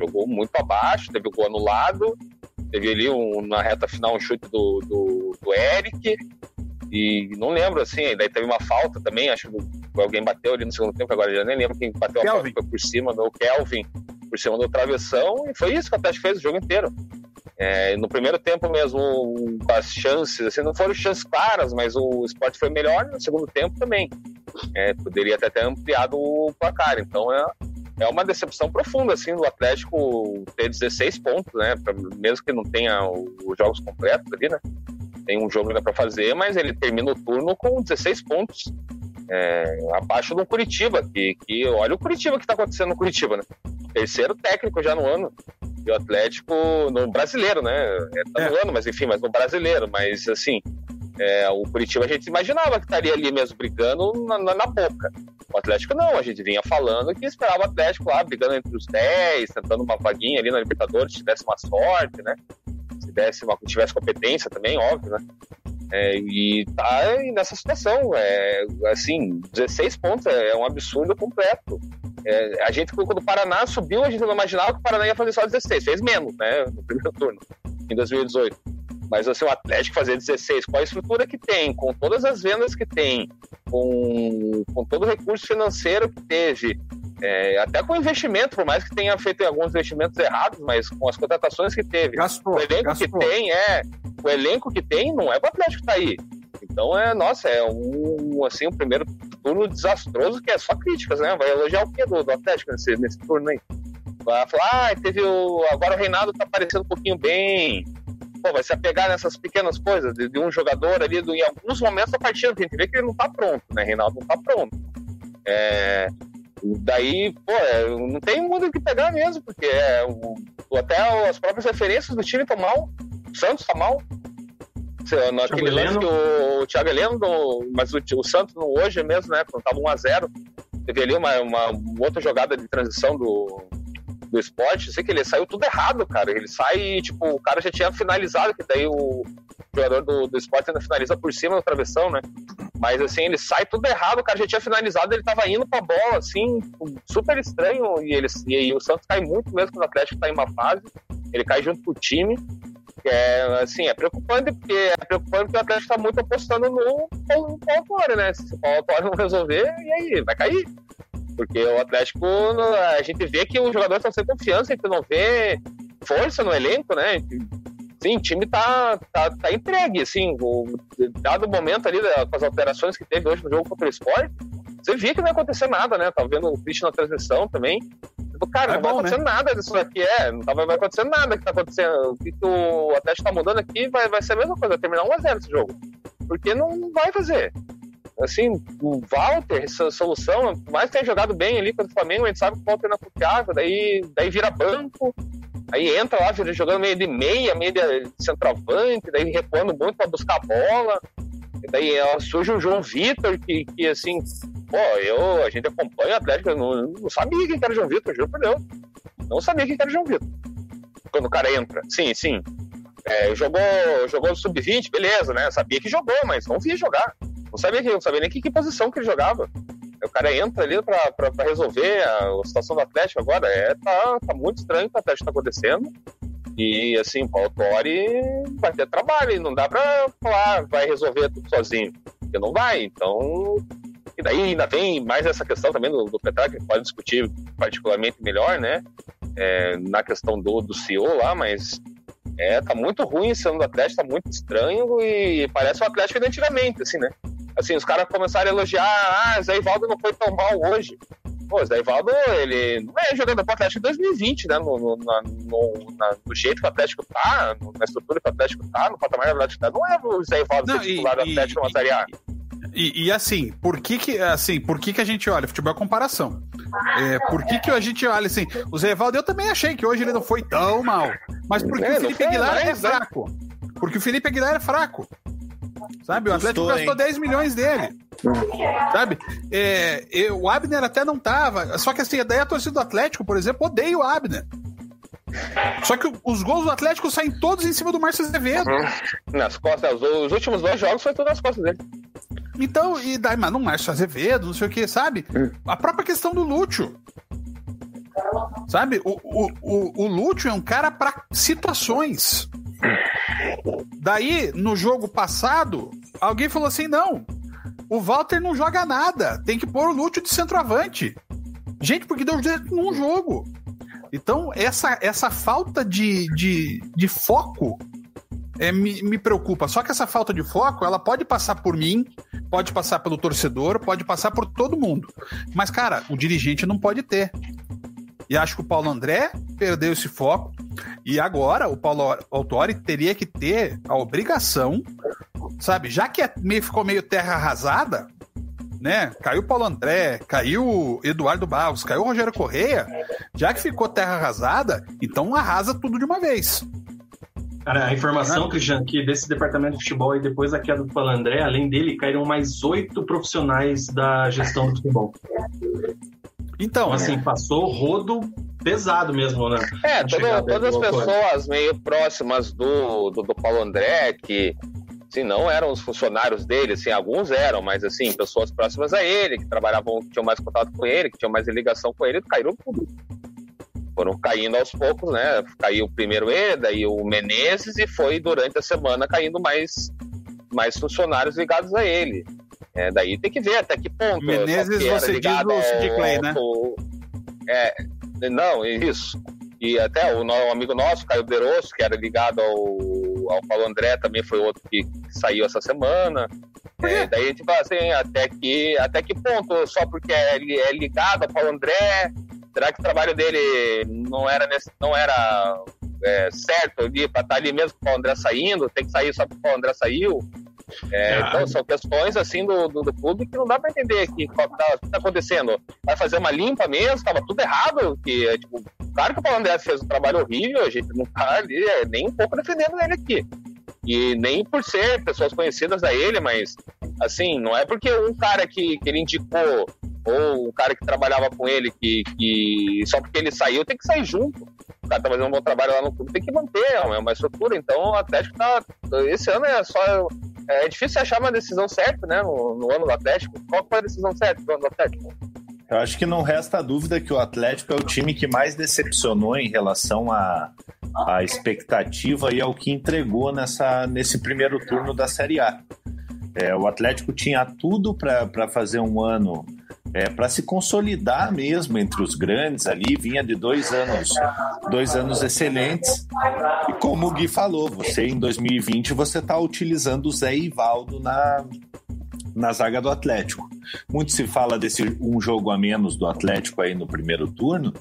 Jogou muito abaixo, teve o gol anulado, teve ali um, na reta final um chute do, do, do Eric, e não lembro, assim, daí teve uma falta também, acho que alguém bateu ali no segundo tempo, agora já nem lembro quem bateu a falta por cima do Kelvin, por cima do travessão, e foi isso que o Atlético fez o jogo inteiro. É, no primeiro tempo mesmo, as chances, assim, não foram chances claras, mas o esporte foi melhor, no segundo tempo também. É, poderia até ter ampliado o placar, então é, é uma decepção profunda, assim, do Atlético ter 16 pontos, né, mesmo que não tenha os jogos completos ali, né, tem um jogo ainda para fazer, mas ele termina o turno com 16 pontos, é, abaixo do Curitiba, que, que olha o Curitiba que está acontecendo no Curitiba, né? Terceiro técnico já no ano. E o Atlético no brasileiro, né? É, tá no é. ano, mas enfim, mas no brasileiro. Mas assim, é, o Curitiba a gente imaginava que estaria ali mesmo brigando na, na, na, boca. O Atlético não, a gente vinha falando que esperava o Atlético lá brigando entre os 10, tentando uma vaguinha ali na Libertadores, se tivesse uma sorte, né? Se uma, tivesse competência também, óbvio, né? É, e tá nessa situação. É, assim, 16 pontos é um absurdo completo. É, a gente, quando o Paraná subiu, a gente não imaginava que o Paraná ia fazer só 16, fez menos, né, no primeiro <laughs> turno, em 2018. Mas assim, o Atlético fazer 16, qual a estrutura que tem, com todas as vendas que tem, com, com todo o recurso financeiro que teve, é, até com investimento, por mais que tenha feito alguns investimentos errados, mas com as contratações que teve, gastou, o elenco gastou. que tem é o elenco que tem não é o Atlético que tá aí. Então é, nossa, é um assim um primeiro turno desastroso que é só críticas, né? Vai elogiar o que do, do Atlético nesse, nesse turno aí? Vai falar, ah, teve o. Agora o Reinaldo tá aparecendo um pouquinho bem. Pô, vai se apegar nessas pequenas coisas de, de um jogador ali, do, em alguns momentos da partida, a gente vê que ele não tá pronto, né? Reinaldo não tá pronto. É, daí, pô, é, não tem muito o que pegar mesmo, porque é, o, até as próprias referências do time estão mal. O Santos tá mal. Naquele lance que o, o Thiago Heleno, mas o, o Santos hoje mesmo, né? Quando tava 1x0, teve ali uma, uma, outra jogada de transição do, do esporte, sei que ele saiu tudo errado, cara. Ele sai, tipo, o cara já tinha finalizado, que daí o jogador do, do esporte ainda finaliza por cima da travessão, né? Mas assim, ele sai tudo errado, o cara já tinha finalizado, ele tava indo pra bola, assim, super estranho, e, ele, e aí o Santos cai muito mesmo quando o Atlético tá em uma fase, ele cai junto com o time, é, assim, é preocupante porque é preocupante porque o Atlético está muito apostando no, Paulo Torre, né? Se o Paulo não resolver, e aí? Vai cair. Porque o Atlético, a gente vê que os jogadores estão sem confiança, a gente não vê força no elenco, né? Sim, o time tá, tá, tá entregue, assim, o, dado o momento ali, com as alterações que teve hoje no jogo contra o Sport, você via que não ia acontecer nada, né? Tava vendo o Christian na transmissão também. Tipo, cara, é não bom, vai acontecer né? nada disso daqui, é. Não vai, vai acontecer nada que tá acontecendo. O que, que o Atlético tá mudando aqui vai, vai ser a mesma coisa, terminar 1x0 esse jogo. Porque não vai fazer. Assim, o Walter, solução, mais que tenha jogado bem ali contra o Flamengo, a gente sabe que o Walter não é confiável, daí, daí vira banco, aí entra lá jogando meio de meia, meio de centroavante, daí recuando muito para buscar a bola. Daí surge o João Vitor, que, que assim, pô, eu, a gente acompanha o Atlético, eu não, não sabia quem era o João Vitor, juro por Deus. Não sabia quem era o João Vitor. Quando o cara entra. Sim, sim. É, jogou, jogou sub-20, beleza, né? Sabia que jogou, mas não via jogar. Não sabia, não sabia nem que, que posição que ele jogava. O cara entra ali para resolver a, a, situação do Atlético agora. É, tá, tá muito estranho o que o Atlético tá acontecendo. E assim, o Paulo Torre vai ter trabalho, não dá para falar, vai resolver tudo sozinho. Porque não vai. Então, e daí ainda tem mais essa questão também do, do que pode discutir particularmente melhor, né? É, na questão do, do CEO lá, mas é, tá muito ruim esse ano do Atlético, tá muito estranho e parece o Atlético de antigamente, assim, né? Assim, os caras começaram a elogiar, ah, Zé Ivaldo não foi tão mal hoje. Pô, Zé Ivaldo, ele não é jogador pro Atlético em 2020, né? No, no, na, no, na, no, jeito que o Atlético tá, na estrutura que o Atlético tá, no patamar que o Atlético tá, não é o Zé Ivaldo não, titular do Atlético na Série A. E, e, assim, por que que, assim, por que que a gente olha? Futebol é comparação. É, por que que a gente olha assim? O Zé Evaldo, eu também achei que hoje ele não foi tão mal. Mas porque é, o Felipe Aguilar é fraco. Porque o Felipe Aguilar é fraco. Sabe? O Atlético Estou, gastou hein? 10 milhões dele. Sabe? É, o Abner até não tava. Só que assim, daí a torcida do Atlético, por exemplo, odeia o Abner. Só que os gols do Atlético saem todos em cima do Márcio Azevedo. Nas costas, os últimos dois jogos foi tudo nas costas dele. Então, e daí, mas não Márcio Azevedo, não sei o que, sabe? A própria questão do Lúcio. Sabe? O, o, o, o Lúcio é um cara para situações. Daí, no jogo passado, alguém falou assim: não, o Walter não joga nada, tem que pôr o Lúcio de centroavante. Gente, porque deu jeito num jogo. Então, essa, essa falta de, de, de foco é, me, me preocupa. Só que essa falta de foco, ela pode passar por mim, pode passar pelo torcedor, pode passar por todo mundo. Mas, cara, o dirigente não pode ter. E acho que o Paulo André perdeu esse foco. E agora o Paulo Autori teria que ter a obrigação, sabe? Já que é meio, ficou meio terra arrasada, né? Caiu o Paulo André, caiu o Eduardo Barros, caiu o Rogério Correia. Já que ficou terra arrasada, então arrasa tudo de uma vez. Cara, a informação, Cristian, que desse departamento de futebol e depois da queda do Paulo André, além dele, caíram mais oito profissionais da gestão do futebol. Então, assim, passou rodo pesado mesmo, né? É, todo, todas as pessoas meio próximas do, do, do, Paulo André, que assim, não eram os funcionários dele, assim, alguns eram, mas assim, pessoas próximas a ele, que trabalhavam, que tinham mais contato com ele, que tinham mais ligação com ele, caíram tudo. Foram caindo aos poucos, né? Caiu primeiro ele, daí o Menezes, e foi durante a semana caindo mais, mais funcionários ligados a ele. É, daí tem que ver até que ponto. Menezes, você diz o Sid Clay, né? É, não, isso. E até o, o amigo nosso, Caio Derosso, que era ligado ao, ao Paulo André, também foi outro que saiu essa semana. É, daí a gente fala assim, até que, até que ponto, só porque é, é ligado ao Paulo André, será que o trabalho dele não era, nesse, não era é, certo ali, para estar tá ali mesmo com o Paulo André saindo, tem que sair só porque o Paulo André saiu? É, ah. Então, são questões assim do, do, do, clube que não dá para entender que tá, o tá, que acontecendo. Vai fazer uma limpa mesmo, estava tudo errado. Que, é, tipo, claro que o Paulo André fez um trabalho horrível, a gente não tá ali é, nem um pouco defendendo ele aqui. E nem por ser pessoas conhecidas a ele, mas assim, não é porque um cara que, que ele indicou ou um cara que trabalhava com ele que, que só porque ele saiu tem que sair junto o cara tá fazendo um bom trabalho lá no clube, tem que manter, é uma estrutura. Então o Atlético tá. Esse ano é só. É difícil achar uma decisão certa, né? No, no ano do Atlético. Qual foi a decisão certa no ano do Atlético? Eu acho que não resta dúvida que o Atlético é o time que mais decepcionou em relação à, à expectativa e ao que entregou nessa, nesse primeiro turno da Série A. É, o Atlético tinha tudo para fazer um ano é, para se consolidar mesmo entre os grandes ali, vinha de dois anos, dois anos excelentes. E como o Gui falou, você em 2020 você está utilizando o Zé Ivaldo na, na zaga do Atlético. Muito se fala desse um jogo a menos do Atlético aí no primeiro turno,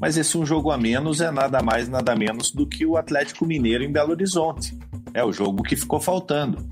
mas esse um jogo a menos é nada mais, nada menos do que o Atlético Mineiro em Belo Horizonte. É o jogo que ficou faltando.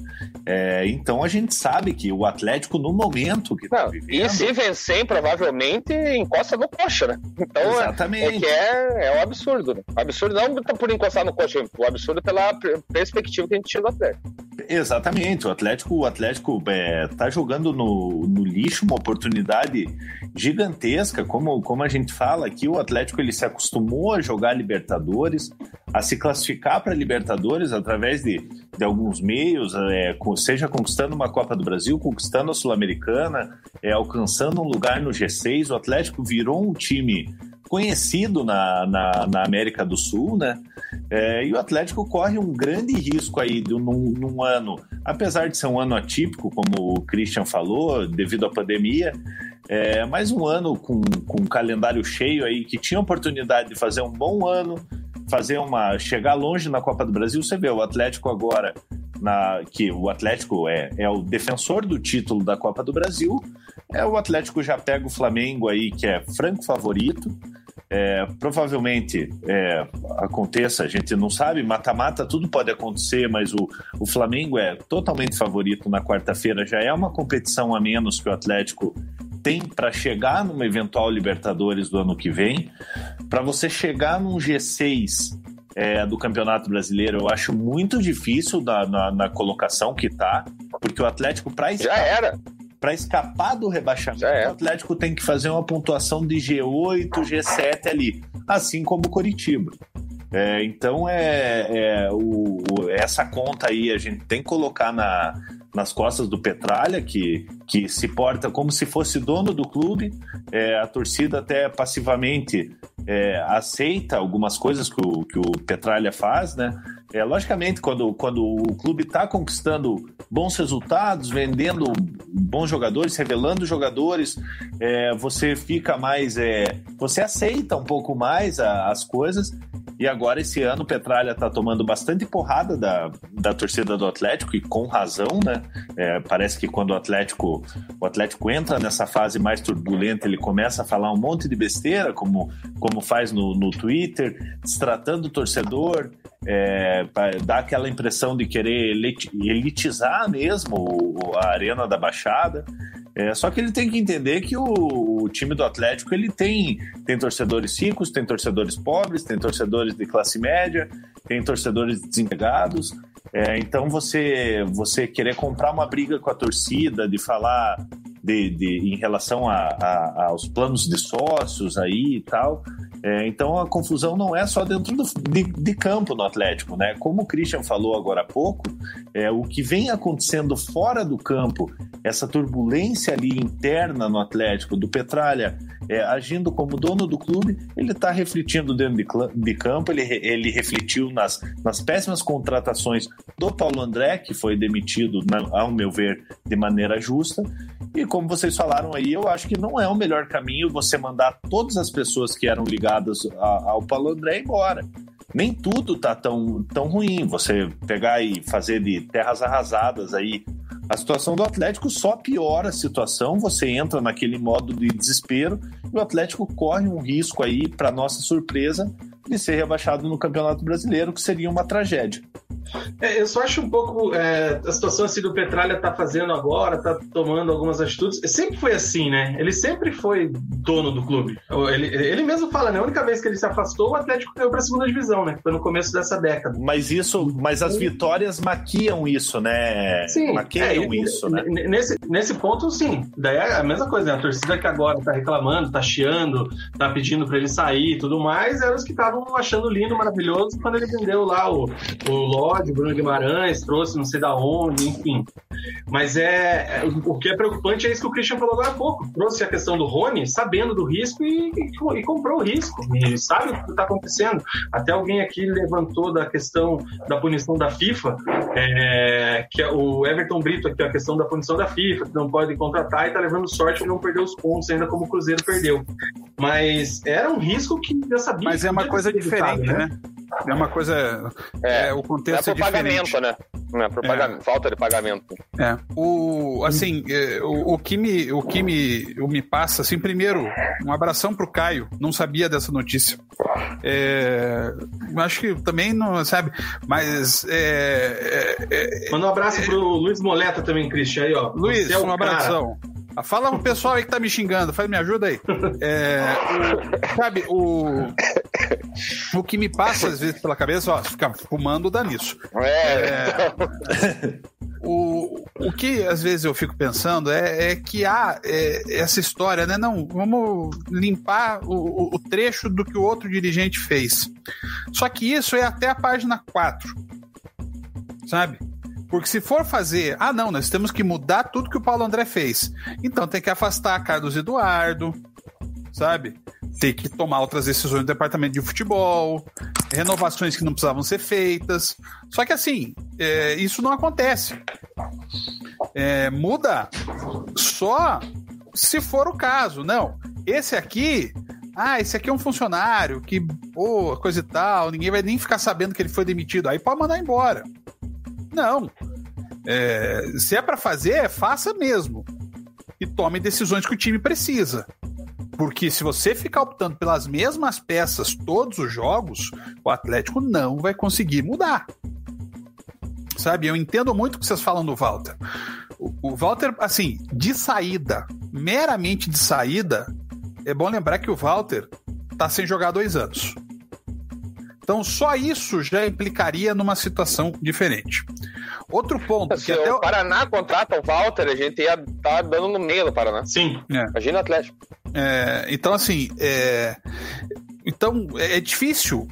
É, então a gente sabe que o Atlético, no momento que está vivendo. E se vencer, provavelmente encosta no coxa, né? Então é, Exatamente. é, é, é um absurdo. Né? Absurdo não por encostar no coxa, o absurdo pela perspectiva que a gente tinha do Atlético. Exatamente, o Atlético, o Atlético é, tá jogando no, no lixo uma oportunidade gigantesca, como, como a gente fala aqui, o Atlético ele se acostumou a jogar Libertadores, a se classificar para Libertadores através de, de alguns meios, é, seja conquistando uma Copa do Brasil, conquistando a Sul-Americana, é, alcançando um lugar no G6. O Atlético virou um time conhecido na, na, na América do Sul, né? É, e o Atlético corre um grande risco aí de, num, num, ano, apesar de ser um ano atípico, como o Christian falou, devido à pandemia, é, mais um ano com, com um calendário cheio aí, que tinha oportunidade de fazer um bom ano, fazer uma. chegar longe na Copa do Brasil. Você vê, o Atlético agora, na, que o Atlético é, é o defensor do título da Copa do Brasil. É, o Atlético já pega o Flamengo aí, que é franco favorito. É, provavelmente é, aconteça, a gente não sabe, mata-mata, tudo pode acontecer, mas o, o Flamengo é totalmente favorito na quarta-feira, já é uma competição a menos que o Atlético tem para chegar numa eventual Libertadores do ano que vem. Para você chegar num G6 é, do Campeonato Brasileiro, eu acho muito difícil na, na, na colocação que tá, porque o Atlético para já era para escapar do rebaixamento, o Atlético tem que fazer uma pontuação de G8, G7 ali, assim como o Coritiba. É, então é, é o, o, essa conta aí a gente tem que colocar na, nas costas do Petralha, que, que se porta como se fosse dono do clube. É, a torcida até passivamente é, aceita algumas coisas que o, que o Petralha faz, né? É, logicamente, quando, quando o clube está conquistando bons resultados, vendendo bons jogadores, revelando jogadores, é, você fica mais. É, você aceita um pouco mais a, as coisas. E agora, esse ano, o Petralha está tomando bastante porrada da, da torcida do Atlético, e com razão, né? É, parece que quando o Atlético, o Atlético entra nessa fase mais turbulenta, ele começa a falar um monte de besteira, como, como faz no, no Twitter, destratando o torcedor, é, dar aquela impressão de querer elitizar mesmo a Arena da Baixada. É, só que ele tem que entender que o, o, time do Atlético ele tem, tem torcedores ricos, tem torcedores pobres, tem torcedores de classe média, tem torcedores desempregados. É, então você você querer comprar uma briga com a torcida, de falar de, de, em relação a, a, aos planos de sócios aí e tal. É, então a confusão não é só dentro do, de, de, campo no Atlético, né? Como o Christian falou agora há pouco, é, o que vem acontecendo fora do campo, essa turbulência ali interna no Atlético, do Petralha é, agindo como dono do clube, ele está refletindo dentro de, de, campo, ele, ele refletiu nas, nas péssimas contratações do Paulo André, que foi demitido, na, ao meu ver, de maneira justa, e como vocês falaram aí, eu acho que não é o melhor caminho você mandar todas as pessoas que eram ligadas a, ao Paulo André embora. Nem tudo tá tão, tão ruim. Você pegar e fazer de terras arrasadas aí. A situação do Atlético só piora a situação. Você entra naquele modo de desespero e o Atlético corre um risco aí, para nossa surpresa, de ser rebaixado no Campeonato Brasileiro, que seria uma tragédia. É, eu só acho um pouco é, a situação assim do Petralha tá fazendo agora, tá tomando algumas atitudes. Sempre foi assim, né? Ele sempre foi dono do clube. Ele, ele mesmo fala, né? A única vez que ele se afastou, o Atlético caiu pra segunda divisão, né? Foi no começo dessa década. Mas isso, mas as vitórias maquiam isso, né? Sim. Maquiam é, isso, né? Nesse, nesse ponto, sim. Daí é a mesma coisa, né? A torcida que agora tá reclamando, tá chiando, tá pedindo pra ele sair e tudo mais, eram os que estavam achando lindo, maravilhoso quando ele vendeu lá o, o Lodge, o Bruno Guimarães, trouxe não sei da onde, enfim. Mas é, é, o que é preocupante é isso que o Christian falou agora há pouco. Trouxe a questão do Rony, sabendo do risco e, e, e comprou o risco. E sabe o que está acontecendo. Até alguém aqui levantou da questão da punição da FIFA, é, que é o Everton Brito aqui, a questão da punição da FIFA, que não pode contratar e está levando sorte de não perder os pontos ainda como o Cruzeiro perdeu. Mas era um risco que já sabia. Mas é uma coisa diferente, né? né? É uma coisa. É, é o contexto é, é pagamento, né? É, pagamento, falta de pagamento. É. O, assim, é, o, o, que me, o que me, o me passa, assim, primeiro, um abração pro Caio. Não sabia dessa notícia. É, acho que também não, sabe? Mas. É, é, Manda um abraço pro Luiz Moleta também, Cristian, aí, ó. Luiz, um abração. Cara. Fala pro pessoal aí que tá me xingando, faz, me ajuda aí. É, o, sabe, o, o que me passa às vezes pela cabeça, ó, ficar fumando dá nisso. É. é o, o que às vezes eu fico pensando é, é que há é, essa história, né? Não, vamos limpar o, o trecho do que o outro dirigente fez. Só que isso é até a página 4. Sabe? Porque se for fazer, ah, não, nós temos que mudar tudo que o Paulo André fez. Então tem que afastar Carlos Eduardo, sabe? Tem que tomar outras decisões do departamento de futebol, renovações que não precisavam ser feitas. Só que assim, é, isso não acontece. É, muda só se for o caso. Não, esse aqui ah, esse aqui é um funcionário que, pô, coisa e tal, ninguém vai nem ficar sabendo que ele foi demitido. Aí pode mandar embora. Não. É, se é para fazer, faça mesmo. E tome decisões que o time precisa. Porque se você ficar optando pelas mesmas peças todos os jogos, o Atlético não vai conseguir mudar. Sabe? Eu entendo muito o que vocês falam do Walter. O, o Walter, assim, de saída, meramente de saída, é bom lembrar que o Walter tá sem jogar dois anos. Então, só isso já implicaria numa situação diferente. Outro ponto. Se o o Paraná contrata o Walter, a gente ia estar tá dando no meio do Paraná. Sim. É. Imagina o Atlético. É, então, assim, é, então é difícil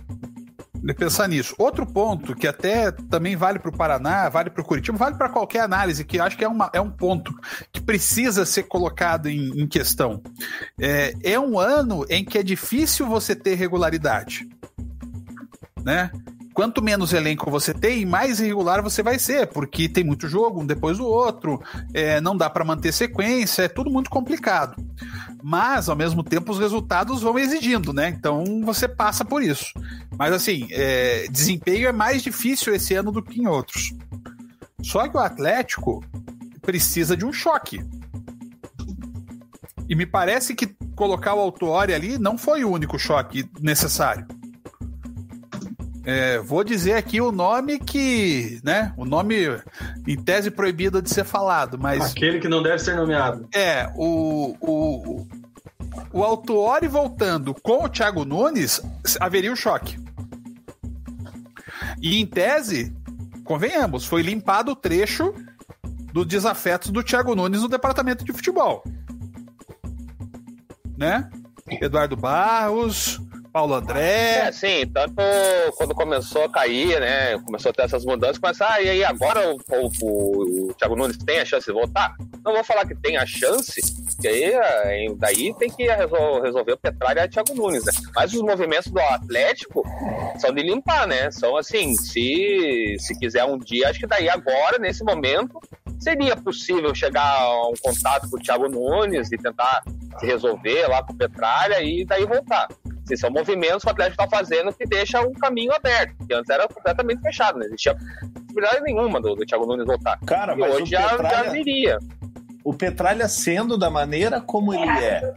pensar nisso. Outro ponto que até também vale para o Paraná, vale para o Curitiba, vale para qualquer análise, que acho que é, uma, é um ponto que precisa ser colocado em, em questão. É, é um ano em que é difícil você ter regularidade. Né? quanto menos elenco você tem, mais irregular você vai ser, porque tem muito jogo um depois do outro, é, não dá para manter sequência, é tudo muito complicado. Mas, ao mesmo tempo, os resultados vão exigindo, né? Então você passa por isso. Mas, assim, é, desempenho é mais difícil esse ano do que em outros. Só que o Atlético precisa de um choque. E me parece que colocar o Autuori ali não foi o único choque necessário. É, vou dizer aqui o nome que, né? O nome em tese proibido de ser falado, mas. Aquele que não deve ser nomeado. É, o. o o Autuori voltando com o Thiago Nunes, haveria um choque. E em tese, convenhamos, foi limpado o trecho dos desafetos do Thiago Nunes no departamento de futebol. Né? Eduardo Barros, Paulo André. É, sim, tanto quando começou a cair, né? Começou a ter essas mudanças, mas ah, e aí agora o, o, o Thiago Nunes tem a chance de voltar? Não vou falar que tem a chance, que aí daí tem que resolver o Petralha e o Thiago Nunes, né? Mas os movimentos do Atlético são de limpar, né? São assim, se, se quiser um dia, acho que daí agora, nesse momento, seria possível chegar a um contato com o Thiago Nunes e tentar se resolver lá com o Petralha e daí voltar. Assim, são movimentos que o Atlético está fazendo que deixa um caminho aberto, que antes era completamente fechado, não existia possibilidade nenhuma do, do Thiago Nunes voltar. Cara, e mas hoje já, Petralha... já viria. O Petralha sendo da maneira como ele é,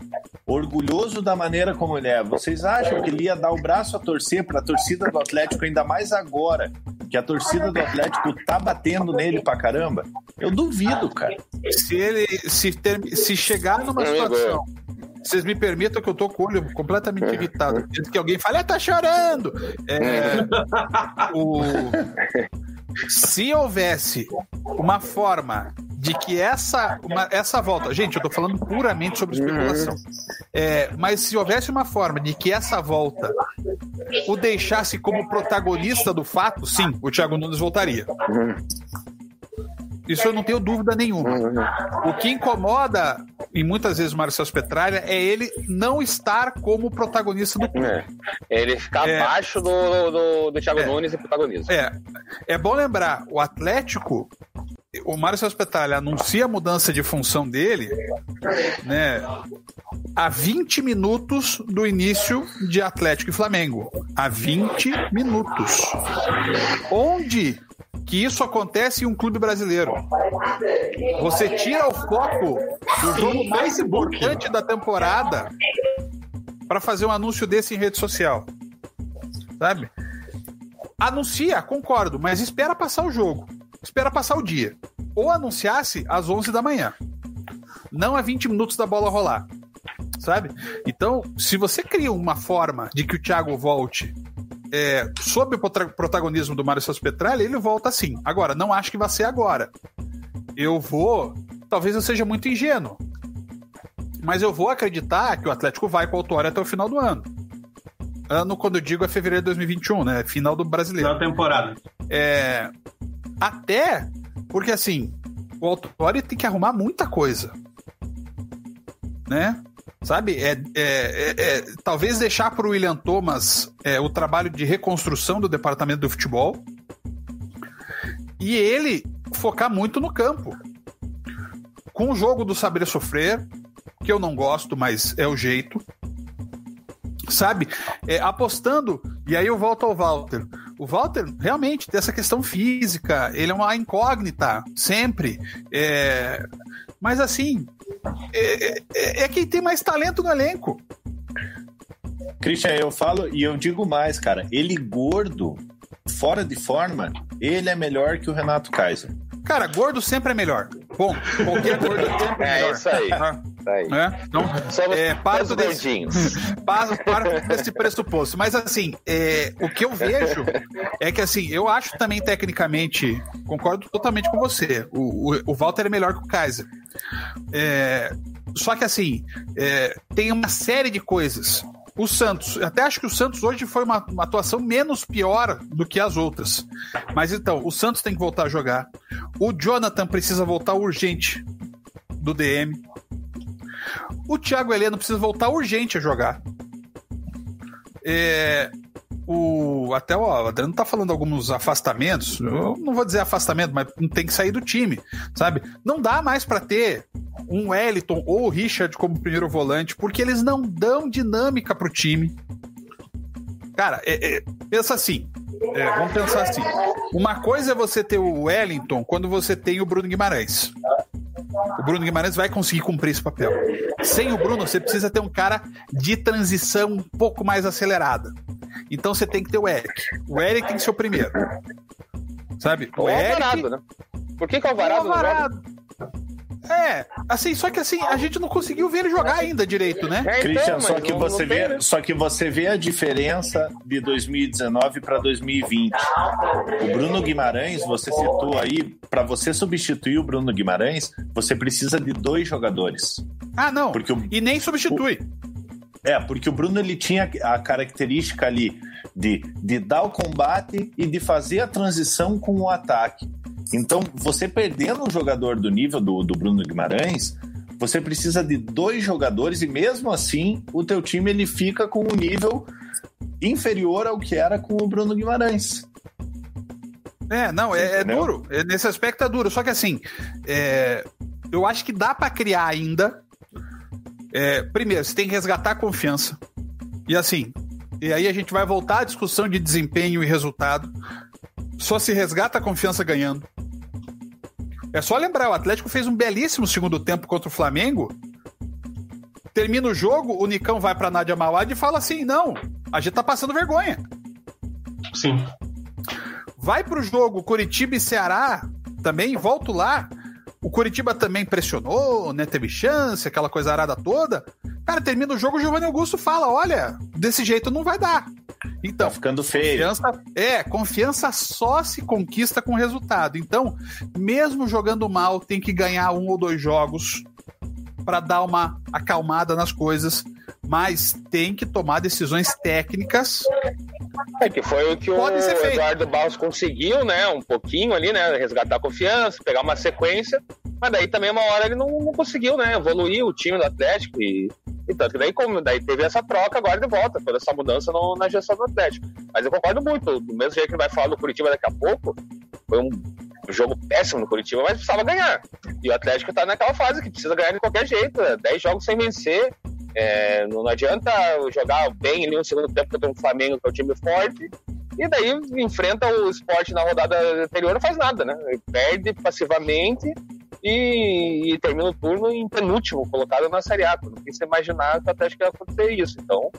orgulhoso da maneira como ele é, vocês acham que ele ia dar o braço a torcer para a torcida do Atlético, ainda mais agora, que a torcida do Atlético tá batendo nele pra caramba? Eu duvido, cara. Se ele se, ter, se chegar numa situação vocês me permitam que eu tô com o olho completamente é. irritado. Que alguém fale, ah, tá chorando. É, o... Se houvesse uma forma de que essa, uma, essa volta. Gente, eu tô falando puramente sobre especulação. É, mas se houvesse uma forma de que essa volta o deixasse como protagonista do fato, sim, o Thiago Nunes voltaria. Isso eu não tenho dúvida nenhuma. O que incomoda, e muitas vezes o Marcelo Petralha, é ele não estar como protagonista do clube. É. Ele ficar é. abaixo do, do, do Thiago é. Nunes e protagonista. É. É bom lembrar, o Atlético o Mário Celso Petralha anuncia a mudança de função dele, né, a 20 minutos do início de Atlético e Flamengo. A 20 minutos. Onde que isso acontece em um clube brasileiro. Você tira o foco do jogo mais importante da temporada para fazer um anúncio desse em rede social. Sabe? Anuncia, concordo, mas espera passar o jogo. Espera passar o dia. Ou anunciasse às 11 da manhã. Não a 20 minutos da bola rolar. Sabe? Então, se você cria uma forma de que o Thiago volte é, sob o protagonismo do Mário Celso Petralha, ele volta assim. Agora, não acho que vai ser agora. Eu vou. Talvez eu seja muito ingênuo. Mas eu vou acreditar que o Atlético vai com o Autória até o final do ano. Ano, quando eu digo, é fevereiro de 2021, né? Final do brasileiro. Da temporada. É. Até porque, assim, o Autória tem que arrumar muita coisa. Né? Sabe? É, é, é, é talvez deixar para o William Thomas é, o trabalho de reconstrução do departamento do futebol e ele focar muito no campo. Com o jogo do saber sofrer, que eu não gosto, mas é o jeito. Sabe? É, apostando, e aí eu volto ao Walter. O Walter realmente tem essa questão física, ele é uma incógnita, sempre. É, mas assim, é, é, é quem tem mais talento no elenco. Christian, eu falo e eu digo mais, cara. Ele gordo, fora de forma, ele é melhor que o Renato Kaiser. Cara, gordo sempre é melhor. Bom, qualquer gordo sempre é, é melhor. É isso aí. Ah, aí. É? Então, Somos é, parto desse, <laughs> parto desse pressuposto. Mas assim, é, o que eu vejo é que assim, eu acho também tecnicamente, concordo totalmente com você. O, o, o Walter é melhor que o Kaiser. É, só que assim, é, tem uma série de coisas o Santos. Até acho que o Santos hoje foi uma, uma, atuação menos pior do que as outras. Mas então, o Santos tem que voltar a jogar. O Jonathan precisa voltar urgente do DM. O Thiago Heleno precisa voltar urgente a jogar. É, o, até o Adriano tá falando alguns afastamentos. Eu não vou dizer afastamento, mas tem que sair do time, sabe? Não dá mais para ter um Wellington ou o Richard como primeiro volante, porque eles não dão dinâmica pro time. Cara, é, é, pensa assim. É, vamos pensar assim. Uma coisa é você ter o Wellington quando você tem o Bruno Guimarães. O Bruno Guimarães vai conseguir cumprir esse papel. Sem o Bruno, você precisa ter um cara de transição um pouco mais acelerada. Então você tem que ter o Eric. O Eric tem que ser o primeiro. Sabe? O, o Eric... Alvarado, né? Por que, que o Alvarado, o Alvarado é, assim, só que assim, a gente não conseguiu ver ele jogar ainda direito, né? É, então, Christian, só que você vê, né? só que você vê a diferença de 2019 para 2020. O Bruno Guimarães, você citou aí, para você substituir o Bruno Guimarães, você precisa de dois jogadores. Ah, não. Porque o, e nem substitui. O, é, porque o Bruno ele tinha a característica ali de, de dar o combate e de fazer a transição com o ataque. Então, você perdendo um jogador do nível do, do Bruno Guimarães, você precisa de dois jogadores e mesmo assim o teu time ele fica com um nível inferior ao que era com o Bruno Guimarães. É, não, é, é duro. É, nesse aspecto é duro. Só que assim, é, eu acho que dá para criar ainda. É, primeiro, você tem que resgatar a confiança. E assim, e aí a gente vai voltar à discussão de desempenho e resultado. Só se resgata a confiança ganhando. É só lembrar, o Atlético fez um belíssimo segundo tempo contra o Flamengo. Termina o jogo, o Nicão vai pra Nádia Mawad e fala assim: não, a gente tá passando vergonha. Sim. Vai pro jogo Curitiba e Ceará também, volto lá. O Curitiba também pressionou, né? Teve chance, aquela coisa arada toda. Cara, termina o jogo, o Giovanni Augusto fala: olha, desse jeito não vai dar. Então, tá ficando feio. Confiança, é, confiança só se conquista com resultado. Então, mesmo jogando mal, tem que ganhar um ou dois jogos para dar uma acalmada nas coisas, mas tem que tomar decisões técnicas. É que foi o que o Eduardo Barros conseguiu, né? Um pouquinho ali, né? Resgatar a confiança, pegar uma sequência, mas daí também uma hora ele não, não conseguiu, né? Evoluir o time do Atlético e e tanto que daí, como, daí teve essa troca agora de volta, toda essa mudança no, na gestão do Atlético. Mas eu concordo muito, do mesmo jeito que ele vai falar do Curitiba daqui a pouco, foi um jogo péssimo no Curitiba, mas precisava ganhar. E o Atlético tá naquela fase que precisa ganhar de qualquer jeito, né? 10 jogos sem vencer. É, não adianta jogar bem ali no segundo tempo contra um Flamengo, que é um time forte, e daí enfrenta o esporte na rodada anterior não faz nada, né? Perde passivamente e, e, termina o turno em penúltimo, colocado na Série A. Não quis imaginar que o Atlético ia acontecer isso. Então,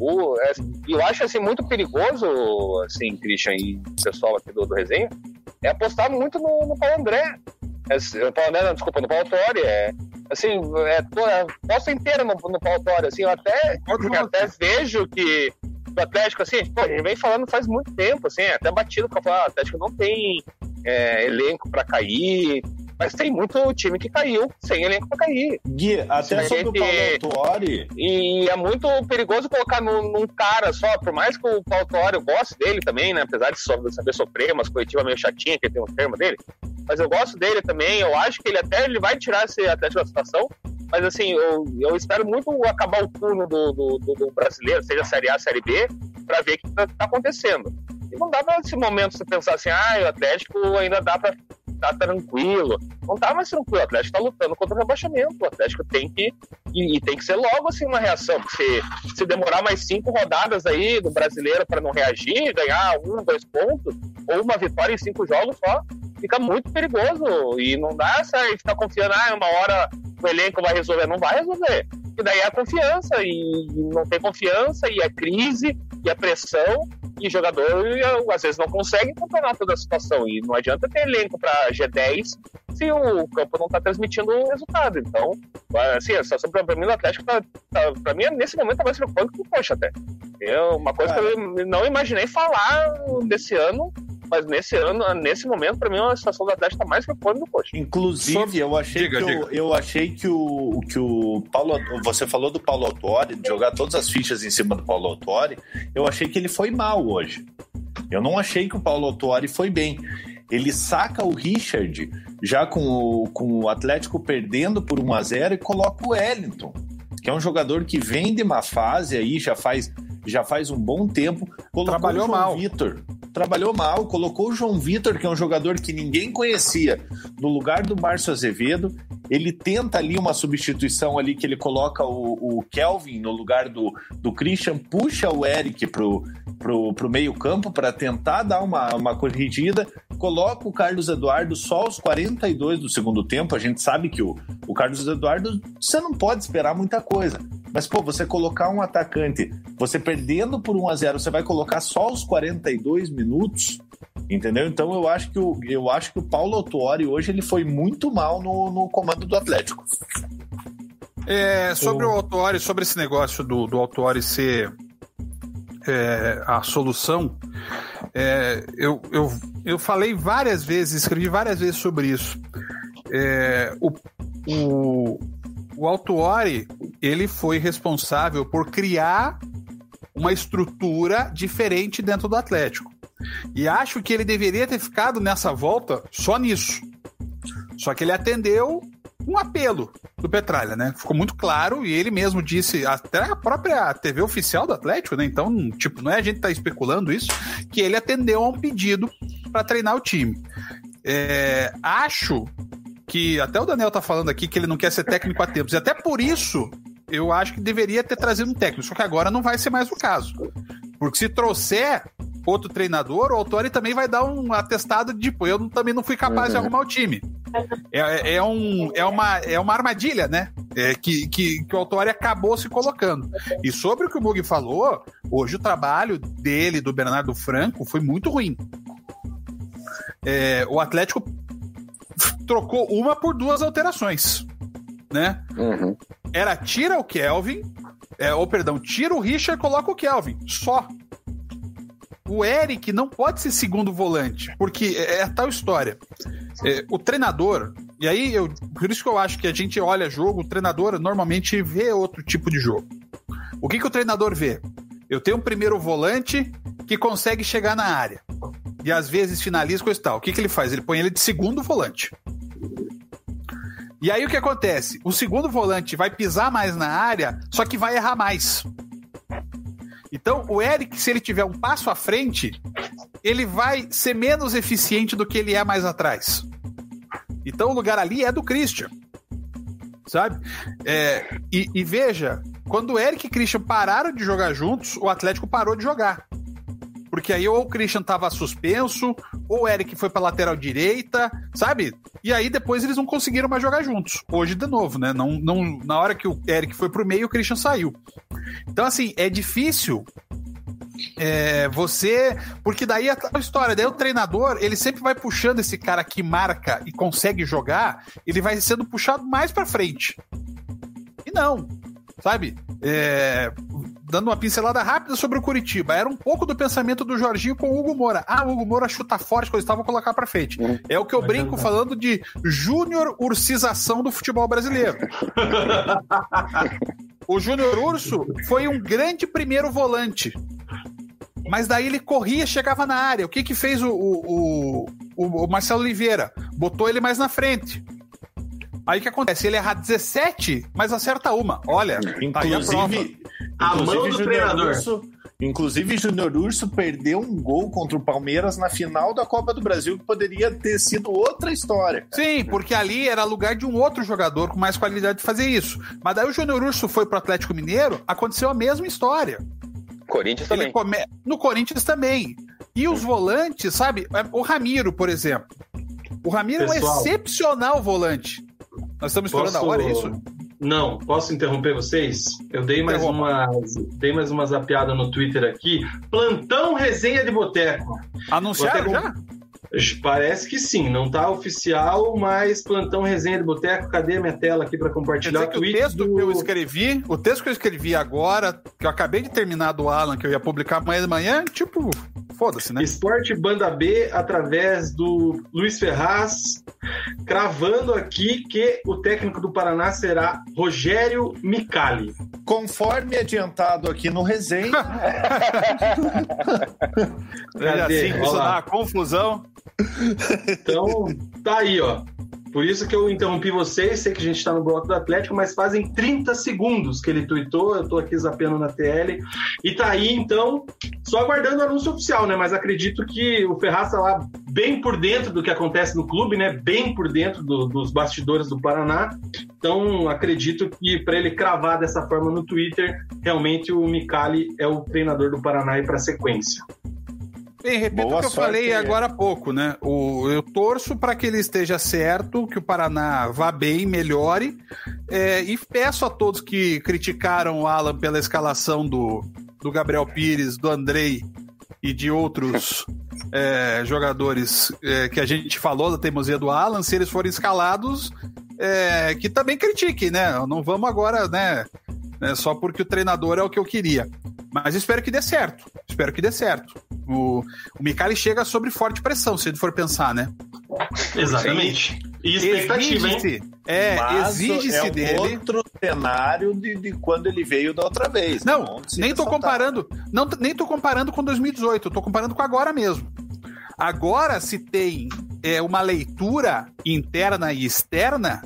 o, é, eu acho assim, muito perigoso, assim, Christian e pessoal aqui do, do Resenha, é apostar muito no, no Paulo André. É, Paulo André, não, desculpa, no Paulo Torre. É, assim, é, toda, posta inteira no, no Paulo Torre. Assim, eu até, eu até vejo que o Atlético, assim, pô, a gente vem falando faz muito tempo, assim, até batido para falar, o Atlético não tem é, elenco para cair, mas tem muito time que caiu sem elenco pra cair. Gui, até sobre o Paulo Tuori. E é muito perigoso colocar num, num, cara só, por mais que o eu gosto dele também, né? Apesar de saber sofrer umas coletivas meio chatinha, que tem um termo dele. Mas eu gosto dele também, eu acho que ele até ele vai tirar esse Atlético da situação. Mas assim, eu, eu espero muito acabar o turno do, do, do brasileiro, seja Série A, Série B, para ver o que está tá acontecendo. E não dá pra nesse momento você pensar assim, ah, o Atlético ainda dá pra tá tranquilo. Não tá mais tranquilo. O Atlético tá lutando contra o rebaixamento. O Atlético tem que. E, e tem que ser logo assim uma reação. Porque se, se demorar mais cinco rodadas aí do brasileiro para não reagir, ganhar um, dois pontos, ou uma vitória em cinco jogos só, fica muito perigoso. E não dá essa gente tá confiando, ah, uma hora o elenco vai resolver. Não vai resolver. E daí é a confiança, e não tem confiança, e a é crise, e a é pressão, e jogador às vezes não consegue controlar toda a situação. E não adianta ter elenco para G10 se o campo não está transmitindo o resultado. Então, assim, a situação para mim no Atlético, tá, tá, para mim, nesse momento, tá mais preocupante que o Coxa até. É uma coisa que eu não imaginei falar desse ano mas nesse ano, nesse momento, para mim, a situação do Atlético tá mais preocupante do Coxa. Inclusive, eu achei diga, que diga. Eu, eu, achei que o, que o Paulo. Você falou do Paulo Autori, de jogar todas as fichas em cima do Paulo Autori. Eu achei que ele foi mal hoje. Eu não achei que o Paulo Autori foi bem. Ele saca o Richard já com o, com o Atlético perdendo por 1 a 0 e coloca o Wellington, que é um jogador que vem de uma fase aí, já faz, já faz um bom tempo. Trabalhou mal. Vitor trabalhou mal, colocou o João Vitor, que é um jogador que ninguém conhecia, no lugar do Márcio Azevedo. Ele tenta ali uma substituição ali que ele coloca o, o Kelvin no lugar do, do Christian, puxa o Eric pro, pro, pro meio campo para tentar dar uma, uma corrigida, coloca o Carlos Eduardo só aos 42 do segundo tempo. A gente sabe que o, o Carlos Eduardo, você não pode esperar muita coisa. Mas, pô, você colocar um atacante, você perdendo por 1 a 0 você vai colocar só os 42 minutos, entendeu? Então eu acho que o, eu acho que o Paulo Autuori hoje ele foi muito mal no, no comando do Atlético. É, sobre o, o Autuori, sobre esse negócio do, do Autuori ser é, a solução, é, eu, eu, eu falei várias vezes, escrevi várias vezes sobre isso. É, o, o, o Autuori, ele foi responsável por criar uma estrutura diferente dentro do Atlético. E acho que ele deveria ter ficado nessa volta só nisso. Só que ele atendeu um apelo do Petralha, né? Ficou muito claro e ele mesmo disse, até a própria TV oficial do Atlético, né? Então, tipo, não é a gente tá especulando isso, que ele atendeu a um pedido para treinar o time. É, acho que até o Daniel tá falando aqui que ele não quer ser técnico a tempos. E até por isso eu acho que deveria ter trazido um técnico. Só que agora não vai ser mais o caso. Porque se trouxer outro treinador, o Autori também vai dar um atestado de, tipo, eu também não fui capaz uhum. de arrumar o time. É, é, é, um, é, uma, é uma armadilha, né? É, que, que, que o Autori acabou se colocando. E sobre o que o Mug falou, hoje o trabalho dele, do Bernardo Franco, foi muito ruim. É, o Atlético trocou uma por duas alterações, né? Uhum. Era tira o Kelvin, é, ou perdão, tira o Richard, coloca o Kelvin, só. O Eric não pode ser segundo volante, porque é, é a tal história. É, o treinador, e aí eu, por isso que eu acho que a gente olha jogo, o treinador normalmente vê outro tipo de jogo. O que, que o treinador vê? Eu tenho um primeiro volante que consegue chegar na área. E às vezes finaliza coisa e tal. O que, que ele faz? Ele põe ele de segundo volante. E aí o que acontece? O segundo volante vai pisar mais na área, só que vai errar mais. Então, o Eric, se ele tiver um passo à frente, ele vai ser menos eficiente do que ele é mais atrás. Então, o lugar ali é do Christian. Sabe? É, e, e veja, quando o Eric e o Christian pararam de jogar juntos, o Atlético parou de jogar. Porque aí ou o Christian tava suspenso, ou o Eric foi pra lateral direita, sabe? E aí depois eles não conseguiram mais jogar juntos. Hoje de novo, né? Não, não, na hora que o Eric foi pro meio, o Christian saiu. Então, assim, é difícil é, você. Porque daí a história, daí o treinador, ele sempre vai puxando esse cara que marca e consegue jogar, ele vai sendo puxado mais para frente. E não, sabe? É, dando uma pincelada rápida sobre o Curitiba. Era um pouco do pensamento do Jorginho com o Hugo Moura. Ah, o Hugo Moura chuta forte, coisa estava colocar para frente. Uhum. É o que eu brinco falando de júnior ursização do futebol brasileiro. <laughs> o Júnior Urso foi um grande primeiro volante. Mas daí ele corria, chegava na área. O que que fez o, o, o, o Marcelo Oliveira? Botou ele mais na frente. Aí o que acontece? Ele erra 17, mas acerta uma. Olha, inclusive, a, a mão do treinador. Urso, inclusive, Júnior Urso perdeu um gol contra o Palmeiras na final da Copa do Brasil, que poderia ter sido outra história. Sim, porque ali era lugar de um outro jogador com mais qualidade de fazer isso. Mas daí o Júnior Urso foi pro Atlético Mineiro, aconteceu a mesma história. Corinthians também. Come... No Corinthians também. E os volantes, sabe? O Ramiro, por exemplo. O Ramiro Pessoal, é um excepcional volante. Nós estamos estourando Posso... a hora, é isso? Não, posso interromper vocês? Eu dei mais uma, dei mais uma zapiada no Twitter aqui. Plantão resenha de boteco. Anunciaram boteco... já? Parece que sim, não tá oficial, mas plantão resenha de boteco, cadê a minha tela aqui para compartilhar o texto do... que eu escrevi, o texto que eu escrevi agora, que eu acabei de terminar do Alan, que eu ia publicar amanhã de manhã, tipo, foda-se, né? Esporte Banda B através do Luiz Ferraz, cravando aqui que o técnico do Paraná será Rogério Micali. Conforme adiantado aqui no resenha. <laughs> Cadê? Assim, isso dá confusão. Então, tá aí, ó. Por isso que eu interrompi vocês, sei que a gente está no bloco do Atlético, mas fazem 30 segundos que ele tweetou, eu estou aqui zapeando na TL, e tá aí, então, só aguardando o anúncio oficial, né? Mas acredito que o Ferraz está lá bem por dentro do que acontece no clube, né? Bem por dentro do, dos bastidores do Paraná. Então, acredito que para ele cravar dessa forma no Twitter, realmente o Micali é o treinador do Paraná e para sequência. Bem, repito Boa o que eu falei agora há pouco, né? O, eu torço para que ele esteja certo, que o Paraná vá bem, melhore, é, e peço a todos que criticaram o Alan pela escalação do, do Gabriel Pires, do Andrei e de outros é, <laughs> jogadores é, que a gente falou da teimosia do Alan, se eles forem escalados, é, que também critiquem, né? Não vamos agora, né? Né, só porque o treinador é o que eu queria. Mas espero que dê certo. Espero que dê certo. O, o Mikali chega sobre forte pressão, se ele for pensar, né? Exatamente. E expectativa, hein? É, exige-se é dele. outro cenário de, de, quando ele veio da outra vez. Não, nem tô comparando. Não, nem tô comparando com 2018, eu tô comparando com agora mesmo. Agora se tem é, uma leitura interna e externa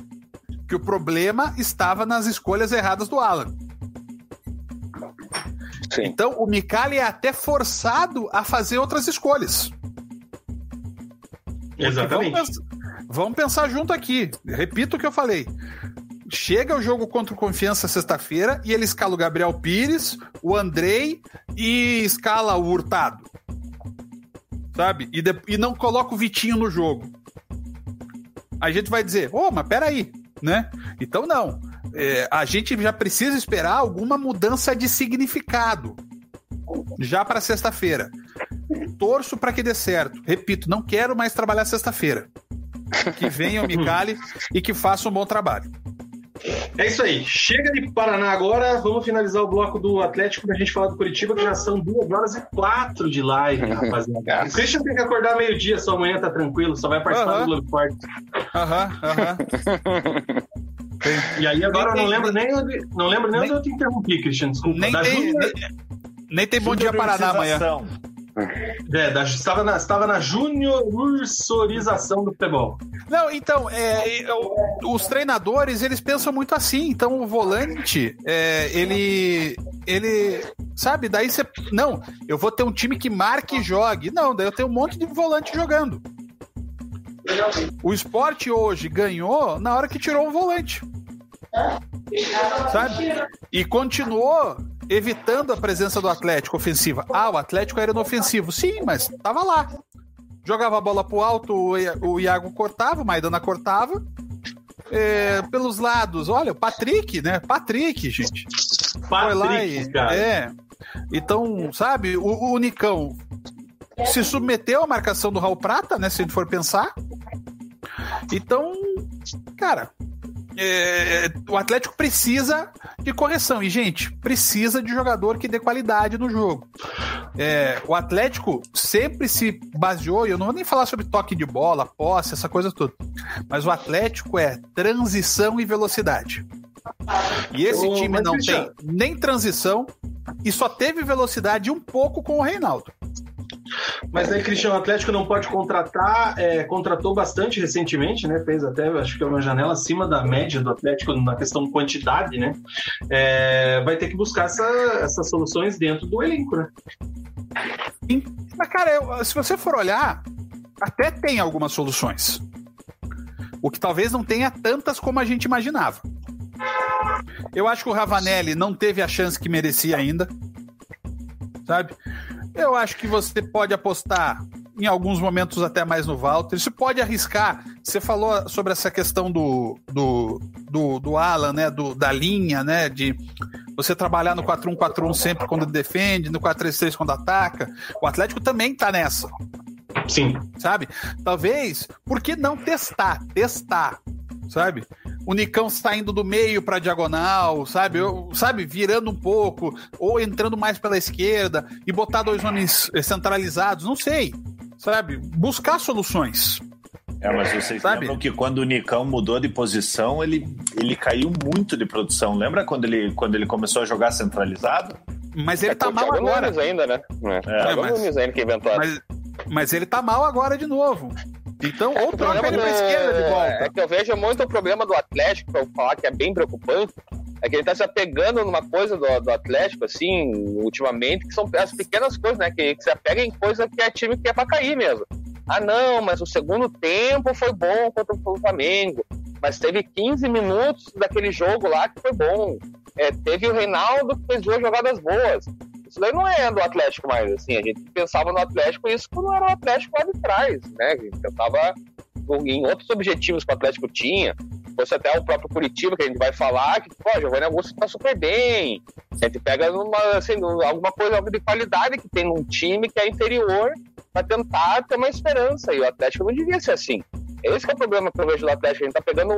que o problema estava nas escolhas erradas do Alan. Sim. Então o Mikali é até forçado a fazer outras escolhas. Exatamente. Vamos pensar, vamos pensar, junto aqui. Repito o que eu falei. Chega o jogo contra o Confiança sexta-feira e ele escala o Gabriel Pires, o Andrei e escala o Hurtado. Sabe? E, de, e não coloca o Vitinho no jogo. A gente vai dizer, ô, oh, mas peraí, né? Então não é, a gente já precisa esperar alguma mudança de significado já para sexta-feira. Torço para que dê certo. Repito, não quero mais trabalhar sexta-feira. Que venha o Micali e que faça um bom trabalho. É isso aí. Chega de Paraná agora. Vamos finalizar o bloco do Atlético pra gente falar do Curitiba, que já são duas horas e quatro de live, <laughs> rapaziada. o Christian tem que acordar meio-dia, sua manhã tá tranquilo, só vai participar do Globo Forte. Aham, aham. <laughs> E aí agora eu não lembro nem onde, não lembro nem, nem onde eu te interrompi, Christian, desculpa. Nem, tem, nem, nem, tem bom dia Paraná amanhã. É, da, estava, na, estava na juniorização do futebol. Não, então, é, os treinadores, eles pensam muito assim. Então, o volante, é, ele, ele, sabe, daí você, não, eu vou ter um time que marque e jogue. Não, daí eu tenho um monte de volante jogando. O esporte hoje ganhou na hora que tirou o volante. Sabe? E continuou evitando a presença do Atlético ofensiva. Ah, o Atlético era inofensivo. Sim, mas tava lá. Jogava a bola pro alto, o Iago cortava, o Maidana cortava. É, pelos lados, olha, o Patrick, né? Patrick, gente. Patrick, Foi lá e, cara. É. Então, sabe, o, o Nicão se submeteu à marcação do Raul Prata, né? Se a gente for pensar. Então, cara, é, o Atlético precisa de correção. E, gente, precisa de jogador que dê qualidade no jogo. É, o Atlético sempre se baseou, e eu não vou nem falar sobre toque de bola, posse, essa coisa toda. Mas o Atlético é transição e velocidade. E esse Ô, time não tem nem transição e só teve velocidade um pouco com o Reinaldo. Mas aí, Cristiano, o Atlético não pode contratar, é, contratou bastante recentemente, né? Fez até, acho que é uma janela acima da média do Atlético na questão de quantidade, né? É, vai ter que buscar essa, essas soluções dentro do elenco, né? Sim. Mas, cara, eu, se você for olhar, até tem algumas soluções. O que talvez não tenha tantas como a gente imaginava. Eu acho que o Ravanelli não teve a chance que merecia ainda. Sabe? Eu acho que você pode apostar em alguns momentos até mais no Walter. Você pode arriscar. Você falou sobre essa questão do, do, do, do Alan, né? Do, da linha, né? De você trabalhar no 4-1-4-1 sempre quando defende, no 4-3-3 quando ataca. O Atlético também tá nessa. Sim. Sabe? Talvez, por que não testar? Testar, sabe? O Nicão saindo do meio para diagonal, sabe? Eu, sabe, virando um pouco, ou entrando mais pela esquerda e botar dois homens eh, centralizados, não sei. Sabe? Buscar soluções. É, mas vocês Sabe? lembram que quando o Nicão mudou de posição, ele, ele caiu muito de produção. Lembra quando ele, quando ele começou a jogar centralizado? Mas ele É tá mal Thiago agora. Nunes ainda, né? É, Thiago mas- Nunes ainda que inventou. Mas, mas ele tá mal agora de novo. Então, ou O troca problema ele pra do- esquerda de volta. É que eu vejo muito o problema do Atlético, pra eu falar que é bem preocupante, é que ele tá se apegando numa coisa do, do Atlético, assim, ultimamente, que são as pequenas coisas, né? Que, que se apega em coisa que é time que é pra cair mesmo. Ah, não, mas o segundo tempo foi bom contra o Flamengo. Mas teve 15 minutos daquele jogo lá que foi bom. É, teve o Reinaldo que fez duas jogadas boas. Isso daí não é do Atlético mais, assim. A gente pensava no Atlético isso quando era o Atlético lá de trás, né? A gente pensava em outros objetivos que o Atlético tinha. Fosse até o próprio Curitiba, que a gente vai falar, que, pô, Giovanni Augusto tá super bem. A gente pega numa, assim, alguma coisa de qualidade que tem num time que é inferior para tentar ter uma esperança. E o Atlético não devia ser assim. Esse é o problema que eu vejo do Atlético. A gente tá pegando.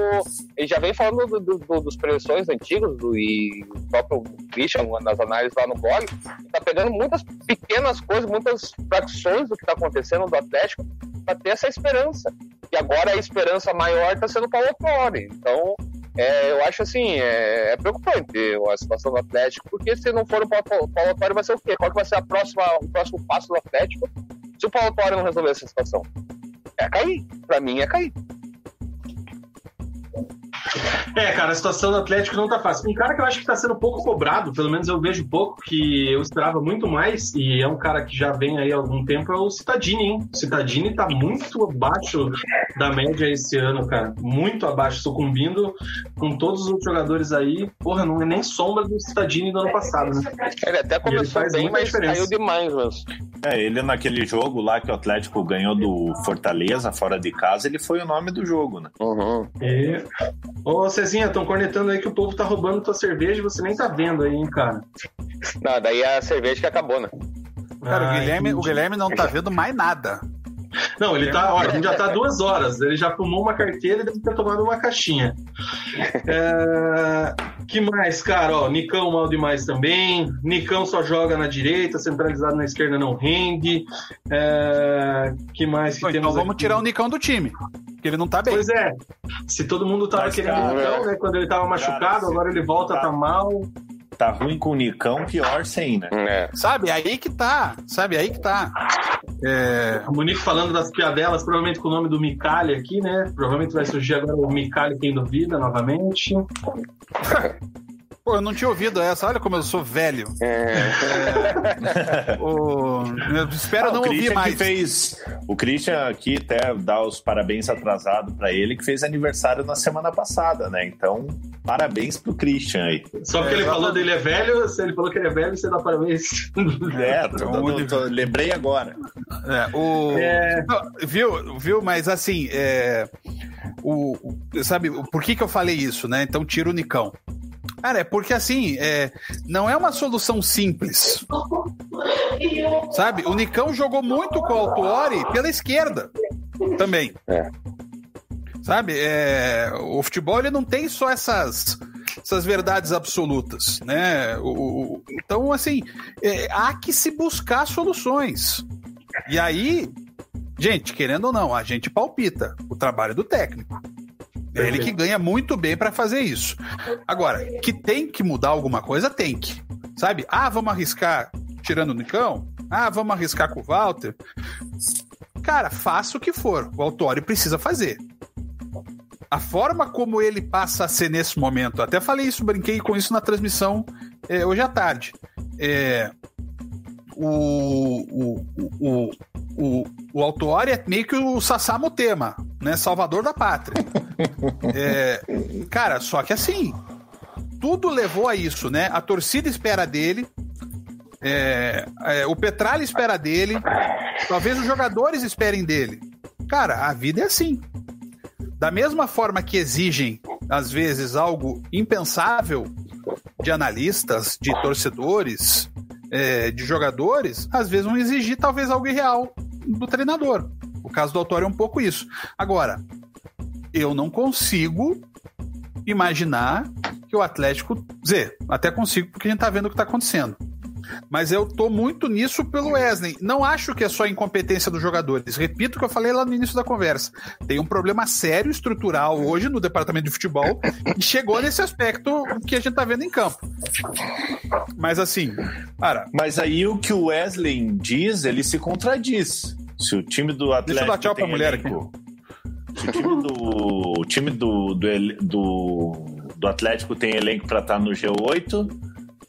Ele já vem falando do, do, do, dos preleções antigos do, e o próprio Christian, nas análises lá no blog, tá pegando muitas pequenas coisas, muitas fracções do que tá acontecendo do Atlético para ter essa esperança. E agora a esperança maior está sendo o Paulo. Então, é, eu acho assim, é, é preocupante a situação do Atlético, porque se não for o Paulo, Paulo vai ser o quê? Qual que vai ser a próxima, o próximo passo do Atlético se o Paulo Autuori não resolver essa situação? É cair. Pra mim é cair. É, cara, a situação do Atlético não tá fácil. Um cara que eu acho que tá sendo pouco cobrado, pelo menos eu vejo pouco, que eu esperava muito mais, e é um cara que já vem aí há algum tempo, é o Citadini, hein? O Citadini tá muito abaixo da média esse ano, cara. Muito abaixo, sucumbindo com todos os outros jogadores aí. Porra, não é nem sombra do Citadini do ano passado, né? Ele até ele começou faz bem, mas diferença. caiu demais, mas É, ele naquele jogo lá que o Atlético ganhou do Fortaleza, fora de casa, ele foi o nome do jogo, né? uhum. E... Ô, Cezinha, estão cornetando aí que o povo tá roubando tua cerveja e você nem tá vendo aí, hein, cara. Não, daí é a cerveja que acabou, né? Cara, o Ah, Guilherme, o. Guilherme não tá vendo mais nada. Não, ele tá, ó, a gente já tá duas horas. Ele já fumou uma carteira e deve ter tomado uma caixinha. É, que mais, cara? Ó, Nicão mal demais também. Nicão só joga na direita, centralizado na esquerda não rende. É, que mais que Bom, temos então vamos aqui? tirar o Nicão do time. Porque ele não tá bem. Pois é. Se todo mundo tava Mas, querendo cara, o Nicão, né? Quando ele tava machucado, cara, agora ele volta, tá mal. Tá ruim com o Nicão, pior sem, né? É. Sabe? Aí que tá. Sabe? Aí que tá. É, O Monique falando das piadelas, provavelmente com o nome do Micali aqui, né? Provavelmente vai surgir agora o Micali quem duvida novamente. <laughs> Pô, eu não tinha ouvido essa. Olha como eu sou velho. É. <laughs> O- eu espero Ah, não o ouvir mais. que fez. O Christian aqui até dá os parabéns atrasado pra ele, que fez aniversário na semana passada, né? Então, parabéns pro Christian aí. Só porque É, ele falou exatamente. dele é velho, se ele falou que ele é velho, você dá parabéns. <laughs> É, tô dando- tô- lembrei agora. É, o... É. Não, viu, viu, mas assim, é, o, sabe, por que, que eu falei isso, né? Então tira o Nicão. Cara, é porque assim, é, não é uma solução simples. Sabe? O Nicão jogou muito com o Altuori pela esquerda também. É. Sabe? É, o futebol ele não tem só essas, essas verdades absolutas, né? O- o- então, assim, é, há que se buscar soluções. E aí, gente, querendo ou não, a gente palpita o trabalho do técnico. É ele que ganha muito bem para fazer isso. Agora, que tem que mudar alguma coisa, tem que. Sabe? Ah, vamos arriscar tirando o Nicão? Ah, vamos arriscar com o Walter? Cara, faça o que for. O Autori precisa fazer. A forma como ele passa a ser nesse momento, até falei isso, brinquei com isso na transmissão é, hoje à tarde. É, o, o, o, o, o Autuori é meio que o Sassamo Tema, né? Salvador da pátria. <laughs> É, cara, só que assim, tudo levou a isso, né? A torcida espera dele, é, é, o Petralha espera dele, talvez os jogadores esperem dele. Cara, a vida é assim. Da mesma forma que exigem, às vezes, algo impensável de analistas, de torcedores, é, de jogadores, às vezes vão exigir talvez algo irreal do treinador. O caso do Autório é um pouco isso. Agora, eu não consigo imaginar que o Atlético. Dizer, até consigo, porque a gente tá vendo o que tá acontecendo. Mas eu tô muito nisso pelo Wesley. Não acho que é só incompetência dos jogadores. Repito o que eu falei lá no início da conversa. Tem um problema sério estrutural hoje no departamento de futebol e chegou nesse aspecto que a gente tá vendo em campo. Mas assim, cara. Mas aí o que o Wesley diz, ele se contradiz. Se o time do Atlético. Deixa eu dar tchau pra tem mulher elenco- Se o time do, o time do, do, do, do Atlético tem elenco para estar no G8,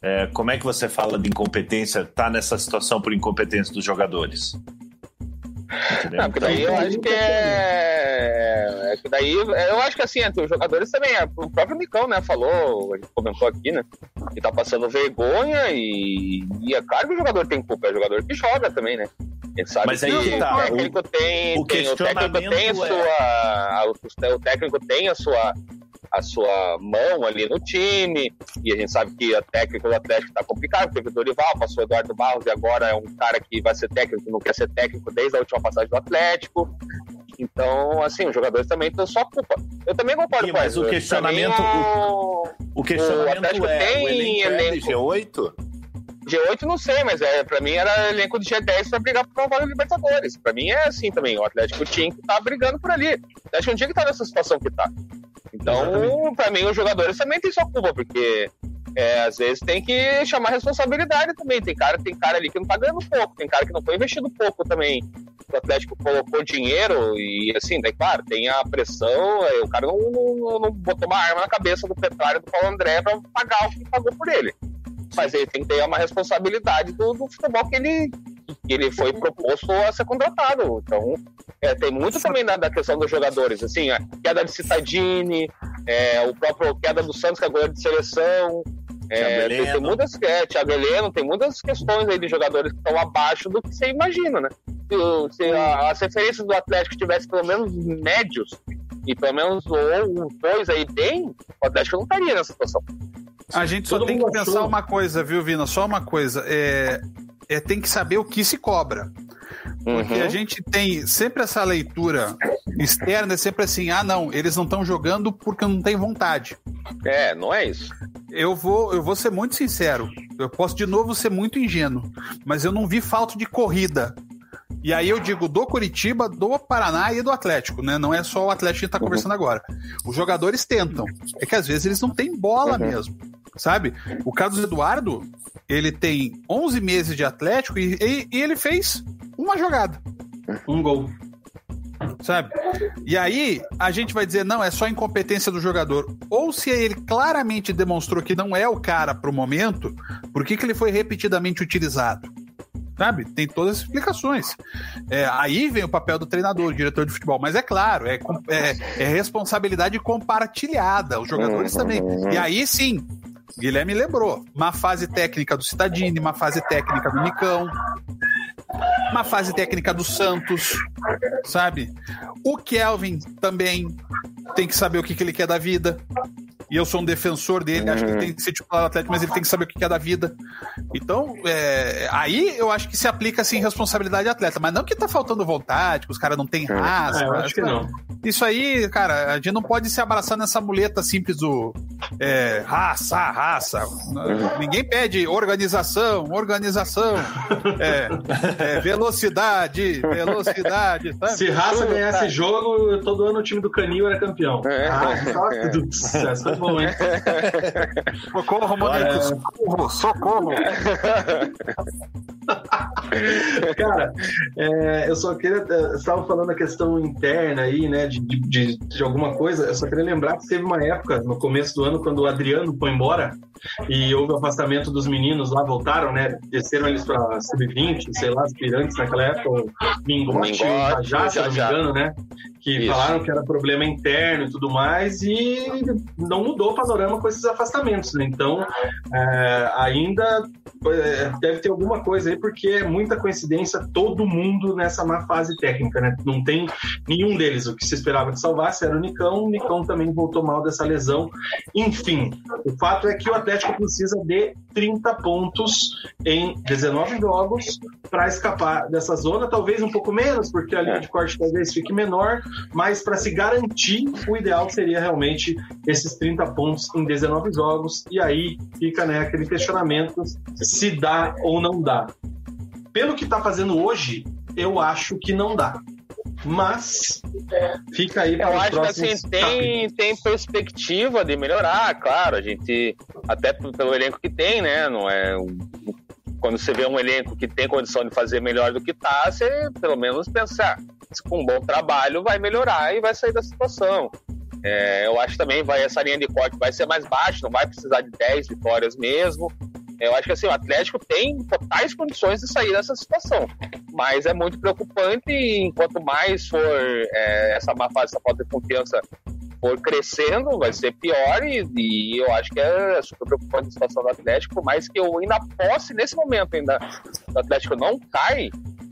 é, como é que você fala de incompetência? Tá nessa situação por incompetência dos jogadores? Não, porque daí eu acho que é. é que daí eu acho que assim, entre os jogadores também, é, o próprio Micão, né, falou, a gente comentou aqui, né, que tá passando vergonha e, e é claro que o jogador tem culpa, é o jogador que joga também, né? Mas aí que tá, o técnico tem, o tem- o técnico tem a sua. a- o técnico tem a sua a sua mão ali no time, e a gente sabe que a técnica do Atlético tá complicado, teve o Dorival, passou o Eduardo Barros, e agora é um cara que vai ser técnico, não quer ser técnico desde a última passagem do Atlético. Então, assim, os jogadores também têm sua culpa. Eu também concordo Sim, com mas o questionamento- o- O questionamento Atlético é: tem o elenco é de elenco. G8? G8 não sei, mas é, pra mim era elenco de G10 pra brigar por uma vaga Libertadores. Pra mim é assim também. O Atlético tinha que estar brigando por ali. O Atlético não tinha que estar nessa situação que tá. Então, Exatamente. pra mim, os jogadores também têm sua culpa, porque é, às vezes tem que chamar responsabilidade também. Tem cara, tem cara ali que não tá ganhando pouco, tem cara que não foi investido pouco também. O Atlético colocou dinheiro e assim, daí claro, tem a pressão, o cara não, não, não botou uma arma na cabeça do Petralha e do Paulo André pra pagar o que pagou por ele. Mas ele tem que ter uma responsabilidade do, do futebol que ele, que ele foi proposto a ser contratado. Então, é, tem muito também da, da questão dos jogadores, assim, a queda de Citadini, é, o próprio queda do Santos, que é goleiro de seleção. É, tem, tem muitas, é, Thiago Heleno, tem muitas questões aí de jogadores que estão abaixo do que você imagina, né? Se, se a- as referências do Atlético tivessem pelo menos médios e pelo menos um, dois aí bem, o Atlético não estaria nessa situação. A gente só Todo tem que mundo pensar achou. uma coisa, viu, Vina? Só uma coisa. É, é tem que saber o que se cobra. Porque Uhum. a gente tem sempre essa leitura externa, é sempre assim: ah, não, eles não estão jogando porque não tem vontade. É, não é isso. Eu vou, eu vou ser muito sincero. Eu posso de novo ser muito ingênuo, mas eu não vi falta de corrida. E aí eu digo do Curitiba, do Paraná e do Atlético, né? Não é só o Atlético que a gente tá conversando agora. Os jogadores tentam. É que às vezes eles não têm bola mesmo, sabe? O Carlos Eduardo, ele tem 11 meses de Atlético e, e- e ele fez uma jogada Um gol. sabe? E aí a gente vai dizer, não, é só incompetência do jogador. Ou se ele claramente demonstrou que não é o cara pro momento, por que, que ele foi repetidamente utilizado? Sabe? Tem todas as explicações. É, aí vem o papel do treinador, do diretor de futebol. Mas é claro, é, é- é responsabilidade compartilhada, os jogadores também. E aí sim, Guilherme lembrou, uma fase técnica do Citadini, uma fase técnica do Nicão, uma fase técnica do Santos, sabe? O Kelvin também tem que saber o que, que ele quer da vida. E eu sou um defensor dele, acho que ele tem que ser titular do Atlético, mas ele tem que saber o que quer da vida. Então, é, aí eu acho que se aplica assim responsabilidade atleta, mas não que tá faltando vontade, que os caras não têm raça. É, eu acho que não. Isso aí, cara, a gente não pode se abraçar nessa muleta simples do é, raça, raça. Ninguém pede organização, organização, é, é, velocidade, velocidade. Sabe? Se raça ganhasse jogo, todo ano o time do Canil era campeão. É. Ah, foi bom, hein? <laughs> Socorro, Monito, socorro, socorro. <laughs> Cara, é, eu só queria. Você estava falando a questão interna aí, né? De, de, de alguma coisa. Eu só queria lembrar que teve uma época, no começo do ano, quando o Adriano foi embora e houve o afastamento dos meninos lá, voltaram, né? Desceram eles para sub-20, sei lá, aspirantes naquela época, o Mingote e o Jajá, se eu não me engano, né? Que Isso. falaram que era problema interno e tudo mais, e não mudou o panorama com esses afastamentos. Né? Então, é, ainda é, deve ter alguma coisa aí, porque é muita coincidência todo mundo nessa má fase técnica, né? Não tem nenhum deles. O que se esperava que salvasse era o Nicão, o Nicão também voltou mal dessa lesão. Enfim, o fato é que o Atlético precisa de 30 pontos em 19 jogos para escapar dessa zona, talvez um pouco menos, porque a linha de corte talvez fique menor, mas para se garantir, o ideal seria realmente esses 30 pontos em 19 jogos, e aí fica né, aquele questionamento se dá ou não dá. Pelo que está fazendo hoje, eu acho que não dá. Mas fica aí para Eu acho que assim, tem, tem perspectiva de melhorar, claro. A gente, até pelo elenco que tem, né? Não é. Quando você vê um elenco que tem condição de fazer melhor do que tá, você pelo menos pensar, com um bom trabalho vai melhorar e vai sair da situação. É, eu acho também vai essa linha de corte vai ser mais baixa, não vai precisar de 10 vitórias mesmo. Eu acho que assim, o Atlético tem totais condições de sair dessa situação. Mas é muito preocupante e enquanto mais for é, essa má fase, essa falta de confiança for crescendo, vai ser pior e, e eu acho que é super preocupante a situação do Atlético, por mais que eu ainda posse, nesse momento ainda, o Atlético não cai,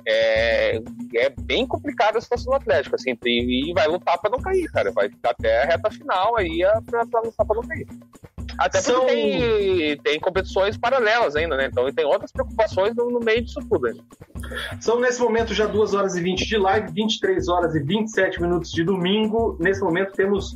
é, é bem complicada a situação do Atlético, assim, e, e vai lutar para não cair, cara, vai ficar até a reta final aí é pra lutar para não cair. Até porque São- tem, tem competições paralelas ainda, né? Então tem outras preocupações no, no meio disso tudo. Ainda. São nesse momento já 2 horas e 20 de live, 23 horas e 27 minutos de domingo. Nesse momento temos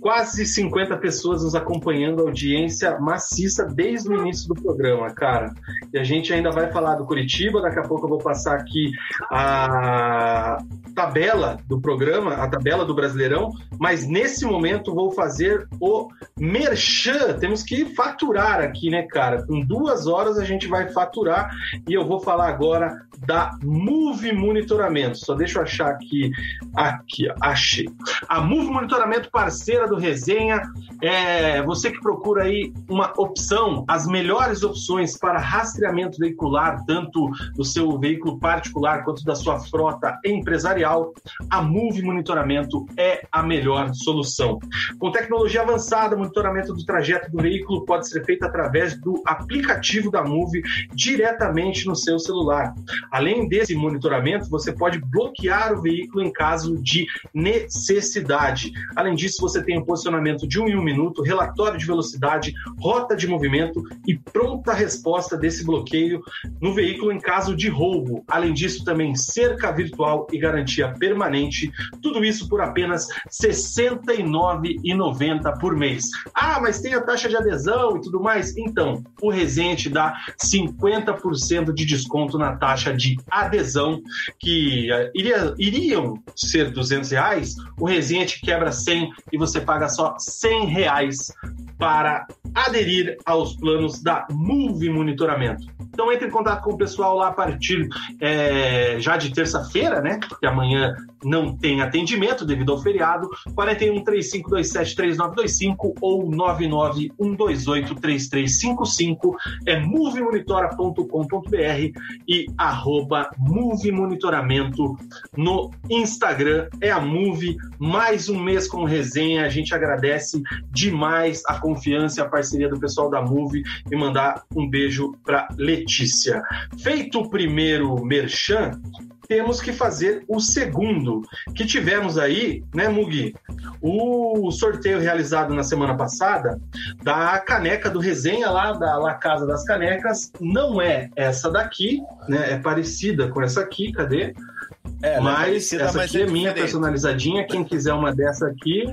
quase 50 pessoas nos acompanhando, audiência maciça desde o início do programa, cara. E a gente ainda vai falar do Curitiba, daqui a pouco eu vou passar aqui a tabela do programa, a tabela do Brasileirão, mas nesse momento vou fazer o merchan. Temos que faturar aqui, né, cara? Com duas horas a gente vai faturar e eu vou falar agora da Move Monitoramento. Só deixa eu achar aqui, aqui, achei. A Move Monitoramento, parceira do Resenha, é você que procura aí uma opção, as melhores opções para rastreamento veicular, tanto do seu veículo particular quanto da sua frota empresarial, a Move Monitoramento é a melhor solução. Com tecnologia avançada, o monitoramento do trajeto do veículo pode ser feito através do aplicativo da Move diretamente no seu celular. Além desse monitoramento, você pode bloquear o veículo em caso de necessidade. Além disso, você tem o posicionamento de um em um minuto, relatório de velocidade, rota de movimento e pronta resposta desse bloqueio no veículo em caso de roubo. Além disso, também cerca virtual e garantia permanente. Tudo isso por apenas R$ 69,90 por mês. Ah, mas tem a taxa de adesão e tudo mais? Então, o Resenha te dá 50% de desconto na taxa de adesão, que eh, iria- iriam ser 200 reais, o Resenha te quebra 100 e você paga só 100 reais para aderir aos planos da Move Monitoramento. Então entre em contato com o pessoal lá a partir eh, já de terça-feira, né? Porque amanhã não tem atendimento devido ao feriado. 41 3527 3925 ou 99128 3355 é movemonitora.com.br e arroba Move Monitoramento no Instagram. É a Move, mais um mês com resenha. A gente agradece demais a confiança e a parceria do pessoal da Move e mandar um beijo para Letícia. Feito o primeiro merchan, temos que fazer o segundo, que tivemos aí, né, Mugi? O sorteio realizado na semana passada da caneca do resenha lá da La Casa das Canecas não é essa daqui, né? É parecida com essa aqui, cadê? É, é mas parecida, essa mas aqui é, é minha personalizadinha. Quem quiser uma dessa aqui.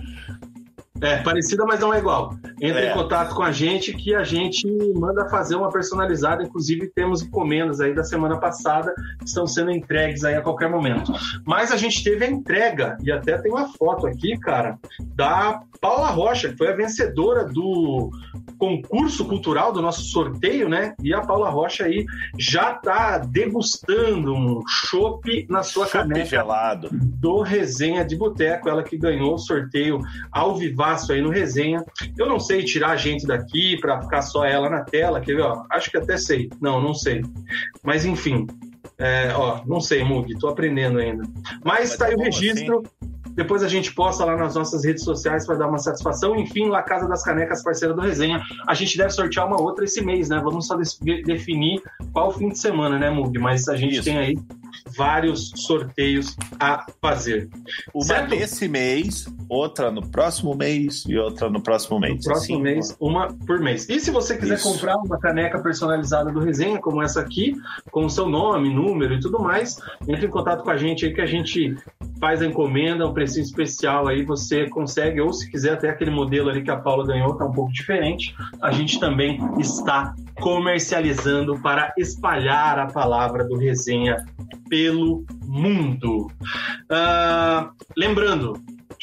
É, parecida, mas não é igual. Entre É. em contato com a gente que a gente manda fazer uma personalizada. Inclusive, temos encomendas aí da semana passada que estão sendo entregues aí a qualquer momento. Mas a gente teve a entrega, e até tem uma foto aqui, cara, da Paula Rocha, que foi a vencedora do concurso cultural do nosso sorteio, né? E a Paula Rocha aí já tá degustando um chopp na sua Chopp caneca gelado. do Resenha de Boteco, ela que ganhou o sorteio ao vivaço aí no Resenha. Eu não sei tirar a gente daqui para ficar só ela na tela, quer ver? Ó, acho que até sei. Não, não sei. Mas enfim, é, ó, não sei, Mug, tô aprendendo ainda. Mas Mas tá aí o bom registro. Depois a gente posta lá nas nossas redes sociais para dar uma satisfação. Enfim, lá Casa das Canecas, parceira do Resenha. A gente deve sortear uma outra esse mês, né? Vamos só definir qual fim de semana, né, Mug? Mas a gente Isso. tem aí vários sorteios a fazer. Uma certo? nesse mês, outra no próximo mês e outra no próximo mês. No próximo assim, mês, uma por mês. E se você quiser Isso. comprar uma caneca personalizada do Resenha, como essa aqui, com o seu nome, número e tudo mais, entre em contato com a gente aí que a gente faz a encomenda, um preço especial aí você consegue, ou se quiser até aquele modelo ali que a Paula ganhou, tá um pouco diferente, a gente também está comercializando para espalhar a palavra do Resenha pelo mundo. Uh, lembrando,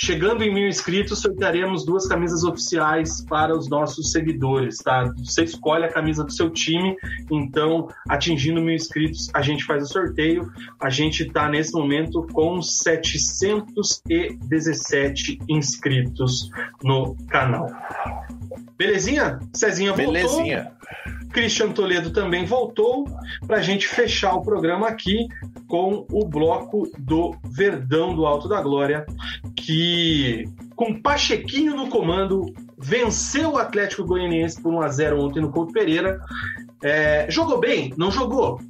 Chegando em mil inscritos, sortearemos duas camisas oficiais para os nossos seguidores, tá? Você escolhe a camisa do seu time, então, atingindo mil inscritos, a gente faz o sorteio. A gente está nesse momento com 717 inscritos no canal. Belezinha? Cezinha voltou. Belezinha. Christian Toledo também voltou para a gente fechar o programa aqui com o bloco do Verdão do Alto da Glória, que com Pachequinho no comando venceu o Atlético Goianiense por 1 a 0 ontem no Couto Pereira. É, jogou bem? Não jogou?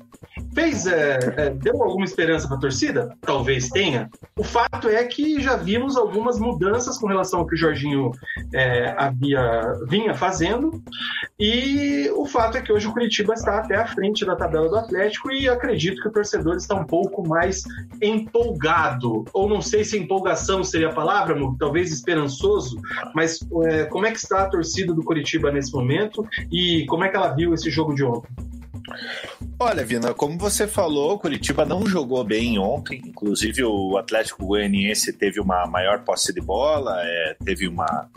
Fez, é, é, deu alguma esperança para a torcida? Talvez tenha. O fato é que já vimos algumas mudanças com relação ao que o Jorginho é, havia vinha fazendo. E o fato é que hoje o Curitiba está até à frente da tabela do Atlético e acredito que o torcedor está um pouco mais empolgado. Ou não sei se empolgação seria a palavra, talvez esperançoso, mas é, como é que está a torcida do Curitiba nesse momento e como é que ela viu esse jogo de ontem? Olha, Vina, como você falou, o Curitiba não jogou bem ontem. Inclusive, o Atlético Goianiense teve uma maior posse de bola, é, teve uma,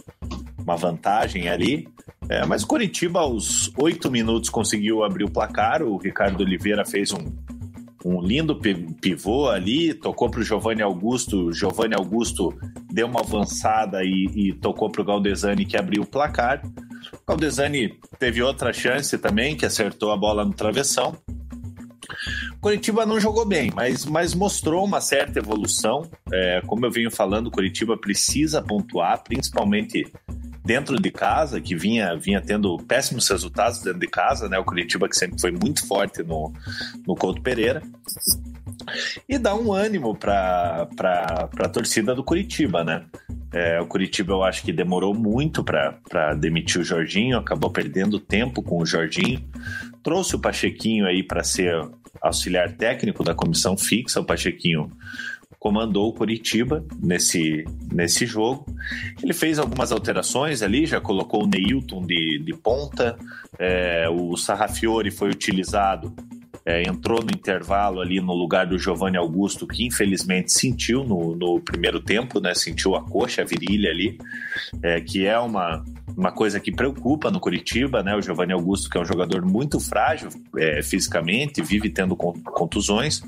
uma vantagem ali. É, mas o Curitiba, aos oito minutos, conseguiu abrir o placar. O Ricardo Oliveira fez um, um lindo pivô ali, tocou para o Giovanni Augusto. Giovanni Augusto deu uma avançada e, e tocou para o Galdesani, que abriu o placar. O Galdesani teve outra chance também, que acertou a bola no travessão. Curitiba não jogou bem, mas, mas mostrou uma certa evolução. É, como eu venho falando, Curitiba precisa pontuar, principalmente dentro de casa, que vinha, vinha tendo péssimos resultados dentro de casa, né? O Curitiba que sempre foi muito forte no, no Couto Pereira. E dá um ânimo para a torcida do Curitiba, né? É, o Curitiba eu acho que demorou muito para demitir o Jorginho, acabou perdendo tempo com o Jorginho. Trouxe o Pachequinho aí para ser auxiliar técnico da comissão fixa. O Pachequinho comandou o Curitiba nesse, nesse jogo. Ele fez algumas alterações ali, já colocou o Neilton de, de ponta, é, o Sarrafiore foi utilizado é, entrou no intervalo ali no lugar do Giovanni Augusto, que infelizmente sentiu no, no primeiro tempo, né? Sentiu a coxa, a virilha ali, é, que é uma, uma coisa que preocupa no Curitiba, né? O Giovanni Augusto, que é um jogador muito frágil é, fisicamente, vive tendo contusões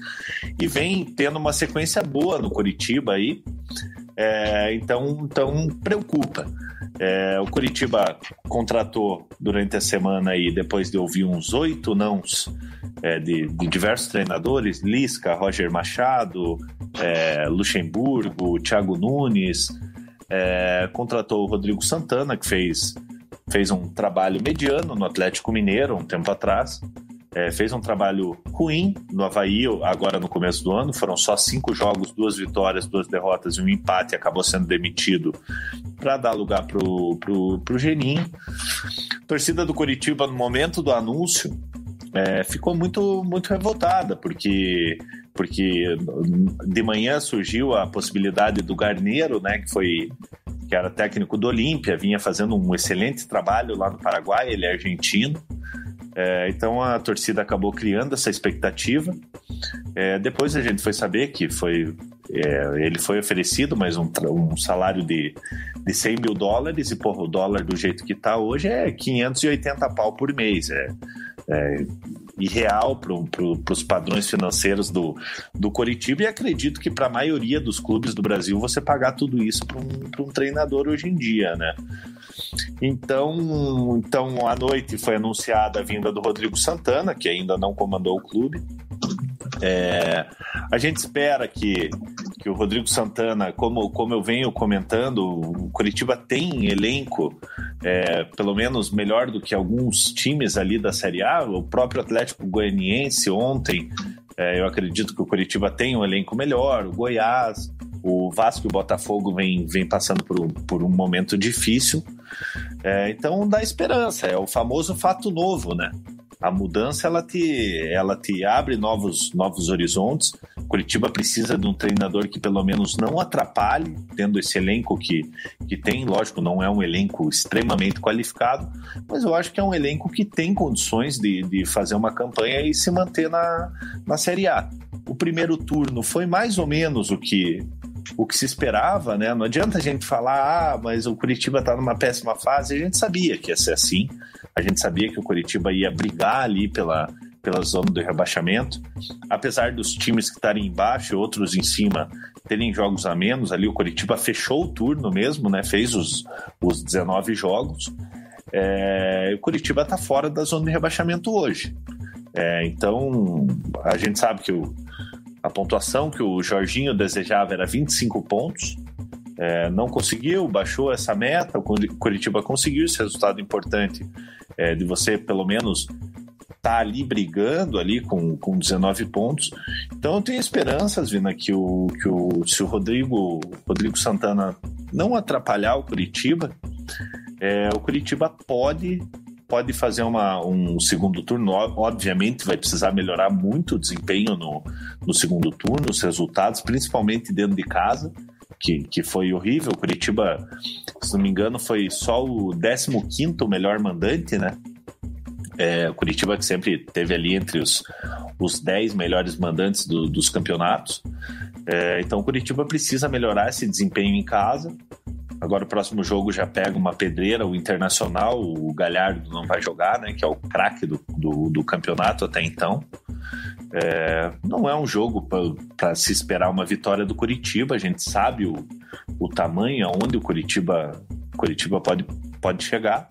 e vem tendo uma sequência boa no Curitiba aí. É, então, então preocupa. É, o Curitiba contratou durante a semana aí, depois de ouvir uns oito nãos é, de, de, diversos treinadores, Lisca, Roger Machado, é, Luxemburgo, Thiago Nunes, é, contratou o Rodrigo Santana, que fez, fez um trabalho mediano no Atlético Mineiro um tempo atrás. É, fez um trabalho ruim no Havaí, agora no começo do ano. Foram só cinco jogos, duas vitórias, duas derrotas e um empate. Acabou sendo demitido para dar lugar pro, pro, pro Geninho. torcida do Curitiba, no momento do anúncio, é, ficou muito, muito revoltada, porque porque de manhã surgiu a possibilidade do Garneiro, né, que foi que era técnico do Olímpia, vinha fazendo um excelente trabalho lá no Paraguai, ele é argentino. É, então a torcida acabou criando essa expectativa. É, depois a gente foi saber que foi é, ele foi oferecido mais um, um salário de, de 100 mil dólares e porra, o dólar do jeito que está hoje é 580 pau por mês. É, é irreal para pro, os padrões financeiros do, do Coritiba e acredito que para a maioria dos clubes do Brasil você pagar tudo isso para um, um treinador hoje em dia, né? Então, então, à noite foi anunciada a vinda do Rodrigo Santana, que ainda não comandou o clube. É, a gente espera que, que o Rodrigo Santana, como, como eu venho comentando, o Curitiba tem elenco, é, pelo menos melhor do que alguns times ali da Série A. O próprio Atlético Goianiense ontem, é, eu acredito que o Curitiba tem um elenco melhor, o Goiás, o Vasco e o Botafogo vem, vem passando por, por um momento difícil. É, então dá esperança, é o famoso fato novo, né? A mudança ela te, ela te abre novos, novos horizontes. Curitiba precisa de um treinador que pelo menos não atrapalhe, tendo esse elenco que, que tem. Lógico, não é um elenco extremamente qualificado, mas eu acho que é um elenco que tem condições de, de fazer uma campanha e se manter na, na Série A. O primeiro turno foi mais ou menos o que o que se esperava, né? Não adianta a gente falar, ah, mas o Curitiba está numa péssima fase. A gente sabia que ia ser assim. A gente sabia que o Curitiba ia brigar ali pela, pela zona do rebaixamento. Apesar dos times que estarem embaixo e outros em cima terem jogos a menos, ali o Curitiba fechou o turno mesmo, né? Fez os, os 19 jogos. É, o Curitiba está fora da zona de rebaixamento hoje. É, então, a gente sabe que o, a pontuação que o Jorginho desejava era 25 pontos. É, não conseguiu, baixou essa meta. O Curitiba conseguiu esse resultado importante é, de você, pelo menos, estar tá ali brigando ali com, com 19 pontos. Então eu tenho esperanças, Vina, que o, que o, se o Rodrigo, Rodrigo Santana não atrapalhar o Curitiba, é, o Curitiba pode pode fazer uma, um segundo turno. Obviamente, vai precisar melhorar muito o desempenho no, no segundo turno, os resultados, principalmente dentro de casa, que, que foi horrível. Curitiba, se não me engano, foi só o 15 melhor mandante, né? É, Curitiba que sempre teve ali entre os, os 10 melhores mandantes do, dos campeonatos. É, então Curitiba precisa melhorar esse desempenho em casa. Agora o próximo jogo já pega uma pedreira, o Internacional, o Galhardo não vai jogar, né? Que é o craque do, do, do, campeonato até então. É, não é um jogo para se esperar uma vitória do Curitiba. A gente sabe o, o tamanho aonde o Curitiba, Curitiba pode, pode chegar.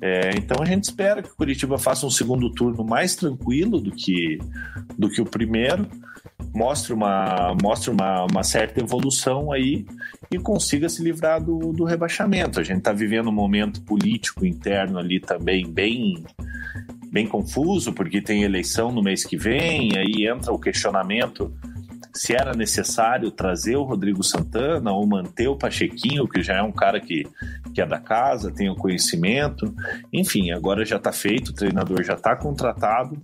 É, então a gente espera que Curitiba faça um segundo turno mais tranquilo do que, do que o primeiro mostre uma, mostre uma, uma certa evolução aí e consiga se livrar do, do rebaixamento. A gente está vivendo um momento político interno ali também bem bem confuso, porque tem eleição no mês que vem, aí entra o questionamento se era necessário trazer o Rodrigo Santana ou manter o Pachequinho, que já é um cara que, que é da casa, tem o conhecimento. Enfim, agora já está feito, o treinador já está contratado,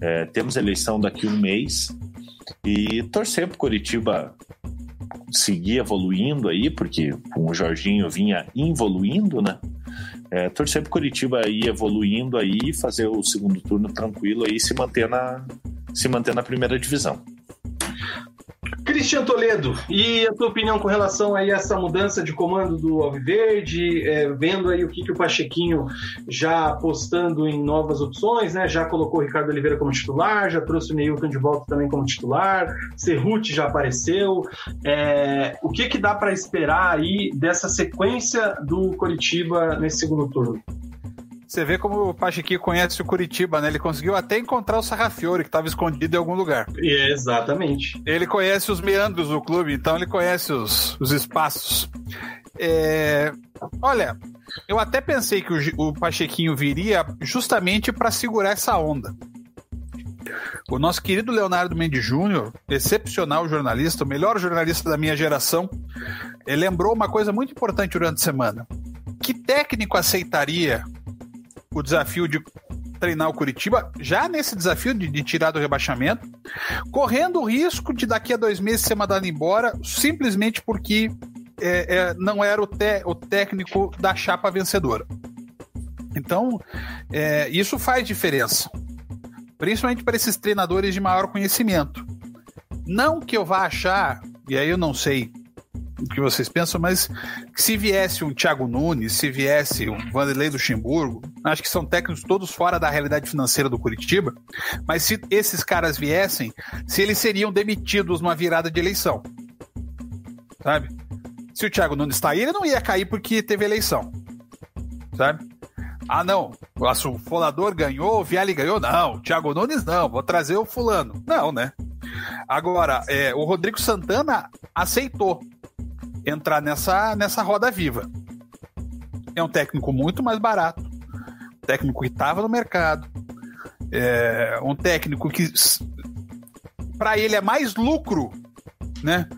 é, temos eleição daqui a um mês. E torcer para Curitiba seguir evoluindo aí, porque com o Jorginho vinha evoluindo, né? É, torcer para Curitiba ir evoluindo aí, fazer o segundo turno tranquilo aí, se manter na, se manter na primeira divisão. Cristian Toledo, e a tua opinião com relação aí a essa mudança de comando do Alviverde, é, vendo aí o que, que o Pachequinho já apostando em novas opções, né? Já colocou o Ricardo Oliveira como titular, já trouxe o Neilton de volta também como titular, Cerruti já apareceu. É, o que, que dá para esperar aí dessa sequência do Coritiba nesse segundo turno? Você vê como o Pachequinho conhece o Curitiba, né? Ele conseguiu até encontrar o Sarrafiore, que estava escondido em algum lugar. É, exatamente. Ele conhece os meandros do clube, então ele conhece os, os espaços. É... Olha, eu até pensei que o, o Pachequinho viria justamente para segurar essa onda. O nosso querido Leonardo Mendes Júnior, excepcional jornalista, o melhor jornalista da minha geração, ele lembrou uma coisa muito importante durante a semana. Que técnico aceitaria o desafio de treinar o Curitiba, já nesse desafio de, de, tirar do rebaixamento, correndo o risco de daqui a dois meses ser mandado embora, simplesmente porque é, é, não era o, te, o técnico da chapa vencedora. Então, é, isso faz diferença, principalmente para esses treinadores de maior conhecimento. Não que eu vá achar, e aí eu não sei o que vocês pensam, mas se viesse um Thiago Nunes, se viesse um Vanderlei Luxemburgo, acho que são técnicos todos fora da realidade financeira do Curitiba, mas se esses caras viessem, se eles seriam demitidos numa virada de eleição. Sabe? Se o Thiago Nunes está aí, ele não ia cair porque teve eleição. Sabe? Ah, não. O Folador ganhou, o Viali ganhou. Não, o Thiago Nunes não. Vou trazer o fulano. Não, né? Agora, é, o Rodrigo Santana aceitou entrar nessa, nessa roda viva. É um técnico muito mais barato, técnico que estava no mercado, é um técnico que para ele é mais lucro, né?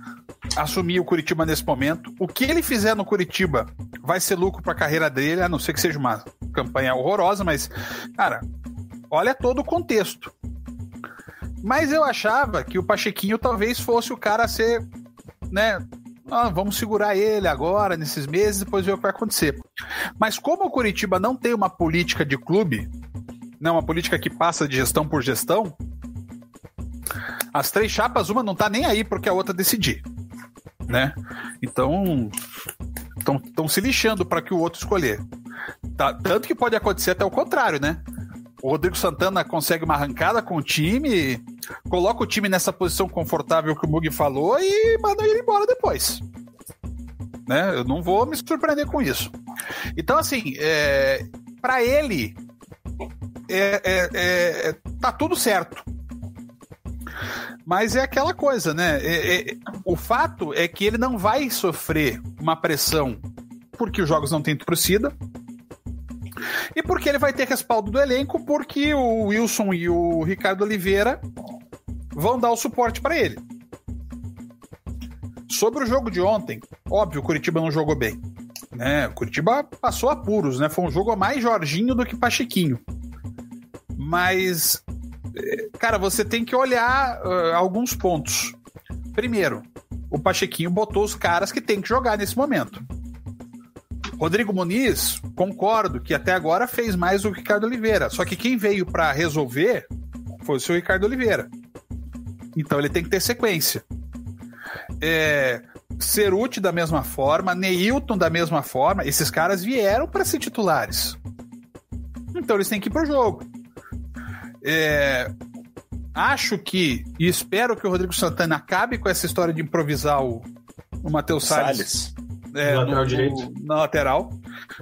Assumir o Curitiba nesse momento. O que ele fizer no Curitiba vai ser lucro para a carreira dele, a não ser que seja uma campanha horrorosa, mas, cara, olha todo o contexto. Mas eu achava que o Pachequinho talvez fosse o cara a ser, né? Ah, vamos segurar ele agora, nesses meses, depois ver o que vai acontecer. Mas como o Curitiba não tem uma política de clube, né, uma política que passa de gestão por gestão, as três chapas, uma não tá nem aí porque a outra decidir. Né? Então, estão se lixando para que o outro escolher. Tá, tanto que pode acontecer até o contrário, né? O Rodrigo Santana consegue uma arrancada com o time, coloca o time nessa posição confortável que o Mug falou e manda ele embora depois. Né? Eu não vou me surpreender com isso. Então, assim, é, para ele, é, é, é, tá tudo certo. Mas é aquela coisa, né? É, é, o fato é que ele não vai sofrer uma pressão porque os jogos não têm torcida. E porque ele vai ter respaldo do elenco, porque o Wilson e o Ricardo Oliveira vão dar o suporte para ele. Sobre o jogo de ontem, óbvio, o Curitiba não jogou bem. Né? O Curitiba passou apuros, né? Foi um jogo mais Jorginho do que Pachequinho. Mas, eh, cara, você tem que olhar uh, alguns pontos. Primeiro, o Pachequinho botou os caras que tem que jogar nesse momento. Rodrigo Muniz, concordo que até agora fez mais do que Ricardo Oliveira. Só que quem veio para resolver foi o seu Ricardo Oliveira. Então ele tem que ter sequência. É, Ceruti da mesma forma, Neilton da mesma forma, esses caras vieram para ser titulares. Então eles têm que ir pro jogo. É, acho que, e espero que o Rodrigo Santana acabe com essa história de improvisar o, o Matheus Salles. Salles é, no lateral no, direito. na lateral,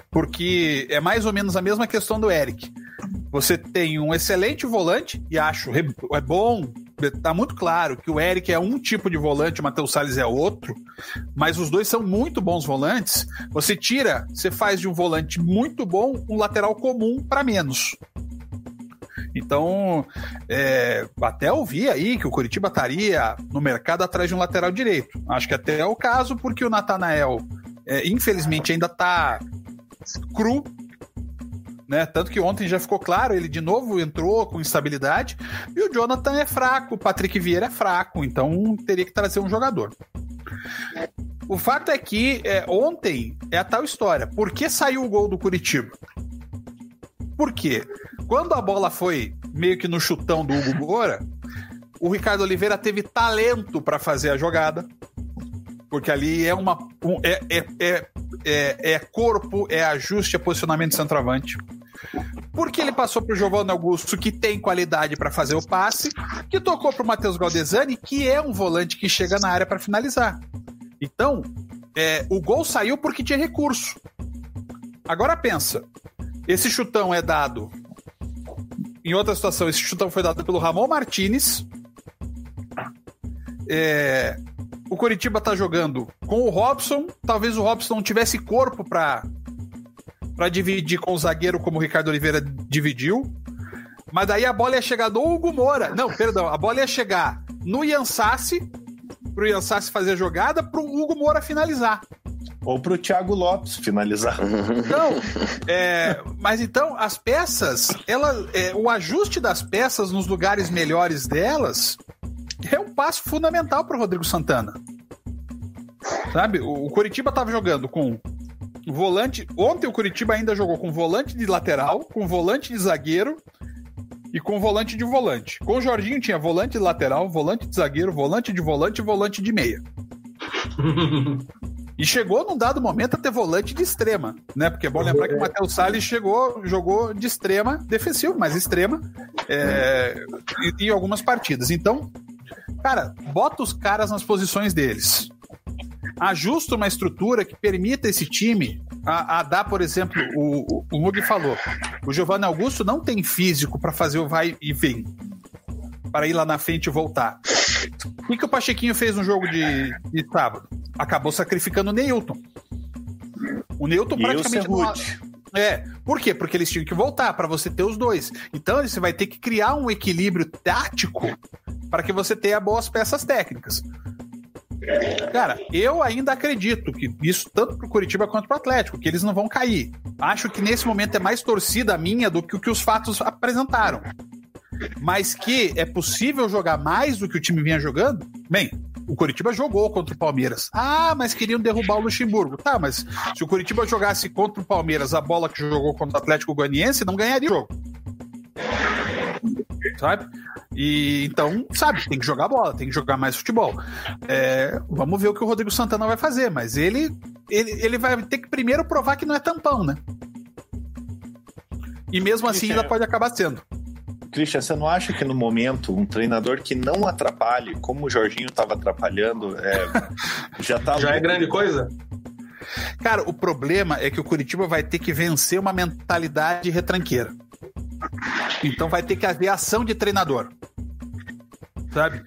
porque é mais ou menos a mesma questão do Eric. Você tem um excelente volante, e acho é bom, tá muito claro que o Eric é um tipo de volante, o Matheus Salles é outro, mas os dois são muito bons volantes. Você tira, você faz de um volante muito bom um lateral comum para menos. Então, é, até ouvi aí que o Curitiba estaria no mercado atrás de um lateral direito. Acho que até é o caso, porque o Natanael é, infelizmente ainda tá cru, né? Tanto que ontem já ficou claro, ele de novo entrou com instabilidade, e o Jonathan é fraco, o Patrick Vieira é fraco, então teria que trazer um jogador. O fato é que é, ontem é a tal história. Por que saiu o gol do Curitiba? Por quê? Quando a bola foi meio que no chutão do Hugo Moura, o Ricardo Oliveira teve talento para fazer a jogada, porque ali é uma. Um, é, é, é, é, é corpo, é ajuste, é posicionamento de centroavante. Porque ele passou para o Giovanni Augusto, que tem qualidade para fazer o passe, que tocou para o Matheus Galdesani, que é um volante que chega na área para finalizar. Então, é, o gol saiu porque tinha recurso. Agora pensa, esse chutão é dado. Em outra situação, esse chutão foi dado pelo Ramon Martinez. É, o Coritiba tá jogando com o Robson. Talvez o Robson não tivesse corpo para para dividir com o zagueiro como o Ricardo Oliveira dividiu. Mas daí a bola ia chegar no Hugo Moura. Não, perdão, a bola ia chegar no Yansassi, pro Yansassi fazer a jogada, pro Hugo Moura finalizar. Ou pro Thiago Lopes finalizar. Então, é, mas então, as peças, ela, é, o ajuste das peças nos lugares melhores delas é um passo fundamental para o Rodrigo Santana. Sabe? O, Curitiba estava jogando com volante. Ontem o Curitiba ainda jogou com volante de lateral, com volante de zagueiro e com volante de volante. Com o Jorginho tinha volante de lateral, volante de zagueiro, volante de volante e volante de meia. <laughs> E chegou num dado momento a ter volante de extrema, né? Porque é bom lembrar que o Matheus Salles chegou, jogou de extrema, defensivo, mas extrema, é, em, em algumas partidas. Então, Cara, bota os caras nas posições deles. Ajusta uma estrutura que permita esse time a, a dar, por exemplo, o, o, o Mug falou. O Giovanni Augusto não tem físico para fazer o vai e vem. Para ir lá na frente e voltar. O que, que o Pachequinho fez no jogo de, de sábado? Acabou sacrificando o Neilton. O Neilton praticamente não, é, por quê? Porque eles tinham que voltar para você ter os dois. Então você vai ter que criar um equilíbrio tático para que você tenha boas peças técnicas. Cara, eu ainda acredito que isso tanto pro Curitiba quanto pro Atlético, que eles não vão cair. Acho que nesse momento é mais torcida minha do que o que os fatos apresentaram. Mas que é possível jogar mais do que o time vinha jogando? Bem, o Curitiba jogou contra o Palmeiras. Ah, mas queriam derrubar o Luxemburgo. Tá, mas se o Curitiba jogasse contra o Palmeiras a bola que jogou contra o Atlético Goianiense, não ganharia o jogo. Sabe? E então, sabe, tem que jogar bola, tem que jogar mais futebol. É, vamos ver o que o Rodrigo Santana vai fazer, mas ele, ele, ele vai ter que primeiro provar que não é tampão, né? E mesmo assim ainda pode acabar sendo. Christian, você não acha que no momento um treinador que não atrapalhe, como o Jorginho estava atrapalhando, é, <laughs> já tá. já é grande coisa? Cara, o problema é que o Curitiba vai ter que vencer uma mentalidade retranqueira. Então vai ter que haver ação de treinador. Sabe?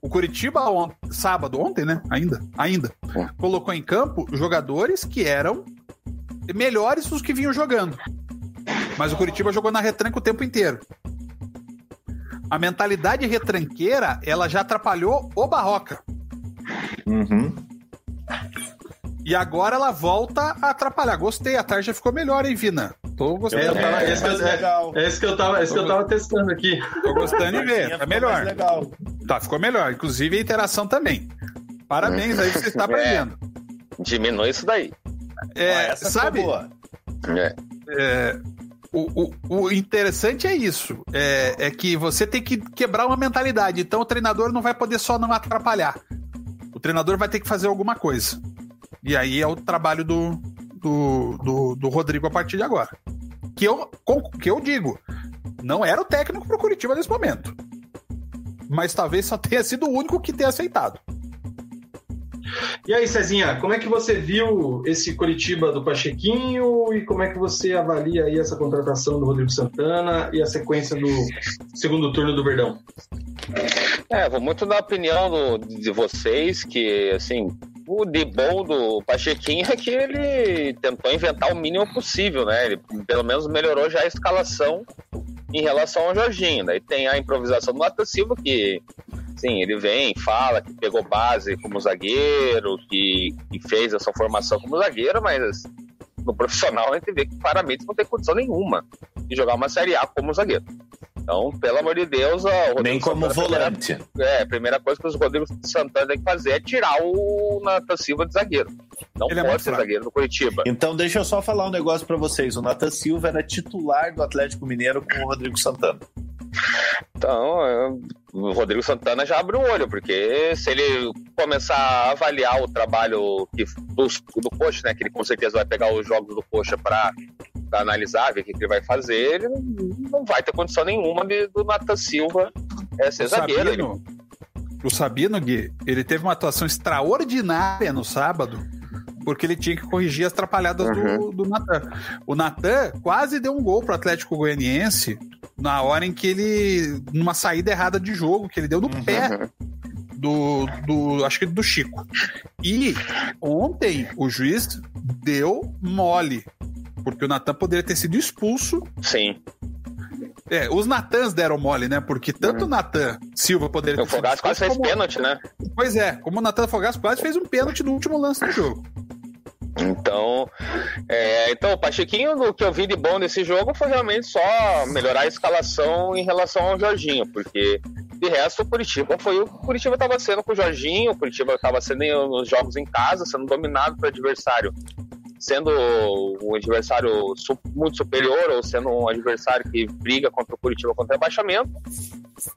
O Curitiba on... sábado, ontem, né? Ainda, ainda, colocou em campo jogadores que eram melhores dos que vinham jogando. Mas o Curitiba jogou na retranca o tempo inteiro. A mentalidade retranqueira, ela já atrapalhou o Barroca. Uhum. E agora ela volta a atrapalhar. Gostei, a tarde já ficou melhor, hein, Vina? Tô gostando. É, tava, esse, que eu, é, esse que eu tava, esse que eu tava testando aqui. Tô gostando de ver. Tá melhor. Legal. Tá, ficou melhor. Inclusive a interação também. Parabéns aí que você está aprendendo. É, diminui isso daí. É, sabe? É. É, o, o, o, interessante é isso. É, é, que você tem que quebrar uma mentalidade. Então o treinador não vai poder só não atrapalhar. O treinador vai ter que fazer alguma coisa. E aí é o trabalho do, do, do, do Rodrigo a partir de agora. Que eu, que eu digo, não era o técnico para o Curitiba nesse momento. Mas talvez só tenha sido o único que tenha aceitado. E aí, Cezinha, como é que você viu esse Curitiba do Pachequinho e como é que você avalia aí essa contratação do Rodrigo Santana e a sequência do segundo turno do Verdão? É, vou muito da opinião do, de vocês, que, assim, o de bom do Pachequinho é que ele tentou inventar o mínimo possível, né? Ele pelo menos melhorou já a escalação em relação ao Jorginho. Daí tem a improvisação do Natan Silva, que sim, ele vem, fala que pegou base como zagueiro, que, que fez essa formação como zagueiro, mas no profissional a gente vê que claramente não tem condição nenhuma de jogar uma Série A como zagueiro. Então, pelo amor de Deus, o nem como Santana, volante. Primeira, é, a primeira coisa que o Rodrigo Santana tem que fazer é tirar o Natan Silva de zagueiro. Não Ele é pode é ser fraco. zagueiro do Curitiba. Então, deixa eu só falar um negócio para vocês. O Natan Silva era titular do Atlético Mineiro com o Rodrigo Santana. Então, é, o Rodrigo Santana já abre o olho, porque se ele começar a avaliar o trabalho que, do, do Coxa, né, que ele com certeza vai pegar os jogos do Coxa para analisar, ver o que, ele vai fazer, ele não vai ter condição nenhuma de, do Natan Silva é, ser o zagueiro. Sabino, o Sabino, Gui, ele teve uma atuação extraordinária no sábado, porque ele tinha que corrigir as atrapalhadas uhum. do, do Natan. O Natan quase deu um gol pro Atlético Goianiense na hora em que ele. numa saída errada de jogo, que ele deu no uhum. pé do, do. acho que do Chico. E ontem o juiz deu mole. Porque o Natan poderia ter sido expulso. Sim. É, os Natans deram mole, né? Porque tanto o uhum. Natan Silva poderia ter. O Fogaço quase fez como... pênalti, né? Pois é, como o Natan Fogaço quase fez um pênalti no último lance do jogo. Então, é, então, o Pachequinho, o que eu vi de bom nesse jogo foi realmente só melhorar a escalação em relação ao Jorginho, porque de resto o Curitiba foi o Curitiba estava sendo com o Jorginho, o Curitiba estava sendo nos jogos em casa, sendo dominado pelo adversário, sendo um adversário muito superior ou sendo um adversário que briga contra o Curitiba contra o rebaixamento.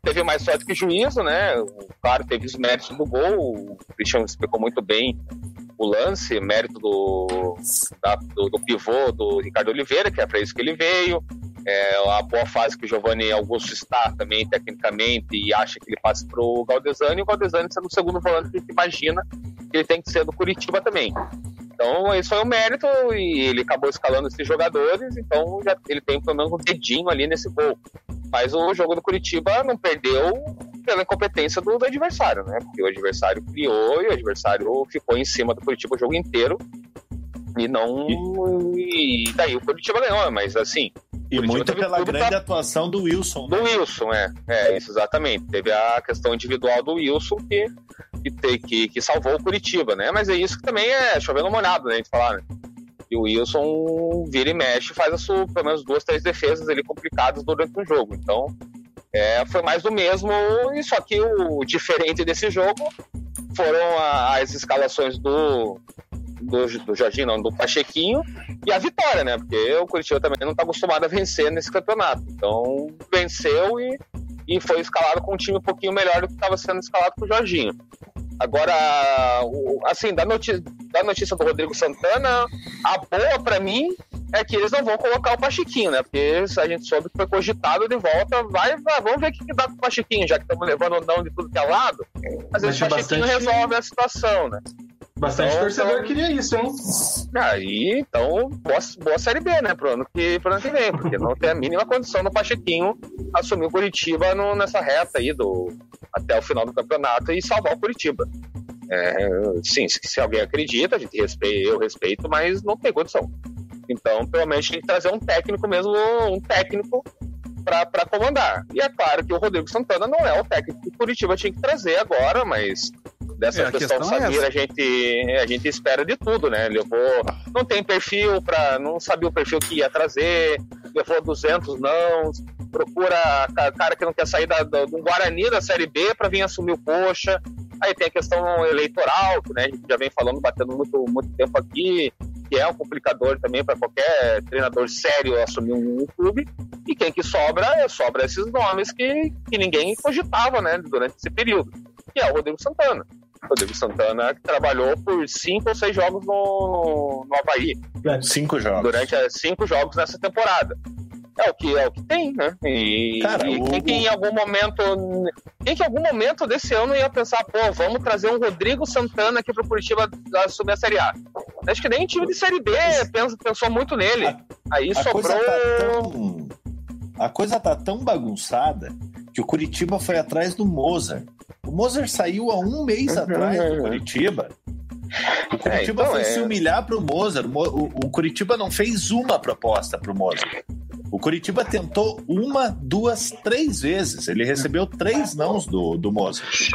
Teve mais sorte que juízo, né? O cara teve os méritos do gol, o Cristiano explicou muito bem o lance, mérito do, da, do, do, pivô do Ricardo Oliveira, que é para isso que ele veio. É, a boa fase que o Giovanni Augusto está também, tecnicamente, e acha que ele passa para o Galdesani, e o Galdesani sendo o segundo volante que a gente imagina que ele tem que ser do Curitiba também. Então, isso foi um mérito e ele acabou escalando esses jogadores, então já, ele tem pelo menos um dedinho ali nesse gol. Mas o jogo do Curitiba não perdeu pela incompetência do, do, adversário, né? Porque o adversário criou e o adversário ficou em cima do Curitiba o jogo inteiro. E não. E daí o Curitiba ganhou, mas assim. E muito pela grande pra... atuação do Wilson. Né? Do Wilson, é. É, isso exatamente. Teve a questão individual do Wilson que, que, que, que salvou o Curitiba, né? Mas é isso que também é chovendo molhado, né? A gente falar, né? E o Wilson vira e mexe, faz a sua, pelo menos duas, três defesas ali complicadas durante o jogo. Então, é, foi mais do mesmo, só que o diferente desse jogo foram a, as escalações do, do, do Jorginho, não, do Pachequinho, e a vitória, né? Porque o Curitiba também não está acostumado a vencer nesse campeonato. Então, venceu e, e foi escalado com um time um pouquinho melhor do que estava sendo escalado com o Jorginho. Agora, assim, da notícia, da notícia do Rodrigo Santana, a boa para mim é que eles não vão colocar o Pachiquinho, né? Porque a gente soube que foi cogitado de volta, vai, vai vamos ver o que, que dá com o Pachiquinho, já que estamos levando o não de tudo que é lado. Às vezes o Pachiquinho bastante... resolve a situação, né? Bastante então, torcedor então... queria isso, hein? Aí, então, boa, boa Série B, né? Pro ano, que, pro ano que vem, porque não tem a mínima condição do Pachequinho assumir o Curitiba no, nessa reta aí do, até o final do campeonato e salvar o Curitiba. É, sim, se, se, alguém acredita, a gente respeita, eu respeito, mas não tem condição. Então, pelo menos tem que trazer um técnico mesmo, um técnico para comandar. E é claro que o Rodrigo Santana não é o técnico que o Curitiba tinha que trazer agora, mas dessa é, questão é Samir é a, gente, a gente espera de tudo, né? Levou, não tem perfil para, não sabia o perfil que ia trazer, levou 200 não, procura cara que não quer sair da, do, do Guarani da Série B para vir assumir o Coxa. Aí tem a questão eleitoral, que né, a gente já vem falando, batendo muito, muito tempo aqui, que é um complicador também para qualquer treinador sério assumir um, um, clube. E quem que sobra, é, sobra esses nomes que, que ninguém cogitava né, durante esse período, que é o Rodrigo Santana. Rodrigo Santana que trabalhou por cinco ou seis jogos no, no Havaí. Cinco jogos. Durante é, cinco jogos nessa temporada é o que é o que tem, né? E, Cara, e quem o... que em algum momento, quem que em algum momento desse ano ia pensar, pô, vamos trazer um Rodrigo Santana aqui pro Curitiba subir a Série A? Acho que nem time de Série B pensou, pensou muito nele. A, Aí a sobrou. Coisa tá tão, a coisa tá tão bagunçada que o Curitiba foi atrás do Mozart. O Mozart saiu há um mês <laughs> atrás do Curitiba. O Curitiba é, então foi é... se humilhar pro Mozart. O, o, o Curitiba não fez uma proposta pro Mozart. O Curitiba tentou uma, duas, três vezes. Ele recebeu três nãos do, do Mozart.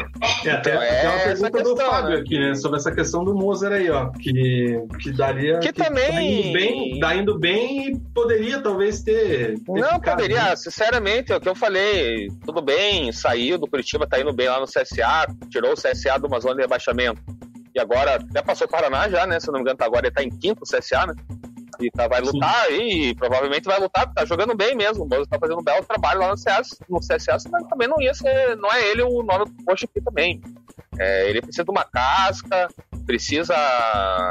É, até, então, é uma pergunta questão, do Fábio né? aqui, né? Sobre essa questão do Mozart aí, ó. Que, que daria. Que, que também. Tá indo bem, tá indo bem e poderia talvez ter. ter não, poderia. Bem. Sinceramente, é o que eu falei. Tudo bem, saiu do Curitiba, tá indo bem lá no CSA, tirou o CSA de uma zona de rebaixamento. E agora, até passou o Paraná já, né? Se não me engano, tá agora ele tá em quinto CSA, né? E tá, vai lutar Sim. e provavelmente vai lutar, tá jogando bem mesmo. O Moza tá fazendo um belo trabalho lá no CS, no CSA, mas também não ia ser, não é ele o nome do coxa aqui também. É, ele precisa de uma casca, precisa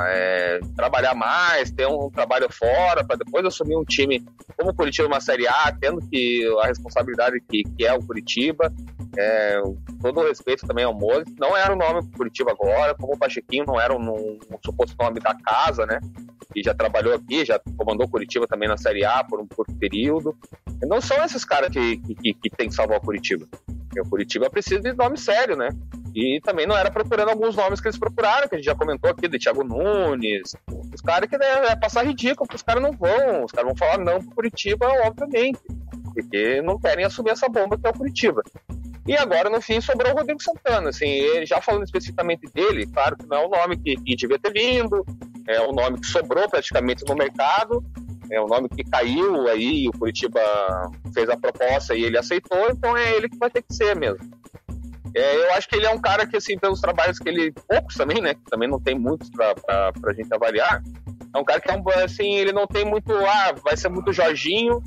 é, trabalhar mais, ter um trabalho fora, para depois assumir um time como o Curitiba uma Série A, tendo que a responsabilidade que, que é o Curitiba. É, todo o respeito também ao Moza. Não era o nome do Curitiba agora, como o Pachequinho não era um, um, suposto nome da casa, né? E já trabalhou aqui, já comandou Curitiba também na Série A por um curto período. Não são esses caras que, que, que tem que salvar o Curitiba. O Curitiba precisa de nome sério, né? E também não era procurando alguns nomes que eles procuraram, que a gente já comentou aqui, de Thiago Nunes. Os caras que né, é passar ridículo, porque os caras não vão. Os caras vão falar não pro Curitiba, obviamente. Porque não querem assumir essa bomba que é o Curitiba. E agora, no fim, sobrou o Rodrigo Santana. Assim, já falando especificamente dele, claro que não é o nome que, que devia ter vindo, é o nome que sobrou praticamente no mercado, é um nome que caiu aí, o Curitiba fez a proposta e ele aceitou, então é ele que vai ter que ser mesmo. É, eu acho que ele é um cara que, assim, pelos trabalhos que ele. poucos também, né? Que também não tem muitos pra, pra, pra gente avaliar. É um cara que é um, assim, ele não tem muito. Ah, vai ser muito Jorginho,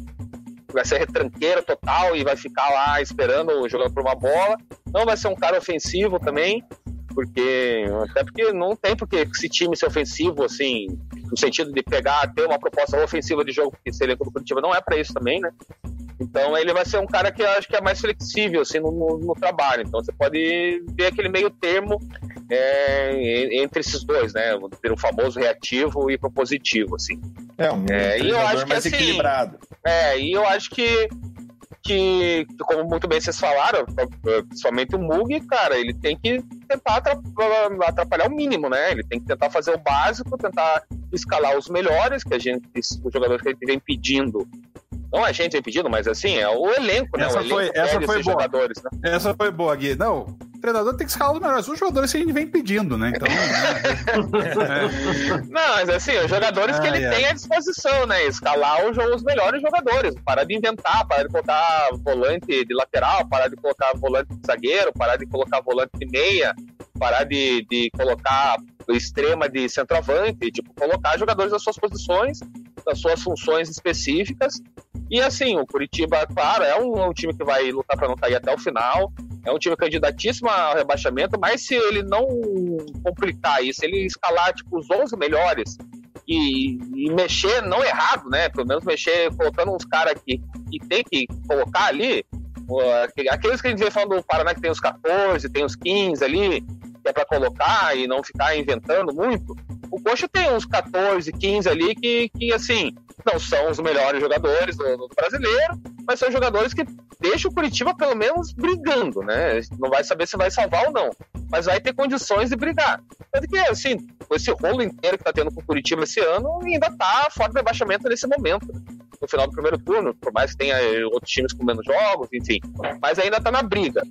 vai ser retranqueiro total e vai ficar lá esperando jogando por uma bola. Não vai ser um cara ofensivo também, porque até porque não tem porque esse time ser ofensivo assim, no sentido de pegar ter uma proposta ofensiva de jogo que seria como Curitiba não é para isso também, né? Então ele vai ser um cara que eu acho que é mais flexível assim no, no, no trabalho. Então você pode ver aquele meio termo é, entre esses dois, né? Ter um famoso reativo e propositivo, assim. É um é, e eu acho que, mais assim, equilibrado. É, e eu acho que que, como muito bem vocês falaram, principalmente o Mug, cara, ele tem que tentar atrapalhar o mínimo, né? Ele tem que tentar fazer o básico, tentar escalar os melhores, que a gente, os jogadores que a gente vem pedindo não a gente vem pedindo, mas assim, é o elenco, né? Essa o elenco foi, essa foi boa. jogadores, né? Essa foi boa, Gui. Não, o treinador tem que escalar os melhores. Os jogadores que a gente vem pedindo, né? Então. <laughs> é. Não, mas assim, os jogadores ah, que ele é. tem à disposição, né? Escalar os, os melhores jogadores. Parar de inventar, parar de colocar volante de lateral, parar de colocar volante de zagueiro, parar de colocar volante de meia, parar de, de colocar extrema de centroavante, tipo, colocar jogadores das suas posições, das suas funções específicas e assim, o Curitiba, claro, é um, um time que vai lutar para não cair até o final. É um time candidatíssimo ao rebaixamento, mas se ele não complicar isso, ele escalar tipo, os 11 melhores e, e, mexer, não errado, né? Pelo menos mexer colocando uns caras que, que tem que colocar ali. Aqueles que a gente vê falando do Paraná que tem os 14, tem os 15 ali, que é para colocar e não ficar inventando muito. O Coxa tem uns 14, 15 ali que, que assim, não são os melhores jogadores do, do, brasileiro, mas são jogadores que deixam o Curitiba pelo menos brigando, né? Não vai saber se vai salvar ou não, mas vai ter condições de brigar. Tanto que, assim, esse rolo inteiro que tá tendo com o Curitiba esse ano ainda tá fora do rebaixamento nesse momento. No final do primeiro turno, por mais que tenha outros times com menos jogos, enfim, mas ainda tá na briga.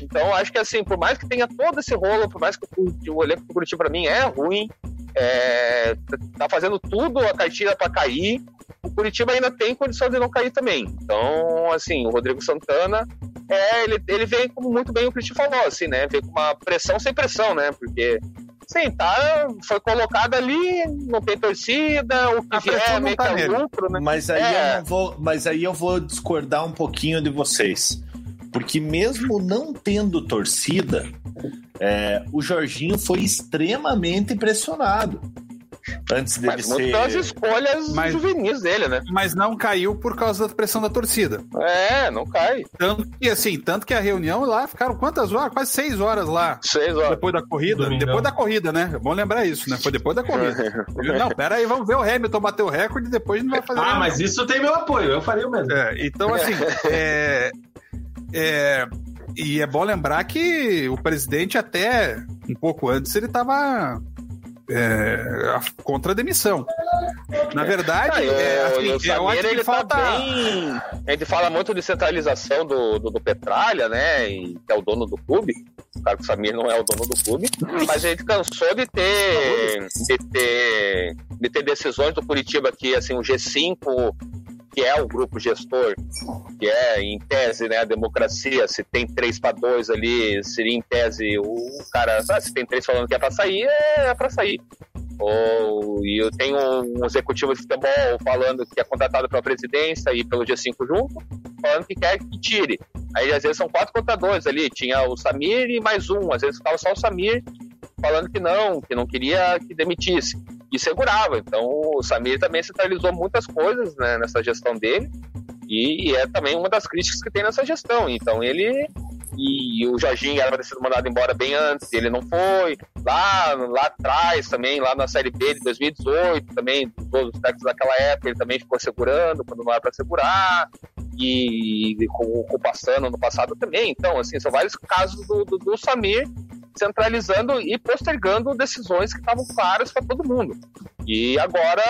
Então, acho que assim, por mais que tenha todo esse rolo, por mais que o, o elenco do Curitiba para mim é ruim, é, tá fazendo tudo a cartilha para cair, o Curitiba ainda tem condição de não cair também. Então, assim, o Rodrigo Santana, é, ele, ele vem, como muito bem o Cristian falou, assim, né? Vem com uma pressão sem pressão, né? Porque, sim, tá, foi colocado ali, não tem torcida, o que A vier é meio tá que é lucro, né? Mas aí, É. eu não vou, mas aí eu vou discordar um pouquinho de vocês. Porque mesmo não tendo torcida, é, o Jorginho foi extremamente pressionado. Antes dele Mas ser. pelas escolhas Mas- juvenis dele, né? Mas não caiu por causa da pressão da torcida. É, não cai. Tanto que, assim, tanto que a reunião lá ficaram quantas horas? Quase seis horas lá. Seis horas. Depois da corrida. Domingão. Depois da corrida, né? É bom lembrar isso, né? Foi depois da corrida. <laughs> Não, pera aí, vamos ver o Hamilton bater o recorde e depois a gente vai fazer. Ah, nada. mas isso tem meu apoio, eu faria o mesmo. É, então, assim, <laughs> é, é, e é bom lembrar que o presidente, até um pouco antes, ele estava contra a demissão. Na verdade, Ah, o- é, e assim, o eu Samir, acho que ele falta. tá bem... A gente fala muito de centralização do, do, do Petralha, né? E que é o dono do clube. Claro que o Samir não é o dono do clube. Mas a gente cansou de ter, de ter, de ter decisões do Curitiba que, assim, o G5, que é o grupo gestor, que é, em tese, né, a democracia, se tem três para dois ali, seria em tese o cara, ah, se tem três falando que é para sair, é para sair. Ou, e eu tenho um executivo de futebol falando que é contratado pela presidência e pelo G5 junto, falando que quer que tire. Aí às vezes são quatro contadores ali, tinha o Samir e mais um, às vezes ficava só o Samir falando que não, que não queria que demitisse. E segurava. Então o Samir também centralizou muitas coisas né, nessa gestão dele. E, e é também uma das críticas que tem nessa gestão. Então ele. E o Jorginho era para ter sido mandado embora bem antes, ele não foi. Lá, lá atrás também, lá na Série B de 2018, também, todos os técnicos daquela época, ele também ficou segurando quando não era para segurar. E, e com o Passano no passado também. Então, assim, são vários casos do, do, do Samir centralizando e postergando decisões que estavam claras para todo mundo. E agora,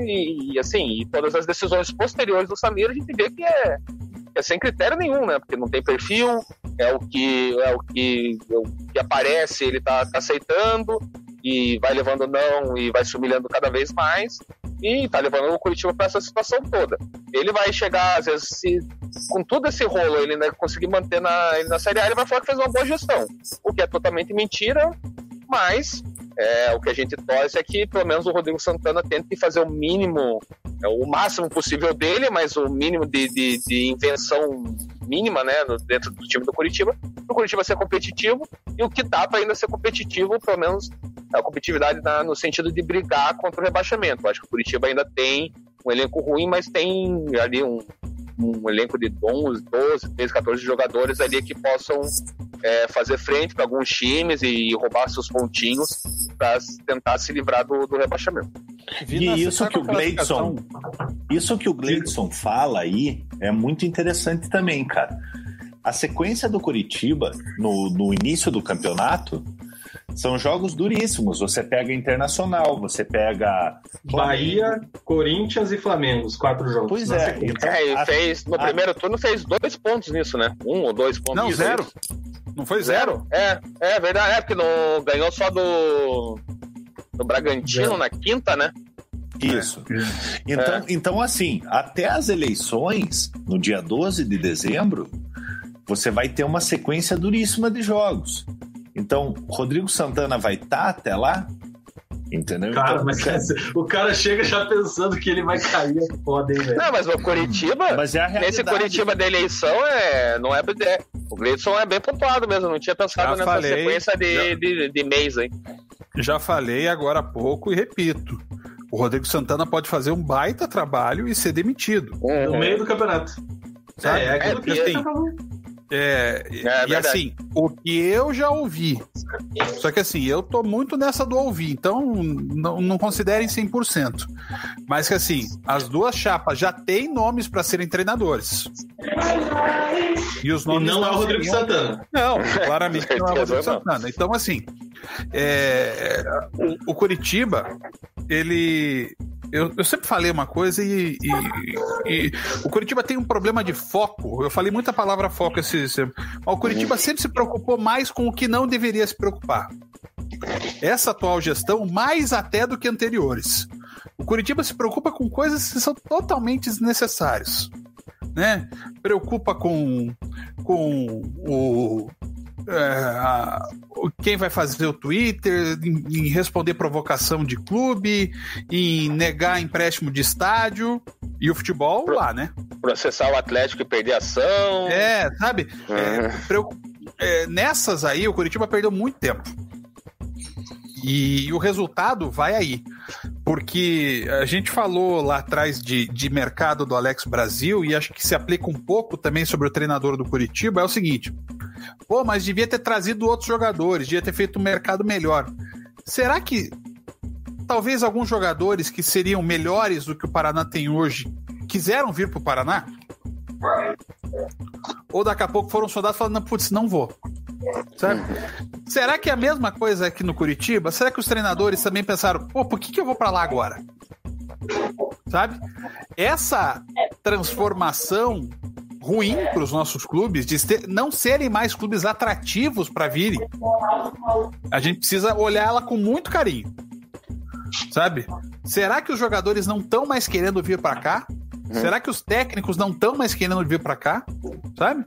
e, e, assim, e todas as decisões posteriores do Samir, a gente vê que é, é sem critério nenhum, né? Porque não tem perfil, é o que, é o que, é o que aparece, ele tá, tá aceitando e vai levando não e vai se humilhando cada vez mais e tá levando o Curitiba para essa situação toda. Ele vai chegar, às vezes, se, com todo esse rolo, ele ainda conseguir manter na, na Série A, ele vai falar que fez uma boa gestão, o que é totalmente mentira, mas é, o que a gente torce é que pelo menos o Rodrigo Santana tente fazer o mínimo, é, o máximo possível dele, mas o mínimo de, de, de invenção mínima, né, dentro do time do Curitiba, para o Curitiba ser competitivo e o que dá para ainda ser competitivo, pelo menos a competitividade na- no sentido de brigar contra o rebaixamento. Eu acho que o Curitiba ainda tem um elenco ruim, mas tem ali um, um elenco de 11, 12, 13, 14 jogadores ali que possam é, fazer frente para alguns times e roubar seus pontinhos para tentar se livrar do, do rebaixamento. Vina, e isso que o Gleidson, isso que o Gleidson fala aí é muito interessante também, cara. A sequência do Curitiba no, no início do campeonato são jogos duríssimos. Você pega Internacional, você pega. Bahia, Corinthians e Flamengo, os quatro jogos. Pois é. Então, é, a, fez, no a, primeiro turno fez dois pontos nisso, né? Um ou dois pontos. Não, zero. Não foi zero? É, é verdade. É, porque não, ganhou só do, do Bragantino na quinta, né? Isso. Então, é. então, assim, até as eleições, no dia 12 de dezembro, você vai ter uma sequência duríssima de jogos. Então, Rodrigo Santana vai estar tá até lá? Entendeu? Cara, então, mas o cara chega já pensando que ele vai cair, é foda, hein, velho? Não, mas o Curitiba, mas é nesse Curitiba da eleição, é, não é. O Gleidson é bem pontuado mesmo, não tinha pensado já nessa falei, sequência de, já, de, de mês aí. Já falei agora há pouco e repito. O Rodrigo Santana pode fazer um baita trabalho e ser demitido. No meio do campeonato. Sabe? É, é aquilo é, que assim, é, é, e assim, o que eu já ouvi. Só que assim, eu tô muito nessa do ouvir, então não, não considerem 100%. Mas que assim, as duas chapas já têm nomes para serem treinadores. E os nomes. E não, não é o Rodrigo seriam... Santana. Não, claramente não é o <laughs> Rodrigo Santana. Então, assim, é, o, o Curitiba, ele eu, eu sempre falei uma coisa e, e, e, o Curitiba tem um problema de foco. Eu falei muita palavra foco esse, mas o Curitiba sempre se preocupou mais com o que não deveria se preocupar. Essa atual gestão, mais até do que anteriores. O Curitiba se preocupa com coisas que são totalmente desnecessárias. Né? Preocupa com, com o é, quem vai fazer o Twitter, em, em, responder provocação de clube, em negar empréstimo de estádio e o futebol Pro, lá, né? Processar o Atlético e perder ação. É, sabe? Uhum. É, é, nessas aí, o Curitiba perdeu muito tempo. E, e o resultado vai aí. Porque a gente falou lá atrás de, de mercado do Alex Brasil e acho que se aplica um pouco também sobre o treinador do Curitiba. É o seguinte: pô, mas devia ter trazido outros jogadores, devia ter feito um mercado melhor. Será que talvez alguns jogadores que seriam melhores do que o Paraná tem hoje quiseram vir para o Paraná? Ou daqui a pouco foram soldados falando, putz, não vou. Sabe? Será que é a mesma coisa aqui no Curitiba? Será que os treinadores também pensaram, pô, por que, que eu vou para lá agora? Sabe? Essa transformação ruim para os nossos clubes de não serem mais clubes atrativos para virem. A gente precisa olhar ela com muito carinho. Sabe? Será que os jogadores não estão mais querendo vir para cá? Uhum. Será que os técnicos não estão mais querendo vir para cá? Sabe?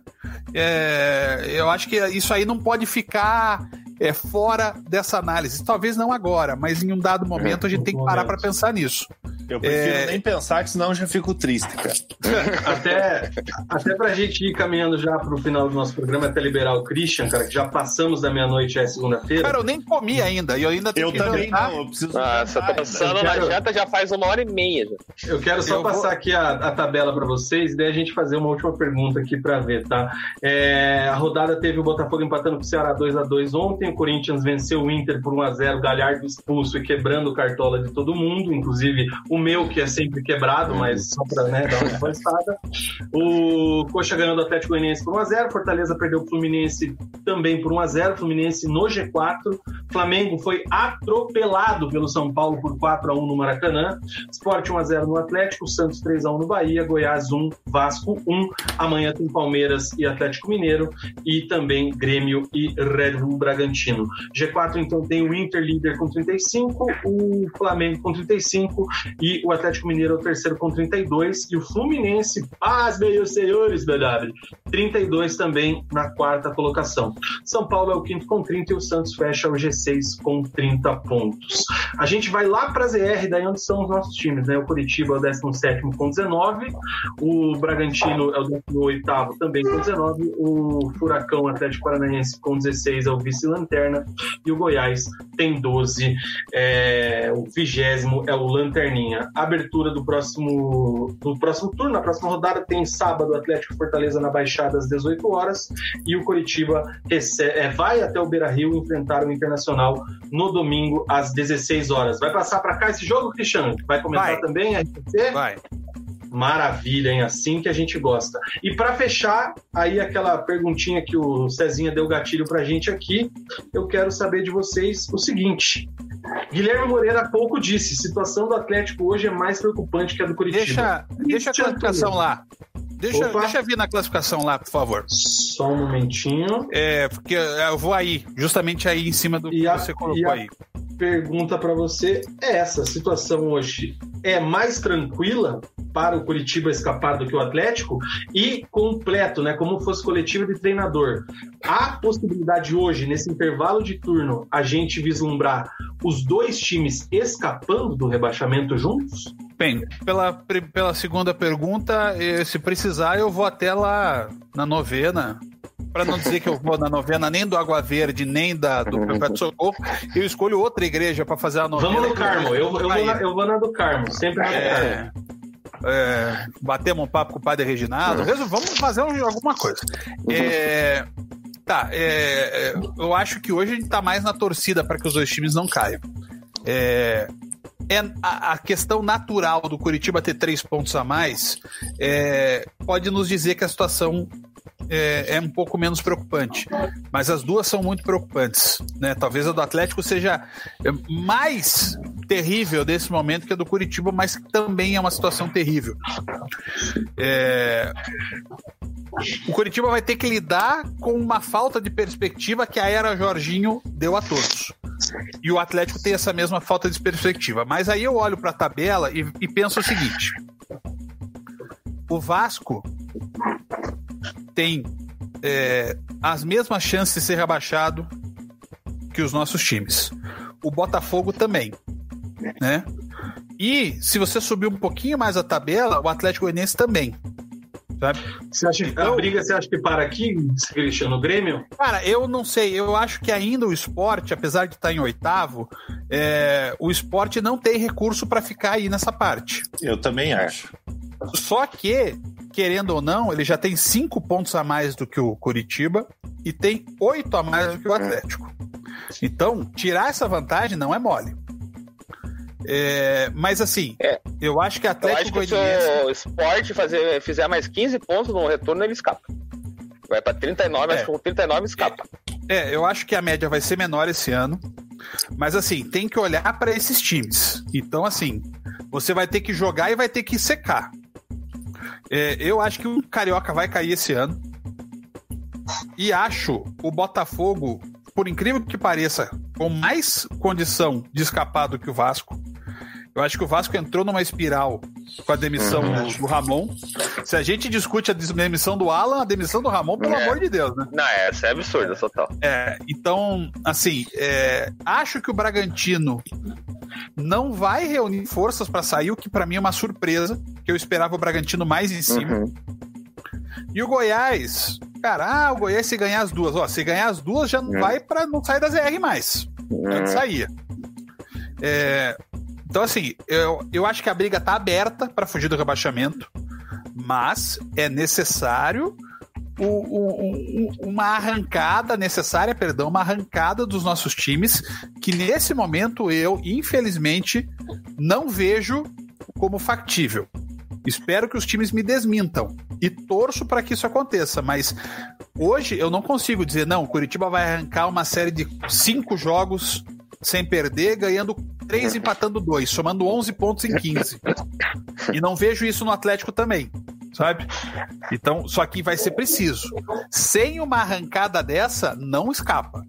É, eu acho que isso aí não pode ficar é, fora dessa análise. Talvez não agora, mas em um dado momento a gente tem que parar para pensar nisso. Eu prefiro é... nem pensar, que senão eu já fico triste, cara. <laughs> até, até pra gente ir caminhando já pro final do nosso programa, até liberar o Christian, cara, que já passamos da meia-noite, já é segunda-feira. Cara, eu nem comi ainda, e eu ainda tenho eu que também jantar. não, eu preciso. Ah, você tá pensando na janta já faz uma hora e meia. Já. Eu quero só eu passar vou... aqui a, a tabela para vocês, e daí a gente fazer uma última pergunta aqui para ver, tá? É, a rodada teve o Botafogo empatando com o Ceará 2x2 ontem, o Corinthians venceu o Inter por 1x0, Galhardo expulso e quebrando o cartola de todo mundo, inclusive o o meu, que é sempre quebrado, mas só para né, dar uma avançada. O Coxa ganhou do Atlético Goianiense por 1x0, Fortaleza perdeu o Fluminense também por 1x0, Fluminense no G4, Flamengo foi atropelado pelo São Paulo por 4x1 no Maracanã, Sport 1x0 no Atlético, Santos 3x1 no Bahia, Goiás 1, Vasco 1, amanhã tem Palmeiras e Atlético Mineiro e também Grêmio e Red Bull Bragantino. G4 então tem o Inter líder com 35, o Flamengo com 35 e o Atlético Mineiro é o terceiro com 32 e o Fluminense, paz, meus senhores, BW, 32 também na quarta colocação. São Paulo é o quinto com 30 e o Santos fecha o G6 com 30 pontos. A gente vai lá para a ZR, daí onde são os nossos times, né? O Curitiba é o 17 com 19, o Bragantino é o 18 também com 19, o Furacão Atlético Paranaense com 16 é o vice-lanterna e o Goiás tem 12, é, o vigésimo é o Lanterninha. Abertura do próximo, do próximo turno. Na próxima rodada tem sábado Atlético Fortaleza na Baixada às 18 horas e o Coritiba recebe, é, vai até o Beira Rio enfrentar o Internacional no domingo às 16 horas. Vai passar para cá esse jogo, Cristiano? Vai comentar Vai. também? RTC? Vai. Maravilha, hein? Assim que a gente gosta. E para fechar, aí aquela perguntinha que o Cezinha deu gatilho pra gente aqui, eu quero saber de vocês o seguinte. Guilherme Moreira há pouco disse: situação do Atlético hoje é mais preocupante que a do Curitiba. Deixa, deixa a classificação lá. Deixa, Opa. deixa vir na classificação lá, por favor. Só um momentinho. É, porque eu vou aí, justamente aí em cima do que E a- você colocou a- aí. Pergunta para você é essa: a situação hoje é mais tranquila para o Curitiba escapar do que o Atlético e completo, né? Como fosse coletivo de treinador. Há possibilidade hoje, nesse intervalo de turno, a gente vislumbrar os dois times escapando do rebaixamento juntos? Bem, pela, pela segunda pergunta, eh, se precisar, eu vou até lá na novena. Para não dizer que eu vou na novena nem do Água Verde, nem da, do <laughs> Perpétuo Socorro, eu escolho outra igreja para fazer a novena. Vamos no Carmo, eu, eu, vou na, eu vou na do Carmo, sempre na do Carmo. É, é, batemos um papo com o padre Reginaldo. Resol- Vamos fazer um- alguma coisa. É, tá, é, é, eu acho que hoje a gente tá mais na torcida para que os dois times não caiam. É, é a, a questão natural do Curitiba ter três pontos a mais é, pode nos dizer que a situação é, é um pouco menos preocupante. Mas as duas são muito preocupantes. Né? Talvez a do Atlético seja mais terrível nesse momento que a do Curitiba, mas também é uma situação terrível. É, O Curitiba vai ter que lidar com uma falta de perspectiva que a era Jorginho deu a todos. E o Atlético tem essa mesma falta de perspectiva. Mas aí eu olho para a tabela e, e penso o seguinte: o Vasco tem é, as mesmas chances de ser rebaixado que os nossos times. O Botafogo também, né? E se você subir um pouquinho mais a tabela, o Atlético Goianiense também. Sabe? Você acha que a Então- briga você acha que para aqui, Cristiano, no Grêmio? Cara, eu não sei. Eu acho que ainda o esporte, apesar de estar em oitavo, é, o esporte não tem recurso para ficar aí nessa parte. Eu também acho. Só que, querendo ou não, ele já tem cinco pontos a mais do que o Curitiba e tem oito a mais do que o Atlético. Então, tirar essa vantagem não é mole. É, mas assim, É. eu acho que Atlético que se o esporte fazer, fizer mais 15 pontos no retorno, ele escapa. Vai pra 39, É. acho que com 39 escapa. É, eu acho que a média vai ser menor esse ano. Mas assim, tem que olhar para esses times. Então, assim, você vai ter que jogar e vai ter que secar. É, eu acho que o Carioca vai cair esse ano. E acho o Botafogo, por incrível que pareça, com mais condição de escapar do que o Vasco. Eu acho que o Vasco entrou numa espiral com a demissão do, do Ramon. Se a gente discute a demissão do Alan, a demissão do Ramon, pelo É. amor de Deus, né? Não, essa é absurda, total. É, então, assim, é, acho que o Bragantino não vai reunir forças para sair, o que para mim é uma surpresa, que eu esperava o Bragantino mais em cima. Uhum. E o Goiás, cara, ah, o Goiás se ganhar as duas, ó, se ganhar as duas já não Uhum. vai para não sair da ZR mais. Antes saía. É, então, assim, eu, eu acho que a briga tá aberta para fugir do rebaixamento, mas é necessário o- o- o- uma arrancada necessária, perdão, uma arrancada dos nossos times, que nesse momento eu, infelizmente, não vejo como factível. Espero que os times me desmintam e torço para que isso aconteça, mas hoje eu não consigo dizer, não, Curitiba vai arrancar uma série de cinco jogos sem perder, ganhando três, empatando dois, somando 11 pontos em 15. E não vejo isso no Atlético também, sabe? Então, só que vai ser preciso. Sem uma arrancada dessa, não escapa.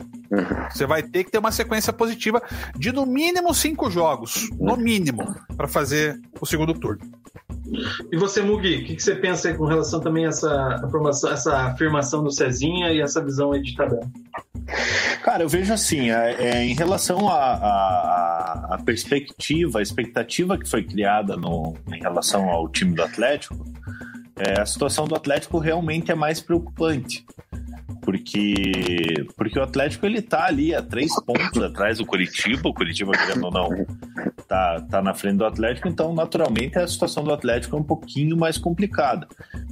Você vai ter que ter uma sequência positiva de no mínimo cinco jogos, no mínimo, para fazer o segundo turno. E você, Mugi, o que, que você pensa aí com relação também a essa, afirmação, essa afirmação do Cezinha e essa visão aí de tabela? Cara, eu vejo assim, é, é, em relação à perspectiva, a expectativa que foi criada no, em relação ao time do Atlético, é, a situação do Atlético realmente é mais preocupante. Porque, porque o Atlético ele tá ali a três pontos atrás do Curitiba, o Curitiba, querendo ou não, tá, tá na frente do Atlético, então naturalmente a situação do Atlético é um pouquinho mais complicada.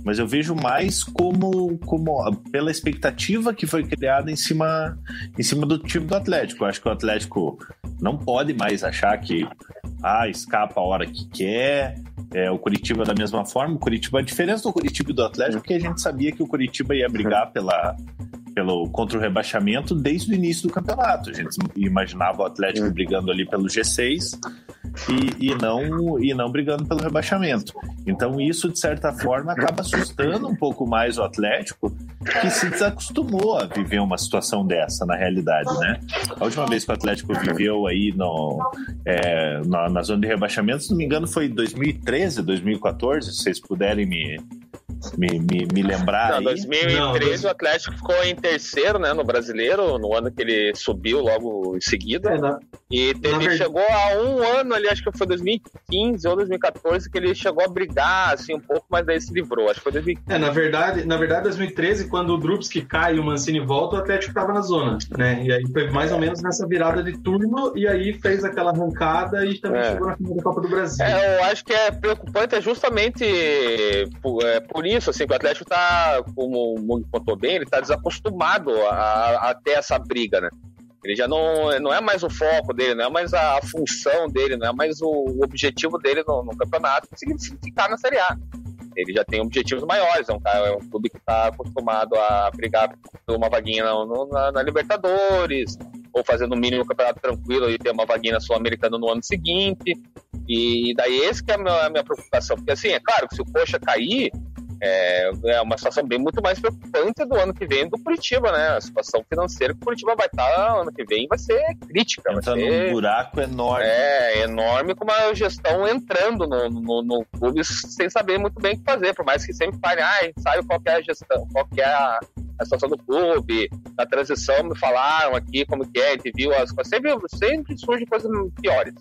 Mas eu vejo mais como, como pela expectativa que foi criada em cima, em cima do time do Atlético. Eu acho que o Atlético não pode mais achar que ah, escapa a hora que quer. É, o Curitiba da mesma forma. O Curitiba, a diferença do Curitiba e do Atlético é que a gente sabia que o Curitiba ia brigar pela, pelo, contra o rebaixamento desde o início do campeonato. A gente imaginava o Atlético brigando ali pelo G6 e, e, não, e não brigando pelo rebaixamento. Então, isso, de certa forma, acaba assustando um pouco mais o Atlético, que se desacostumou a viver uma situação dessa, na realidade, né? A última vez que o Atlético viveu aí no, é, na, na zona de rebaixamento, se não me engano, foi 2013, 2014, se vocês puderem me, me, me, me lembrar. Não, aí. 2013 não, o Atlético ficou em terceiro, né, no brasileiro, no ano que ele subiu logo em seguida. É, na, e teve, chegou a um ano ali, acho que foi 2015 ou 2014, que ele chegou a brigar assim um pouco, mas daí se livrou. Acho que foi 2015. É, na verdade, na verdade, 2013, quando o Drupski cai e o Mancini volta, o Atlético estava na zona, né? E aí foi mais ou menos nessa virada de turno e aí fez aquela arrancada e também é. chegou na final da Copa do Brasil. É, eu acho que é preocupante é justamente por, é, por isso, assim, que o Atlético tá, como o Mundo contou bem, ele tá desacostumado a, a ter essa briga, né? Ele já não, não é mais o foco dele, não é mais a, função dele, não é mais o, objetivo dele no, no campeonato ficar na Série A. Ele já tem objetivos maiores, é um, cara, é um clube que está acostumado a brigar por uma vaguinha na, na, Libertadores, ou fazer no mínimo um campeonato tranquilo e ter uma vaguinha sul-americana no ano seguinte. E daí esse que é a minha, a minha preocupação. Porque assim, é claro que se o Coxa cair, é, é uma situação bem muito mais preocupante do ano que vem do Curitiba, né? A situação financeira que o Curitiba vai estar ano que vem vai ser crítica. Entra vai ser, num buraco enorme. É, enorme com uma gestão entrando no, no, no, clube sem saber muito bem o que fazer, por mais que sempre fale, ah, a gente sabe qual é a gestão, qual é a, a situação do clube, na transição me falaram aqui como que é, a gente viu as coisas, sempre, sempre surgem coisas piores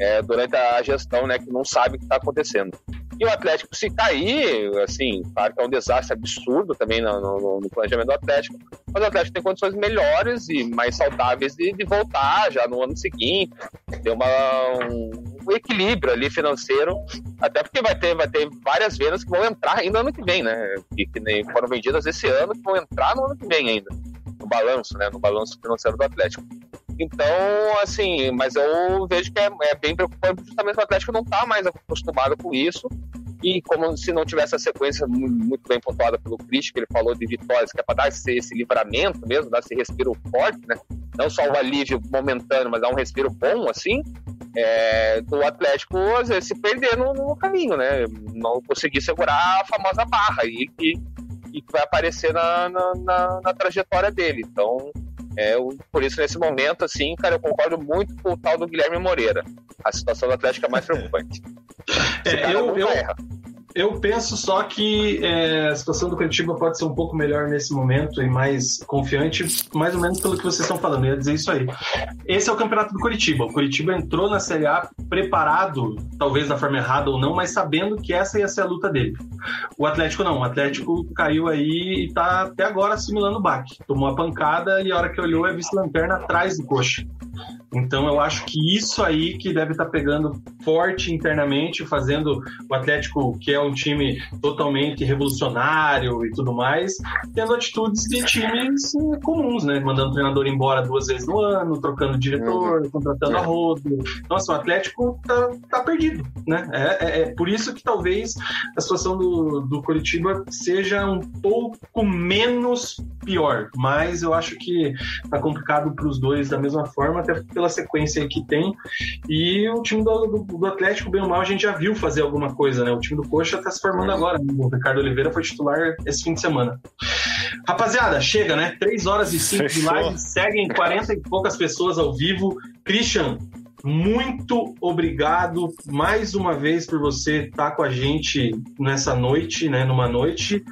é, durante a gestão, né, que não sabe o que está acontecendo. E o Atlético, se cair, assim, claro que é um desastre absurdo também no, no, no, planejamento do Atlético, mas o Atlético tem condições melhores e mais saudáveis de, de voltar já no ano seguinte, ter uma, um, um, equilíbrio ali financeiro, até porque vai ter, vai ter várias vendas que vão entrar ainda no ano que vem, né? Que, que nem foram vendidas esse ano, que vão entrar no ano que vem ainda, no balanço, né? No balanço financeiro do Atlético. Então, assim, mas eu vejo que é, é bem preocupante justamente o Atlético não está mais acostumado com isso. E como se não tivesse a sequência muito bem pontuada pelo Cristo, que ele falou de vitórias, que é para dar esse, esse, livramento mesmo, dar esse respiro forte, né? Não só o alívio momentâneo, mas dar um respiro bom, assim, é, do Atlético às vezes se perder no, no, caminho, né? Não conseguir segurar a famosa barra aí que, que vai aparecer na, na, na, na trajetória dele. Então, é, por isso, nesse momento, assim, cara, eu concordo muito com o tal do Guilherme Moreira. A situação do Atlético é mais preocupante. É, eu, eu, eu penso só que é, a situação do Curitiba pode ser um pouco melhor nesse momento e mais confiante, mais ou menos pelo que vocês estão falando. Eu ia dizer isso aí. Esse é o campeonato do Curitiba. O Curitiba entrou na Série A preparado, talvez da forma errada ou não, mas sabendo que essa ia ser a luta dele. O Atlético não. O Atlético caiu aí e tá até agora assimilando o baque. Tomou a pancada e a hora que olhou é vice-lanterna atrás do coxa. Então eu acho que isso aí que deve estar tá pegando forte internamente, fazendo o Atlético, que é um time totalmente revolucionário e tudo mais, tendo atitudes de times comuns, né? Mandando o treinador embora duas vezes no ano, trocando diretor, uhum. contratando a rodo. Então, assim, o Atlético tá, tá perdido, né? É, é, é, por isso que talvez a situação do, do Curitiba seja um pouco menos pior, mas eu acho que tá complicado para os dois da mesma forma, até pela sequência que tem. E o time do, do, do, Atlético, bem ou mal, a gente já viu fazer alguma coisa, né? O time do Coxa tá se formando agora. O Ricardo Oliveira foi titular esse fim de semana. Rapaziada, chega, né? 3 horas e 5 de live, seguem 40 e poucas pessoas ao vivo. Christian, muito obrigado mais uma vez por você estar com a gente nessa noite, né? Numa noite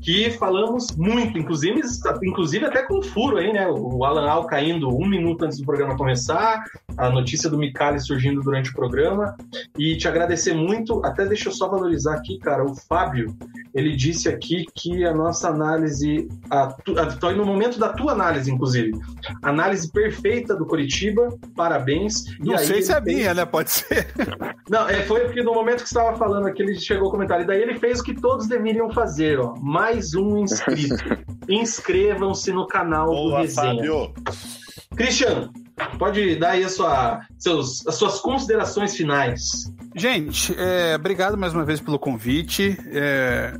que falamos muito, inclusive, inclusive até com furo aí, né? O Alan Al caindo um minuto antes do programa começar, a notícia do Micali surgindo durante o programa. E te agradecer muito. Até deixa eu só valorizar aqui, cara. O Fábio, ele disse aqui que a nossa análise, a, a, no momento da tua análise, inclusive, análise perfeita do Coritiba, parabéns. E Não sei se é fez- minha, né? Pode ser. <laughs> Não, é, foi porque no momento que você estava falando aqui, ele chegou o comentário. E daí ele fez o que todos deveriam fazer, ó. Mais um inscrito. <laughs> Inscrevam-se no canal do Boa, Resenha. Fábio. Cristiano, pode dar aí a sua, seus, as suas considerações finais. Gente, é, obrigado mais uma vez pelo convite. É,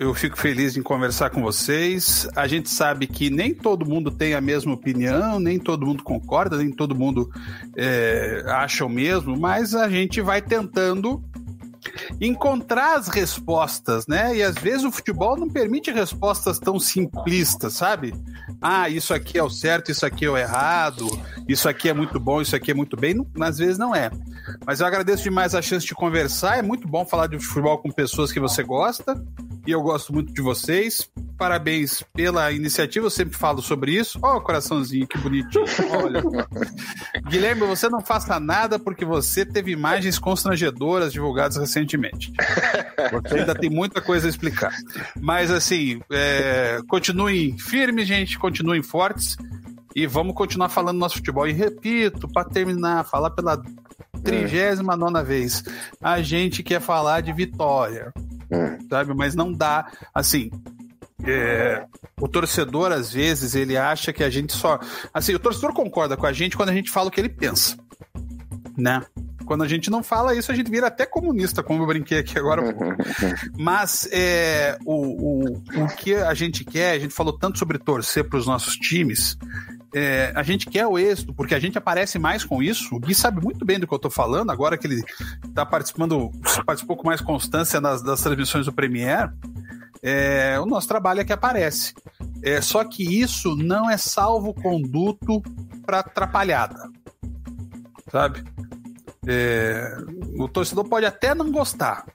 eu fico feliz em conversar com vocês. A gente sabe que nem todo mundo tem a mesma opinião, nem todo mundo concorda, nem todo mundo é, acha o mesmo, mas a gente vai tentando encontrar as respostas, né? E às vezes o futebol não permite respostas tão simplistas, sabe? Ah, isso aqui é o certo, isso aqui é o errado, isso aqui é muito bom, isso aqui é muito bem. Às vezes não é. Mas eu agradeço demais a chance de conversar. É muito bom falar de futebol com pessoas que você gosta. E eu gosto muito de vocês. Parabéns pela iniciativa. Eu sempre falo sobre isso. Ó, o coraçãozinho, que bonitinho. Olha. <laughs> Guilherme, você não faça nada porque você teve imagens constrangedoras divulgadas recentemente. Você ainda tem muita coisa a explicar. Mas, assim, é, continuem firmes, gente. Continuem fortes. E vamos continuar falando do nosso futebol. E repito, para terminar, falar pela trigésima nona vez. A gente quer falar de vitória, sabe? Mas não dá, assim. é, o torcedor, às vezes, ele acha que a gente só. Assim, o torcedor concorda com a gente quando a gente fala o que ele pensa, né? Quando a gente não fala isso, a gente vira até comunista, como eu brinquei aqui agora. <laughs> Mas é, o, o, o que a gente quer, a gente falou tanto sobre torcer para os nossos times, é, a gente quer o êxito, porque a gente aparece mais com isso. O Gui sabe muito bem do que eu tô falando, agora que ele tá participando, participou com mais constância nas, das transmissões do Premiere. É, o nosso trabalho é que aparece. É, só que isso não é salvo-conduto para atrapalhada. Sabe? É, o torcedor pode até não gostar,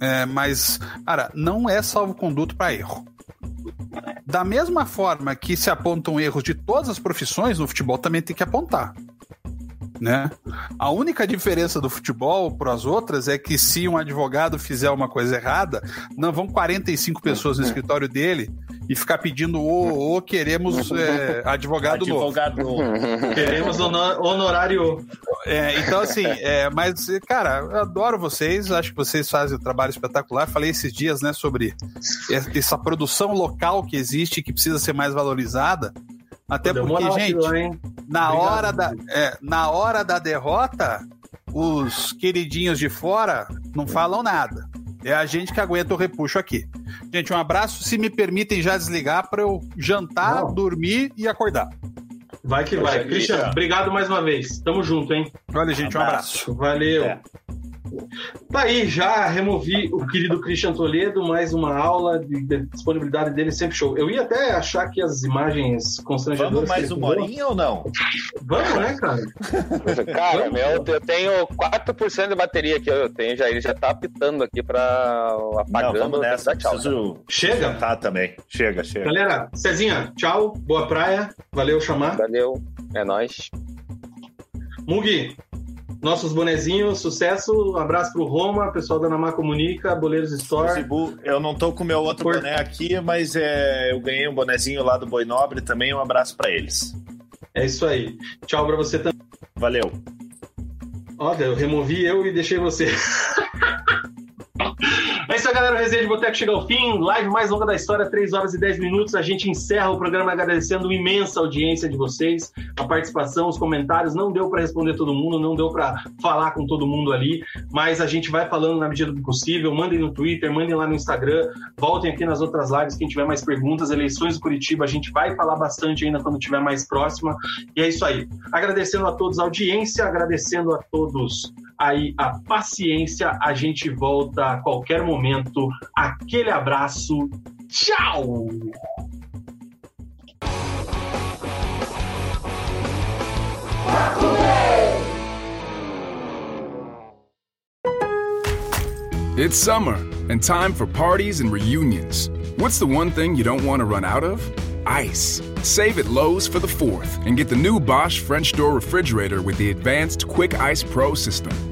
é, mas, cara, não é salvo-conduto para erro. Da mesma forma que se apontam erros de todas as profissões, no futebol também tem que apontar. Né? A única diferença do futebol para as outras é que se um advogado fizer uma coisa errada, não vão 45 pessoas no escritório dele e ficar pedindo o, o queremos é, advogado, novo. Advogado novo. <laughs> Queremos honor- honorário. É, então, assim, é, mas, cara, eu adoro vocês, acho que vocês fazem um trabalho espetacular. Falei esses dias, né, sobre essa produção local que existe que precisa ser mais valorizada. Até Deu porque, gente, hein? na Obrigado. hora, da, é, na hora da derrota, os queridinhos de fora não falam nada. É a gente que aguenta o repuxo aqui. Gente, um abraço. Se me permitem já desligar para eu jantar, Não. dormir e acordar. Vai que vai. Cristian. obriro mais uma vez. Tamo junto, hein? Olha, gente, um abraço. Valeu. É. Tá aí, já removi o querido Christian Toledo, mais uma aula de, de disponibilidade dele, sempre show. Eu ia até achar que as imagens constrangedoras. Vamos mais uma horinha ou não? Vamos, né, cara? Cara, meu, eu tenho 4% de bateria aqui, eu tenho já, ele já tá apitando aqui pra Não, apagando. vamos tem que nessa. tchau. Preciso Chega. jantar também. Chega, chega. Galera, Cezinha, tchau, boa praia, valeu chamar. Valeu, é nóis. Mugi, nossos bonezinhos, sucesso, um abraço pro Roma, pessoal da Namá Comunica, Boleiros Store. Zibu, eu não tô com o meu outro Por- boné aqui, mas é, eu ganhei um bonezinho lá do Boi Nobre também. Um abraço pra eles. É isso aí. Tchau pra você também. Valeu. Olha, eu removi eu e deixei você. <laughs> É isso aí, galera. O Resenha de Boteco chega ao fim. Live mais longa da história, 3 horas e 10 minutos. A gente encerra o programa agradecendo a imensa audiência de vocês, a participação, os comentários. Não deu para responder todo mundo, não deu para falar com todo mundo ali, mas a gente vai falando na medida do possível. Mandem no Twitter, mandem lá no Instagram, voltem aqui nas outras lives quem tiver mais perguntas. Eleições do Curitiba, a gente vai falar bastante ainda quando tiver mais próxima. E é isso aí. Agradecendo a todos a audiência, agradecendo a todos aí a paciência. A gente volta a qualquer momento. Aquele abraço. Tchau! It's summer and time for parties and reunions. What's the one thing you don't want to run out of? Ice. Save at Lowe's for the 4th and get the new Bosch French door refrigerator with the advanced Quick Ice Pro system.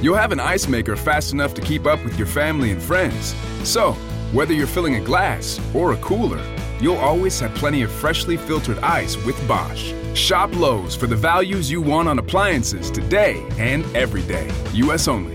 You'll have an ice maker fast enough to keep up with your family and friends. So, whether you're filling a glass or a cooler, you'll always have plenty of freshly filtered ice with Bosch. Shop Lowe's for the values you want on appliances today and every day. U.S. only.